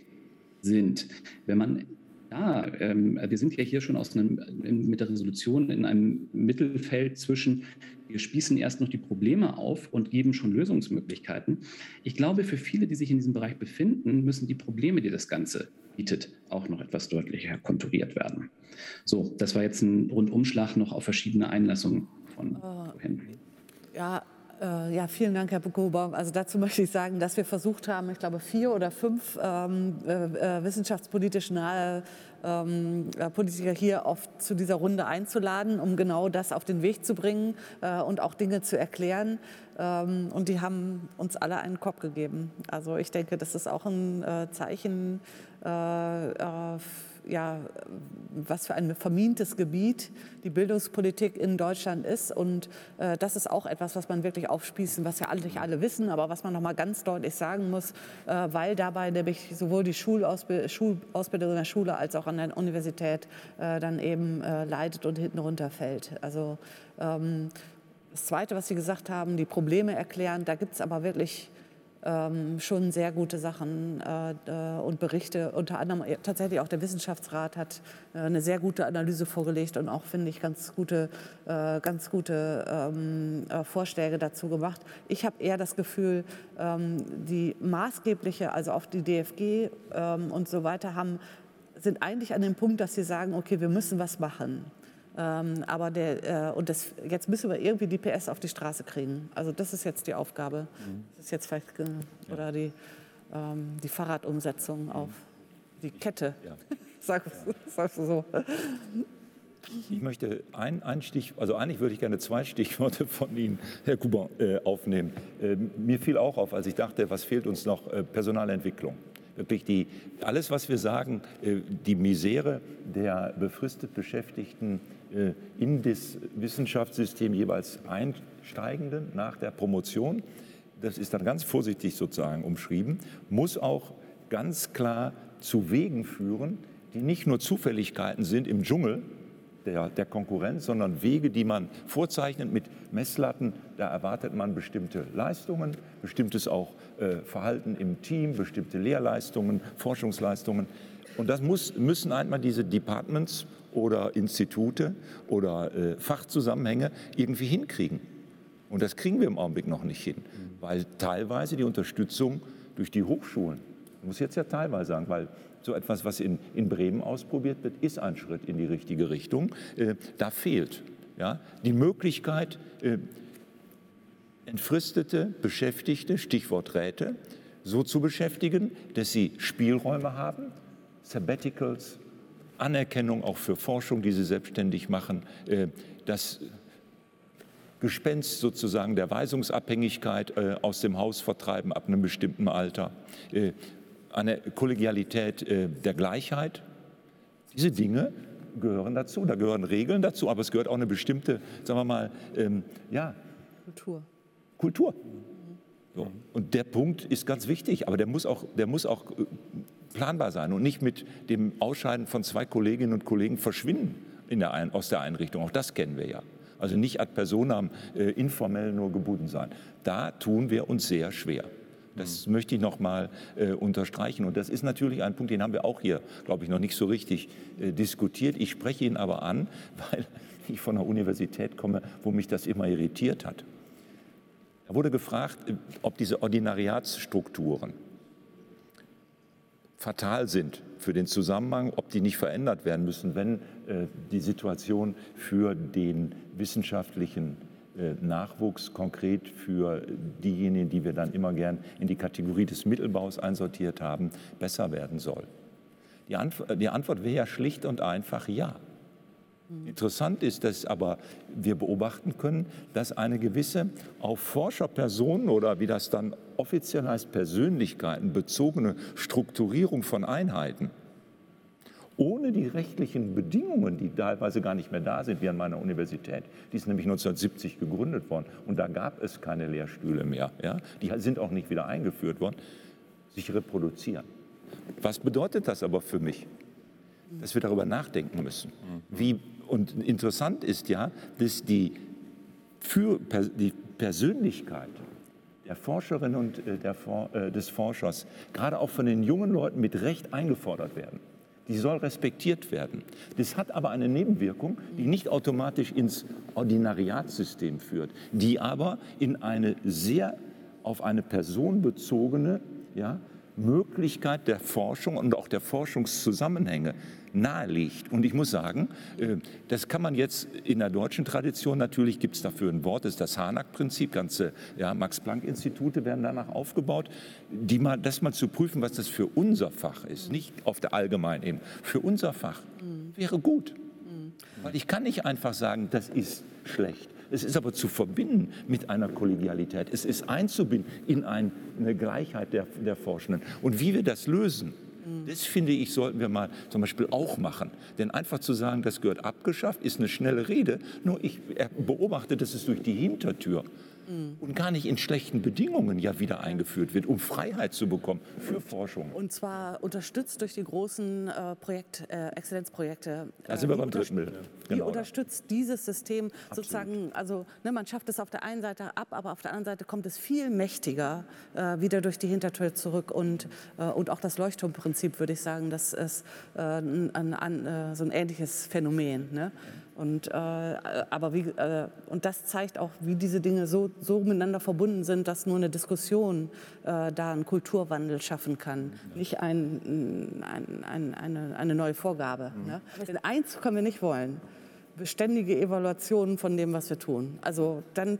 sind. Wenn man ja, ähm, wir sind ja hier schon aus einem, mit der Resolution in einem Mittelfeld zwischen, wir spießen erst noch die Probleme auf und geben schon Lösungsmöglichkeiten. Ich glaube, für viele, die sich in diesem Bereich befinden, müssen die Probleme, die das Ganze bietet, auch noch etwas deutlicher konturiert werden. So, das war jetzt ein Rundumschlag noch auf verschiedene Einlassungen von vorhin. Ja, äh, ja, vielen Dank, Herr Bukobaum. Also dazu möchte ich sagen, dass wir versucht haben, ich glaube, vier oder fünf ähm, äh, äh wissenschaftspolitisch nahe ähm, äh, Politiker hier oft zu dieser Runde einzuladen, um genau das auf den Weg zu bringen äh, und auch Dinge zu erklären. Ähm, und die haben uns alle einen Kopf gegeben. Also ich denke, das ist auch ein äh, Zeichen äh, äh, ja, was für ein vermintes Gebiet die Bildungspolitik in Deutschland ist. Und äh, das ist auch etwas, was man wirklich aufspießen, was ja nicht alle wissen, aber was man noch mal ganz deutlich sagen muss, äh, weil dabei nämlich sowohl die Schulausbild Schulausbildung in der Schule als auch an der Universität äh, dann eben äh, leidet und hinten runterfällt. Also ähm, das Zweite, was Sie gesagt haben, die Probleme erklären, da gibt es aber wirklich ähm, schon sehr gute Sachen äh, äh, und Berichte. Unter anderem äh, tatsächlich auch der Wissenschaftsrat hat äh, eine sehr gute Analyse vorgelegt und auch, finde ich, ganz gute, äh, ganz gute ähm, äh, Vorschläge dazu gemacht. Ich habe eher das Gefühl, ähm, die maßgebliche, also auf die DFG ähm, und so weiter haben, sind eigentlich an dem Punkt, dass sie sagen, okay, wir müssen was machen. Ähm, aber der, äh, und das, jetzt müssen wir irgendwie die PS auf die Straße kriegen. Also das ist jetzt die Aufgabe. Mhm. Das ist jetzt vielleicht äh, oder die, ähm, die Fahrradumsetzung auf die Kette. Ja. Sag, sag so. Ich möchte ein, ein Stich, also eigentlich würde ich gerne zwei Stichworte von Ihnen, Herr Kuba, äh, aufnehmen. Äh, mir fiel auch auf, als ich dachte, was fehlt uns noch? Äh, Personalentwicklung wirklich die, alles, was wir sagen, äh, die Misere der befristet Beschäftigten in das Wissenschaftssystem jeweils Einsteigenden nach der Promotion, das ist dann ganz vorsichtig sozusagen umschrieben, muss auch ganz klar zu Wegen führen, die nicht nur Zufälligkeiten sind im Dschungel, der, der Konkurrenz, sondern Wege, die man vorzeichnet mit Messlatten. Da erwartet man bestimmte Leistungen, bestimmtes auch äh, Verhalten im Team, bestimmte Lehrleistungen, Forschungsleistungen. Und das muss, müssen einmal diese Departments oder Institute oder äh, Fachzusammenhänge irgendwie hinkriegen. Und das kriegen wir im Augenblick noch nicht hin, weil teilweise die Unterstützung durch die Hochschulen, ich muss jetzt ja teilweise sagen, weil so etwas, was in, in Bremen ausprobiert wird, ist ein Schritt in die richtige Richtung. Äh, da fehlt ja, die Möglichkeit, äh, entfristete Beschäftigte, Stichwort Räte, so zu beschäftigen, dass sie Spielräume haben, Sabbaticals, Anerkennung auch für Forschung, die sie selbstständig machen, äh, das Gespenst sozusagen der Weisungsabhängigkeit aus dem Haus vertreiben ab einem bestimmten Alter. Eine Kollegialität äh, der Gleichheit. Diese Dinge gehören dazu. Da gehören Regeln dazu, aber es gehört auch eine bestimmte, sagen wir mal, ähm, ja, Kultur. Kultur. So. Und der Punkt ist ganz wichtig, aber der muss auch, der muss auch äh, planbar sein und nicht mit dem Ausscheiden von zwei Kolleginnen und Kollegen verschwinden in der Ein aus der Einrichtung. Auch das kennen wir ja. Also nicht ad personam äh, informell nur gebunden sein. Da tun wir uns sehr schwer. Das möchte ich noch mal äh, unterstreichen. Und das ist natürlich ein Punkt, den haben wir auch hier, glaube ich, noch nicht so richtig äh, diskutiert. Ich spreche ihn aber an, weil ich von der Universität komme, wo mich das immer irritiert hat. Da wurde gefragt, äh, ob diese Ordinariatsstrukturen fatal sind für den Zusammenhang, ob die nicht verändert werden müssen, wenn äh, die Situation für den wissenschaftlichen Nachwuchs konkret für diejenigen, die wir dann immer gern in die Kategorie des Mittelbaus einsortiert haben, besser werden soll? Die, Antw die Antwort wäre ja schlicht und einfach ja. Mhm. Interessant ist, dass aber wir beobachten können, dass eine gewisse auf Forscherpersonen oder wie das dann offiziell heißt, Persönlichkeiten bezogene Strukturierung von Einheiten ohne die rechtlichen Bedingungen, die teilweise gar nicht mehr da sind, wie an meiner Universität. Die ist nämlich 1970 gegründet worden und da gab es keine Lehrstühle mehr. Ja? Die sind auch nicht wieder eingeführt worden, sich reproduzieren. Was bedeutet das aber für mich? Dass wir darüber nachdenken müssen. Wie, und interessant ist ja, dass die, für, die Persönlichkeit der Forscherin und äh, der, äh, des Forschers gerade auch von den jungen Leuten mit Recht eingefordert werden die soll respektiert werden. Das hat aber eine Nebenwirkung, die nicht automatisch ins Ordinariatssystem führt, die aber in eine sehr auf eine Person bezogene ja, Möglichkeit der Forschung und auch der Forschungszusammenhänge naheliegt. Und ich muss sagen, äh, das kann man jetzt in der deutschen Tradition, natürlich gibt es dafür ein Wort, das ist das Harnack-Prinzip, ganze ja, Max-Planck-Institute werden danach aufgebaut, die mal, das mal zu prüfen, was das für unser Fach ist, nicht auf der allgemeinen Ebene, für unser Fach wäre gut. Weil ich kann nicht einfach sagen, das ist schlecht. Es ist aber zu verbinden mit einer Kollegialität. Es ist einzubinden in eine Gleichheit der, der Forschenden. Und wie wir das lösen, das finde ich, sollten wir mal zum Beispiel auch machen. Denn einfach zu sagen, das gehört abgeschafft, ist eine schnelle Rede. Nur ich beobachte, dass es durch die Hintertür mhm. und gar nicht in schlechten Bedingungen ja wieder eingeführt wird, um Freiheit zu bekommen für Forschung. Und zwar unterstützt durch die großen äh, Projekt, äh, Exzellenzprojekte. Da sind wir beim dritten Bild. Die genau. unterstützt dieses System Absolut. sozusagen, also ne, man schafft es auf der einen Seite ab, aber auf der anderen Seite kommt es viel mächtiger äh, wieder durch die Hintertür zurück und, äh, und auch das Leuchtturmprinzip, würde ich sagen, das ist äh, ein, ein, ein, äh, so ein ähnliches Phänomen. Ne? Und, äh, aber wie, äh, und das zeigt auch, wie diese Dinge so, so miteinander verbunden sind, dass nur eine Diskussion äh, da einen Kulturwandel schaffen kann, nicht ein, ein, ein, eine, eine neue Vorgabe. Mhm. Ne? Denn eins können wir nicht wollen, beständige Evaluationen von dem, was wir tun. Also dann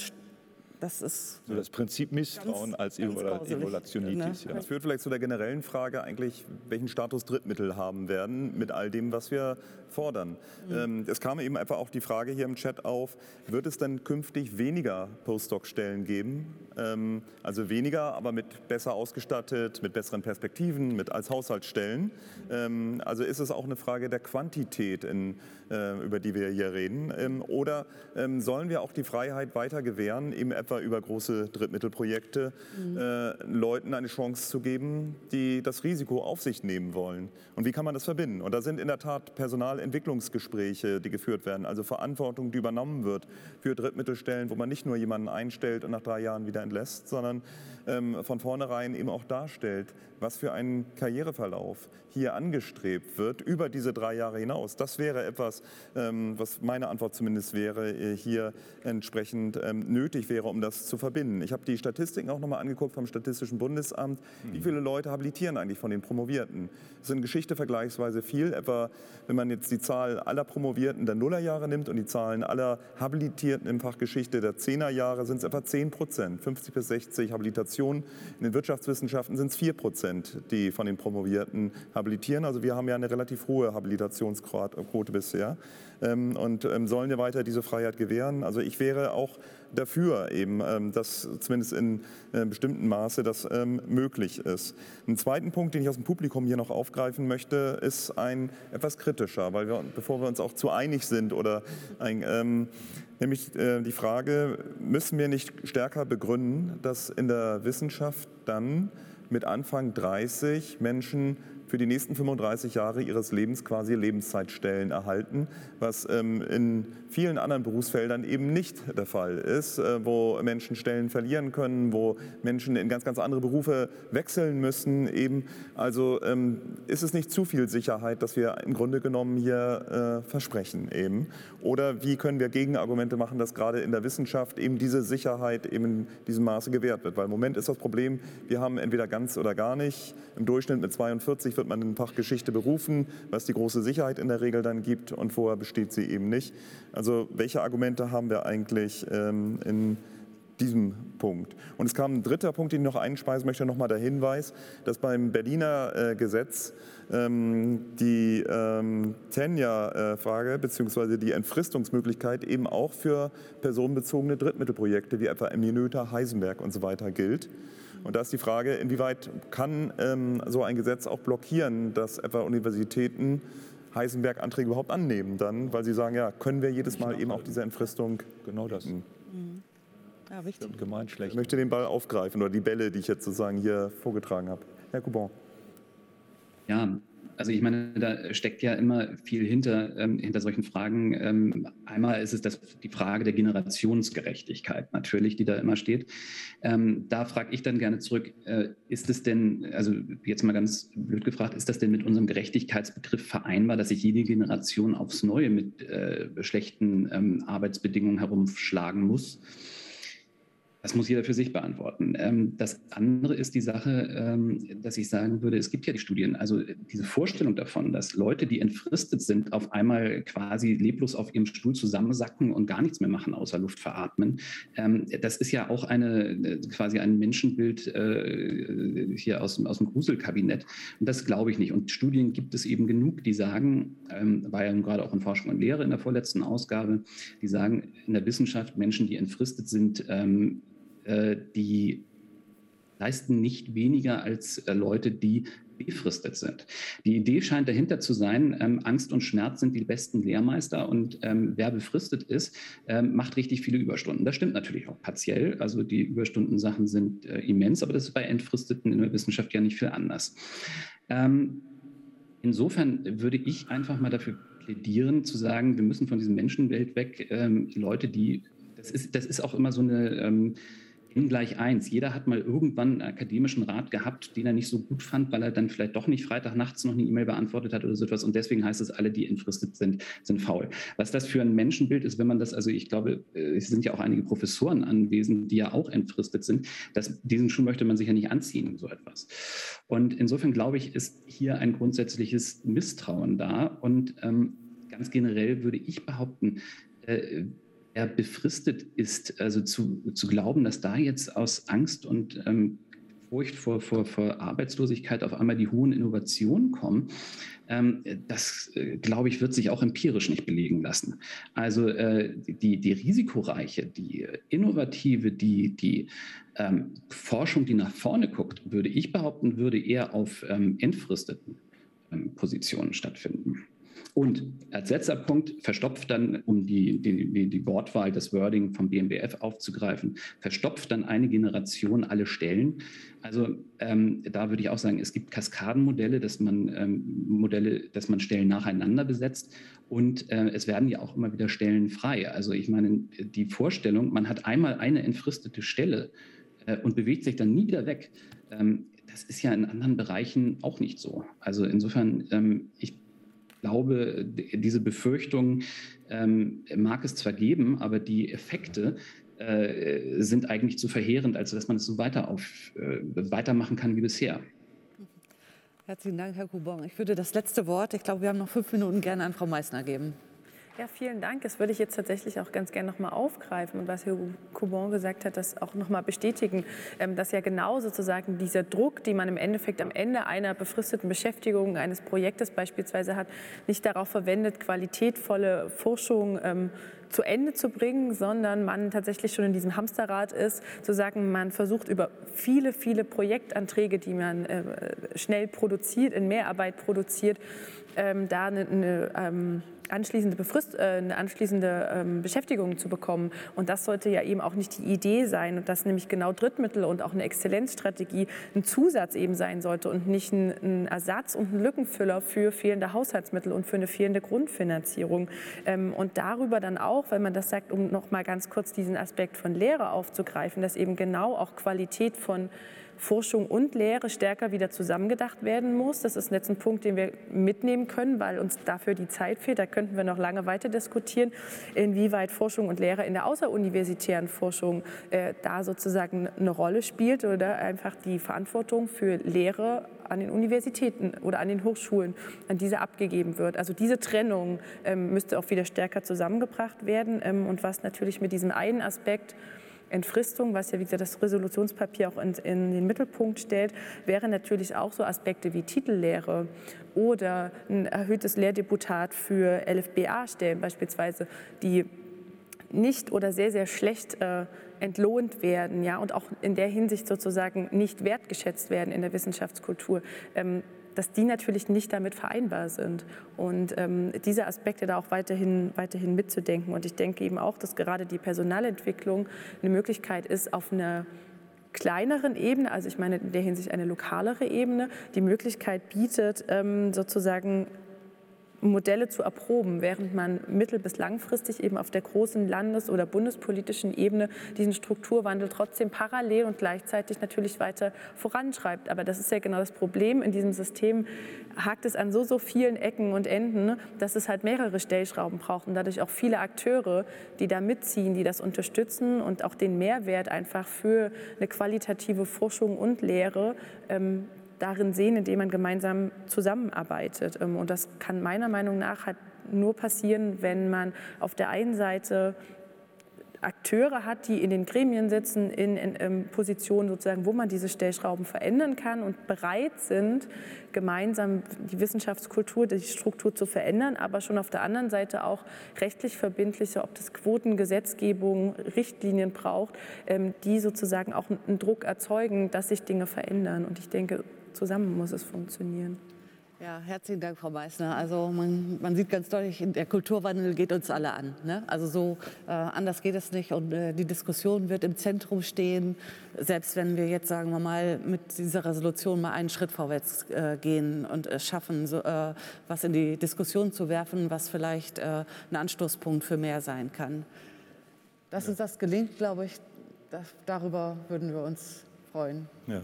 das ist so das Prinzip Misstrauen ganz, als Evaluationitis. Ne? Ja. Das führt vielleicht zu der generellen Frage eigentlich, welchen Status Drittmittel haben werden mit all dem, was wir fordern. Mhm. Ähm, es kam eben einfach auch die Frage hier im Chat auf, wird es denn künftig weniger Postdoc-Stellen geben? Ähm, also weniger, aber mit besser ausgestattet, mit besseren Perspektiven, mit als Haushaltsstellen. Ähm, also ist es auch eine Frage der Quantität, in, äh, über die wir hier reden? Ähm, oder ähm, sollen wir auch die Freiheit weiter gewähren, eben etwa über große Drittmittelprojekte mhm. äh, Leuten eine Chance zu geben, die das Risiko auf sich nehmen wollen. Und wie kann man das verbinden? Und da sind in der Tat Personalentwicklungsgespräche, die geführt werden, also Verantwortung, die übernommen wird für Drittmittelstellen, wo man nicht nur jemanden einstellt und nach drei Jahren wieder entlässt, sondern ähm, von vornherein eben auch darstellt, was für ein Karriereverlauf hier angestrebt wird über diese drei Jahre hinaus. Das wäre etwas, ähm, was meine Antwort zumindest wäre, äh, hier entsprechend ähm, nötig wäre, um das zu verbinden. Ich habe die Statistiken auch nochmal angeguckt vom Statistischen Bundesamt. Wie viele Leute habilitieren eigentlich von den Promovierten? Das in Geschichte vergleichsweise viel. Etwa, wenn man jetzt die Zahl aller Promovierten der Nullerjahre nimmt und die Zahlen aller Habilitierten im Fach Geschichte der Zehnerjahre, sind es etwa 10 Prozent. 50 bis 60 Habilitationen. In den Wirtschaftswissenschaften sind es 4 Prozent. Die von den Promovierten habilitieren. Also wir haben ja eine relativ hohe Habilitationsquote bisher und ähm, sollen ja weiter diese Freiheit gewähren. Also ich wäre auch dafür eben, ähm, dass zumindest in äh, bestimmten Maße das möglich ist. Ein zweiten Punkt, den ich aus dem Publikum hier noch aufgreifen möchte, ist ein etwas kritischer, weil wir, bevor wir uns auch zu einig sind oder ein, ähm, nämlich äh, die Frage, müssen wir nicht stärker begründen, dass in der Wissenschaft dann mit Anfang 30 Menschen für die nächsten 35 Jahre ihres Lebens quasi Lebenszeitstellen erhalten, was ähm, in vielen anderen Berufsfeldern eben nicht der Fall ist, äh, wo Menschen Stellen verlieren können, wo Menschen in ganz, ganz andere Berufe wechseln müssen. Eben. Also ähm, ist es nicht zu viel Sicherheit, dass wir im Grunde genommen hier äh, versprechen eben. Oder wie können wir Gegenargumente machen, dass gerade in der Wissenschaft eben diese Sicherheit eben in diesem Maße gewährt wird? Weil im Moment ist das Problem, wir haben entweder ganz oder gar nicht. Im Durchschnitt mit 42 wird man in Fach Geschichte berufen, was die große Sicherheit in der Regel dann gibt und vorher besteht sie eben nicht. Also welche Argumente haben wir eigentlich ähm, in diesem Punkt. Und es kam ein dritter Punkt, den ich noch einspeisen möchte, nochmal der Hinweis, dass beim Berliner äh, Gesetz ähm, die ähm, Tenja-Frage bzw. die Entfristungsmöglichkeit eben auch für personenbezogene Drittmittelprojekte wie etwa Eminöter, Heisenberg und so weiter gilt. Und da ist die Frage, inwieweit kann ähm, so ein Gesetz auch blockieren, dass etwa Universitäten Heisenberg-Anträge überhaupt annehmen dann, weil sie sagen, ja, können wir jedes Mal eben auch diese Entfristung genau das. Mhm. Ja, wichtig. Gemeint schlecht. Ich möchte den Ball aufgreifen oder die Bälle, die ich jetzt sozusagen hier vorgetragen habe. Herr Coupon. Ja, also ich meine, da steckt ja immer viel hinter, ähm, hinter solchen Fragen. Ähm, einmal ist es das, die Frage der Generationsgerechtigkeit natürlich, die da immer steht. Ähm, da frage ich dann gerne zurück, äh, ist es denn, also jetzt mal ganz blöd gefragt, ist das denn mit unserem Gerechtigkeitsbegriff vereinbar, dass sich jede Generation aufs Neue mit äh, schlechten ähm, Arbeitsbedingungen herumschlagen muss? Das muss jeder für sich beantworten. Ähm, das andere ist die Sache, ähm, dass ich sagen würde, es gibt ja die Studien, also diese Vorstellung davon, dass Leute, die entfristet sind, auf einmal quasi leblos auf ihrem Stuhl zusammensacken und gar nichts mehr machen, außer Luft veratmen. Ähm, das ist ja auch eine, quasi ein Menschenbild äh, hier aus, aus dem Gruselkabinett. Und das glaube ich nicht. Und Studien gibt es eben genug, die sagen, war ja gerade auch in Forschung und Lehre in der vorletzten Ausgabe, die sagen, in der Wissenschaft, Menschen, die entfristet sind, äh, die leisten nicht weniger als äh, Leute, die befristet sind. Die Idee scheint dahinter zu sein, ähm, Angst und Schmerz sind die besten Lehrmeister und ähm, wer befristet ist, ähm, macht richtig viele Überstunden. Das stimmt natürlich auch partiell. Also die Überstundensachen sind äh, immens, aber das ist bei Entfristeten in der Wissenschaft ja nicht viel anders. Ähm, insofern würde ich einfach mal dafür plädieren, zu sagen, wir müssen von diesem Menschenwelt weg, ähm, Leute, die, das ist, das ist auch immer so eine ähm, n gleich 1. Jeder hat mal irgendwann einen akademischen Rat gehabt, den er nicht so gut fand, weil er dann vielleicht doch nicht Freitagnachts noch eine E-Mail beantwortet hat oder so etwas. Und deswegen heißt es, alle, die entfristet sind, sind faul. Was das für ein Menschenbild ist, wenn man das, also ich glaube, äh, es sind ja auch einige Professoren anwesend, die ja auch entfristet sind. Das, diesen Schuh möchte man sich ja nicht anziehen, so etwas. Und insofern glaube ich, ist hier ein grundsätzliches Misstrauen da. Und ähm, ganz generell würde ich behaupten, äh, er befristet ist, also zu, zu glauben, dass da jetzt aus Angst und ähm, Furcht vor, vor, vor Arbeitslosigkeit auf einmal die hohen Innovationen kommen, ähm, das, äh, glaube ich, wird sich auch empirisch nicht belegen lassen. Also äh, die, die risikoreiche, die innovative, die, die ähm, Forschung, die nach vorne guckt, würde ich behaupten, würde eher auf ähm, entfristeten ähm, Positionen stattfinden. Und als letzter Punkt verstopft dann, um die, die, die Wortwahl, das Wording vom BMBF aufzugreifen, verstopft dann eine Generation alle Stellen. Also ähm, da würde ich auch sagen, es gibt Kaskadenmodelle, dass man ähm, Modelle, dass man Stellen nacheinander besetzt und äh, es werden ja auch immer wieder Stellen frei. Also ich meine, die Vorstellung, man hat einmal eine entfristete Stelle äh, und bewegt sich dann nie wieder weg. Ähm, das ist ja in anderen Bereichen auch nicht so. Also insofern, ähm, ich glaube, diese Befürchtung ähm, mag es zwar geben, aber die Effekte äh, sind eigentlich zu verheerend, als dass man es so weiter auf, äh, weitermachen kann wie bisher. Herzlichen Dank, Herr Kubon. Ich würde das letzte Wort, ich glaube, wir haben noch fünf Minuten, gerne an Frau Meissner geben. Ja, vielen Dank. Das würde ich jetzt tatsächlich auch ganz gerne nochmal aufgreifen und was Herr Coubon gesagt hat, das auch nochmal bestätigen, ähm, dass ja genau sozusagen dieser Druck, den man im Endeffekt am Ende einer befristeten Beschäftigung, eines Projektes beispielsweise hat, nicht darauf verwendet, qualitätvolle Forschung ähm, zu Ende zu bringen, sondern man tatsächlich schon in diesem Hamsterrad ist, zu sagen, man versucht über viele, viele Projektanträge, die man äh, schnell produziert, in Mehrarbeit produziert, ähm, da eine, eine ähm, anschließende, Befrist, äh, eine anschließende ähm, Beschäftigung zu bekommen. Und das sollte ja eben auch nicht die Idee sein, und dass nämlich genau Drittmittel und auch eine Exzellenzstrategie ein Zusatz eben sein sollte und nicht ein, ein Ersatz und ein Lückenfüller für fehlende Haushaltsmittel und für eine fehlende Grundfinanzierung. Ähm, und darüber dann auch, wenn man das sagt, um noch mal ganz kurz diesen Aspekt von Lehre aufzugreifen, dass eben genau auch Qualität von Forschung und Lehre stärker wieder zusammengedacht werden muss. Das ist jetzt ein Punkt, den wir mitnehmen können, weil uns dafür die Zeit fehlt. Da könnten wir noch lange weiter diskutieren, inwieweit Forschung und Lehre in der außeruniversitären Forschung äh, da sozusagen eine Rolle spielt oder einfach die Verantwortung für Lehre an den Universitäten oder an den Hochschulen an diese abgegeben wird. Also diese Trennung ähm, müsste auch wieder stärker zusammengebracht werden ähm, und was natürlich mit diesem einen Aspekt Entfristung, was ja wie gesagt das Resolutionspapier auch in, in, den Mittelpunkt stellt, wären natürlich auch so Aspekte wie Titellehre oder ein erhöhtes Lehrdeputat für LFBA-Stellen beispielsweise, die nicht oder sehr, sehr schlecht äh, entlohnt werden ja, und auch in der Hinsicht sozusagen nicht wertgeschätzt werden in der Wissenschaftskultur. Ähm, dass die natürlich nicht damit vereinbar sind. Und ähm, diese Aspekte da auch weiterhin, weiterhin mitzudenken. Und ich denke eben auch, dass gerade die Personalentwicklung eine Möglichkeit ist, auf einer kleineren Ebene, also ich meine in der Hinsicht eine lokalere Ebene, die Möglichkeit bietet, ähm, sozusagen Modelle zu erproben, während man mittel- bis langfristig eben auf der großen landes- oder bundespolitischen Ebene diesen Strukturwandel trotzdem parallel und gleichzeitig natürlich weiter voranschreibt. Aber das ist ja genau das Problem. In diesem System hakt es an so, so vielen Ecken und Enden, dass es halt mehrere Stellschrauben braucht und dadurch auch viele Akteure, die da mitziehen, die das unterstützen und auch den Mehrwert einfach für eine qualitative Forschung und Lehre ähm, darin sehen, indem man gemeinsam zusammenarbeitet. Ähm, und das kann meiner Meinung nach halt nur passieren, wenn man auf der einen Seite Akteure hat, die in den Gremien sitzen, in, in, in, Positionen sozusagen, wo man diese Stellschrauben verändern kann und bereit sind, gemeinsam die Wissenschaftskultur, die Struktur zu verändern, aber schon auf der anderen Seite auch rechtlich verbindliche, ob das Quoten, Gesetzgebung, Richtlinien braucht, ähm, die sozusagen auch einen Druck erzeugen, dass sich Dinge verändern. Und ich denke, zusammen muss es funktionieren. Ja, herzlichen Dank, Frau Meissner. Also man, man, sieht ganz deutlich, der Kulturwandel geht uns alle an. Ne? Also so äh, anders geht es nicht und äh, die Diskussion wird im Zentrum stehen. Selbst wenn wir jetzt, sagen wir mal, mit dieser Resolution mal einen Schritt vorwärts äh, gehen und es schaffen, so, äh, was in die Diskussion zu werfen, was vielleicht äh, ein Anstoßpunkt für mehr sein kann. Dass ja. uns das gelingt, glaube ich, das, darüber würden wir uns freuen. Ja.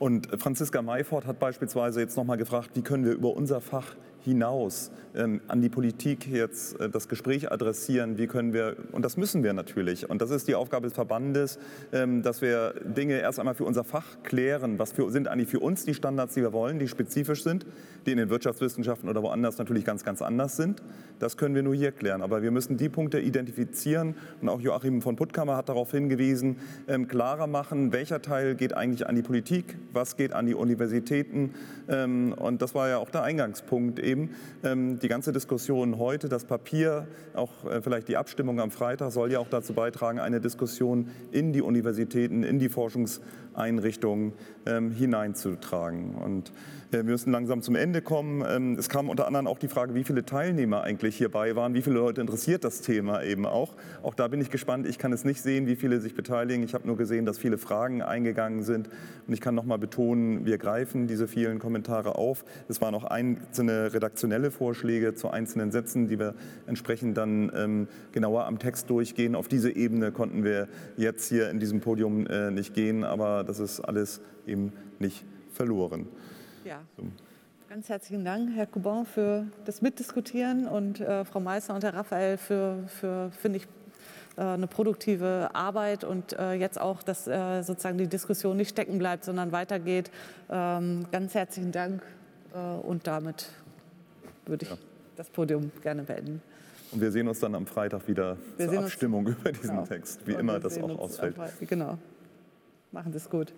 Und Franziska Mayfort hat beispielsweise jetzt noch mal gefragt, wie können wir über unser Fach hinaus ähm, an die Politik jetzt äh, das Gespräch adressieren, wie können wir, und das müssen wir natürlich, und das ist die Aufgabe des Verbandes, ähm, dass wir Dinge erst einmal für unser Fach klären, was für, sind eigentlich für uns die Standards, die wir wollen, die spezifisch sind, die in den Wirtschaftswissenschaften oder woanders natürlich ganz, ganz anders sind. Das können wir nur hier klären, aber wir müssen die Punkte identifizieren und auch Joachim von Puttkammer hat darauf hingewiesen, ähm, klarer machen, welcher Teil geht eigentlich an die Politik, was geht an die Universitäten ähm, und das war ja auch der Eingangspunkt eben. Ähm, die ganze Diskussion heute, das Papier, auch äh, vielleicht die Abstimmung am Freitag soll ja auch dazu beitragen, eine Diskussion in die Universitäten, in die Forschungseinrichtungen ähm, hineinzutragen. Und wir müssen langsam zum Ende kommen. Ähm, es kam unter anderem auch die Frage, wie viele Teilnehmer eigentlich hierbei waren, wie viele Leute interessiert das Thema eben auch. Auch da bin ich gespannt. Ich kann es nicht sehen, wie viele sich beteiligen. Ich habe nur gesehen, dass viele Fragen eingegangen sind. Und ich kann noch mal betonen, wir greifen diese vielen Kommentare auf. Es waren auch einzelne redaktionelle Vorschläge zu einzelnen Sätzen, die wir entsprechend dann ähm, genauer am Text durchgehen. Auf diese Ebene konnten wir jetzt hier in diesem Podium äh, nicht gehen, aber das ist alles eben nicht verloren. Ja. So. Ganz herzlichen Dank, Herr Coubon, für das Mitdiskutieren und äh, Frau Meister und Herr Raphael für, für finde ich, äh, eine produktive Arbeit und äh, jetzt auch, dass äh, sozusagen die Diskussion nicht stecken bleibt, sondern weitergeht. Ähm, ganz herzlichen Dank äh, und damit würde ich ja. das Podium gerne beenden. Und wir sehen uns dann am Freitag wieder wir zur Abstimmung über diesen genau. Text, wie und immer das auch ausfällt. Genau. Machen Sie es gut.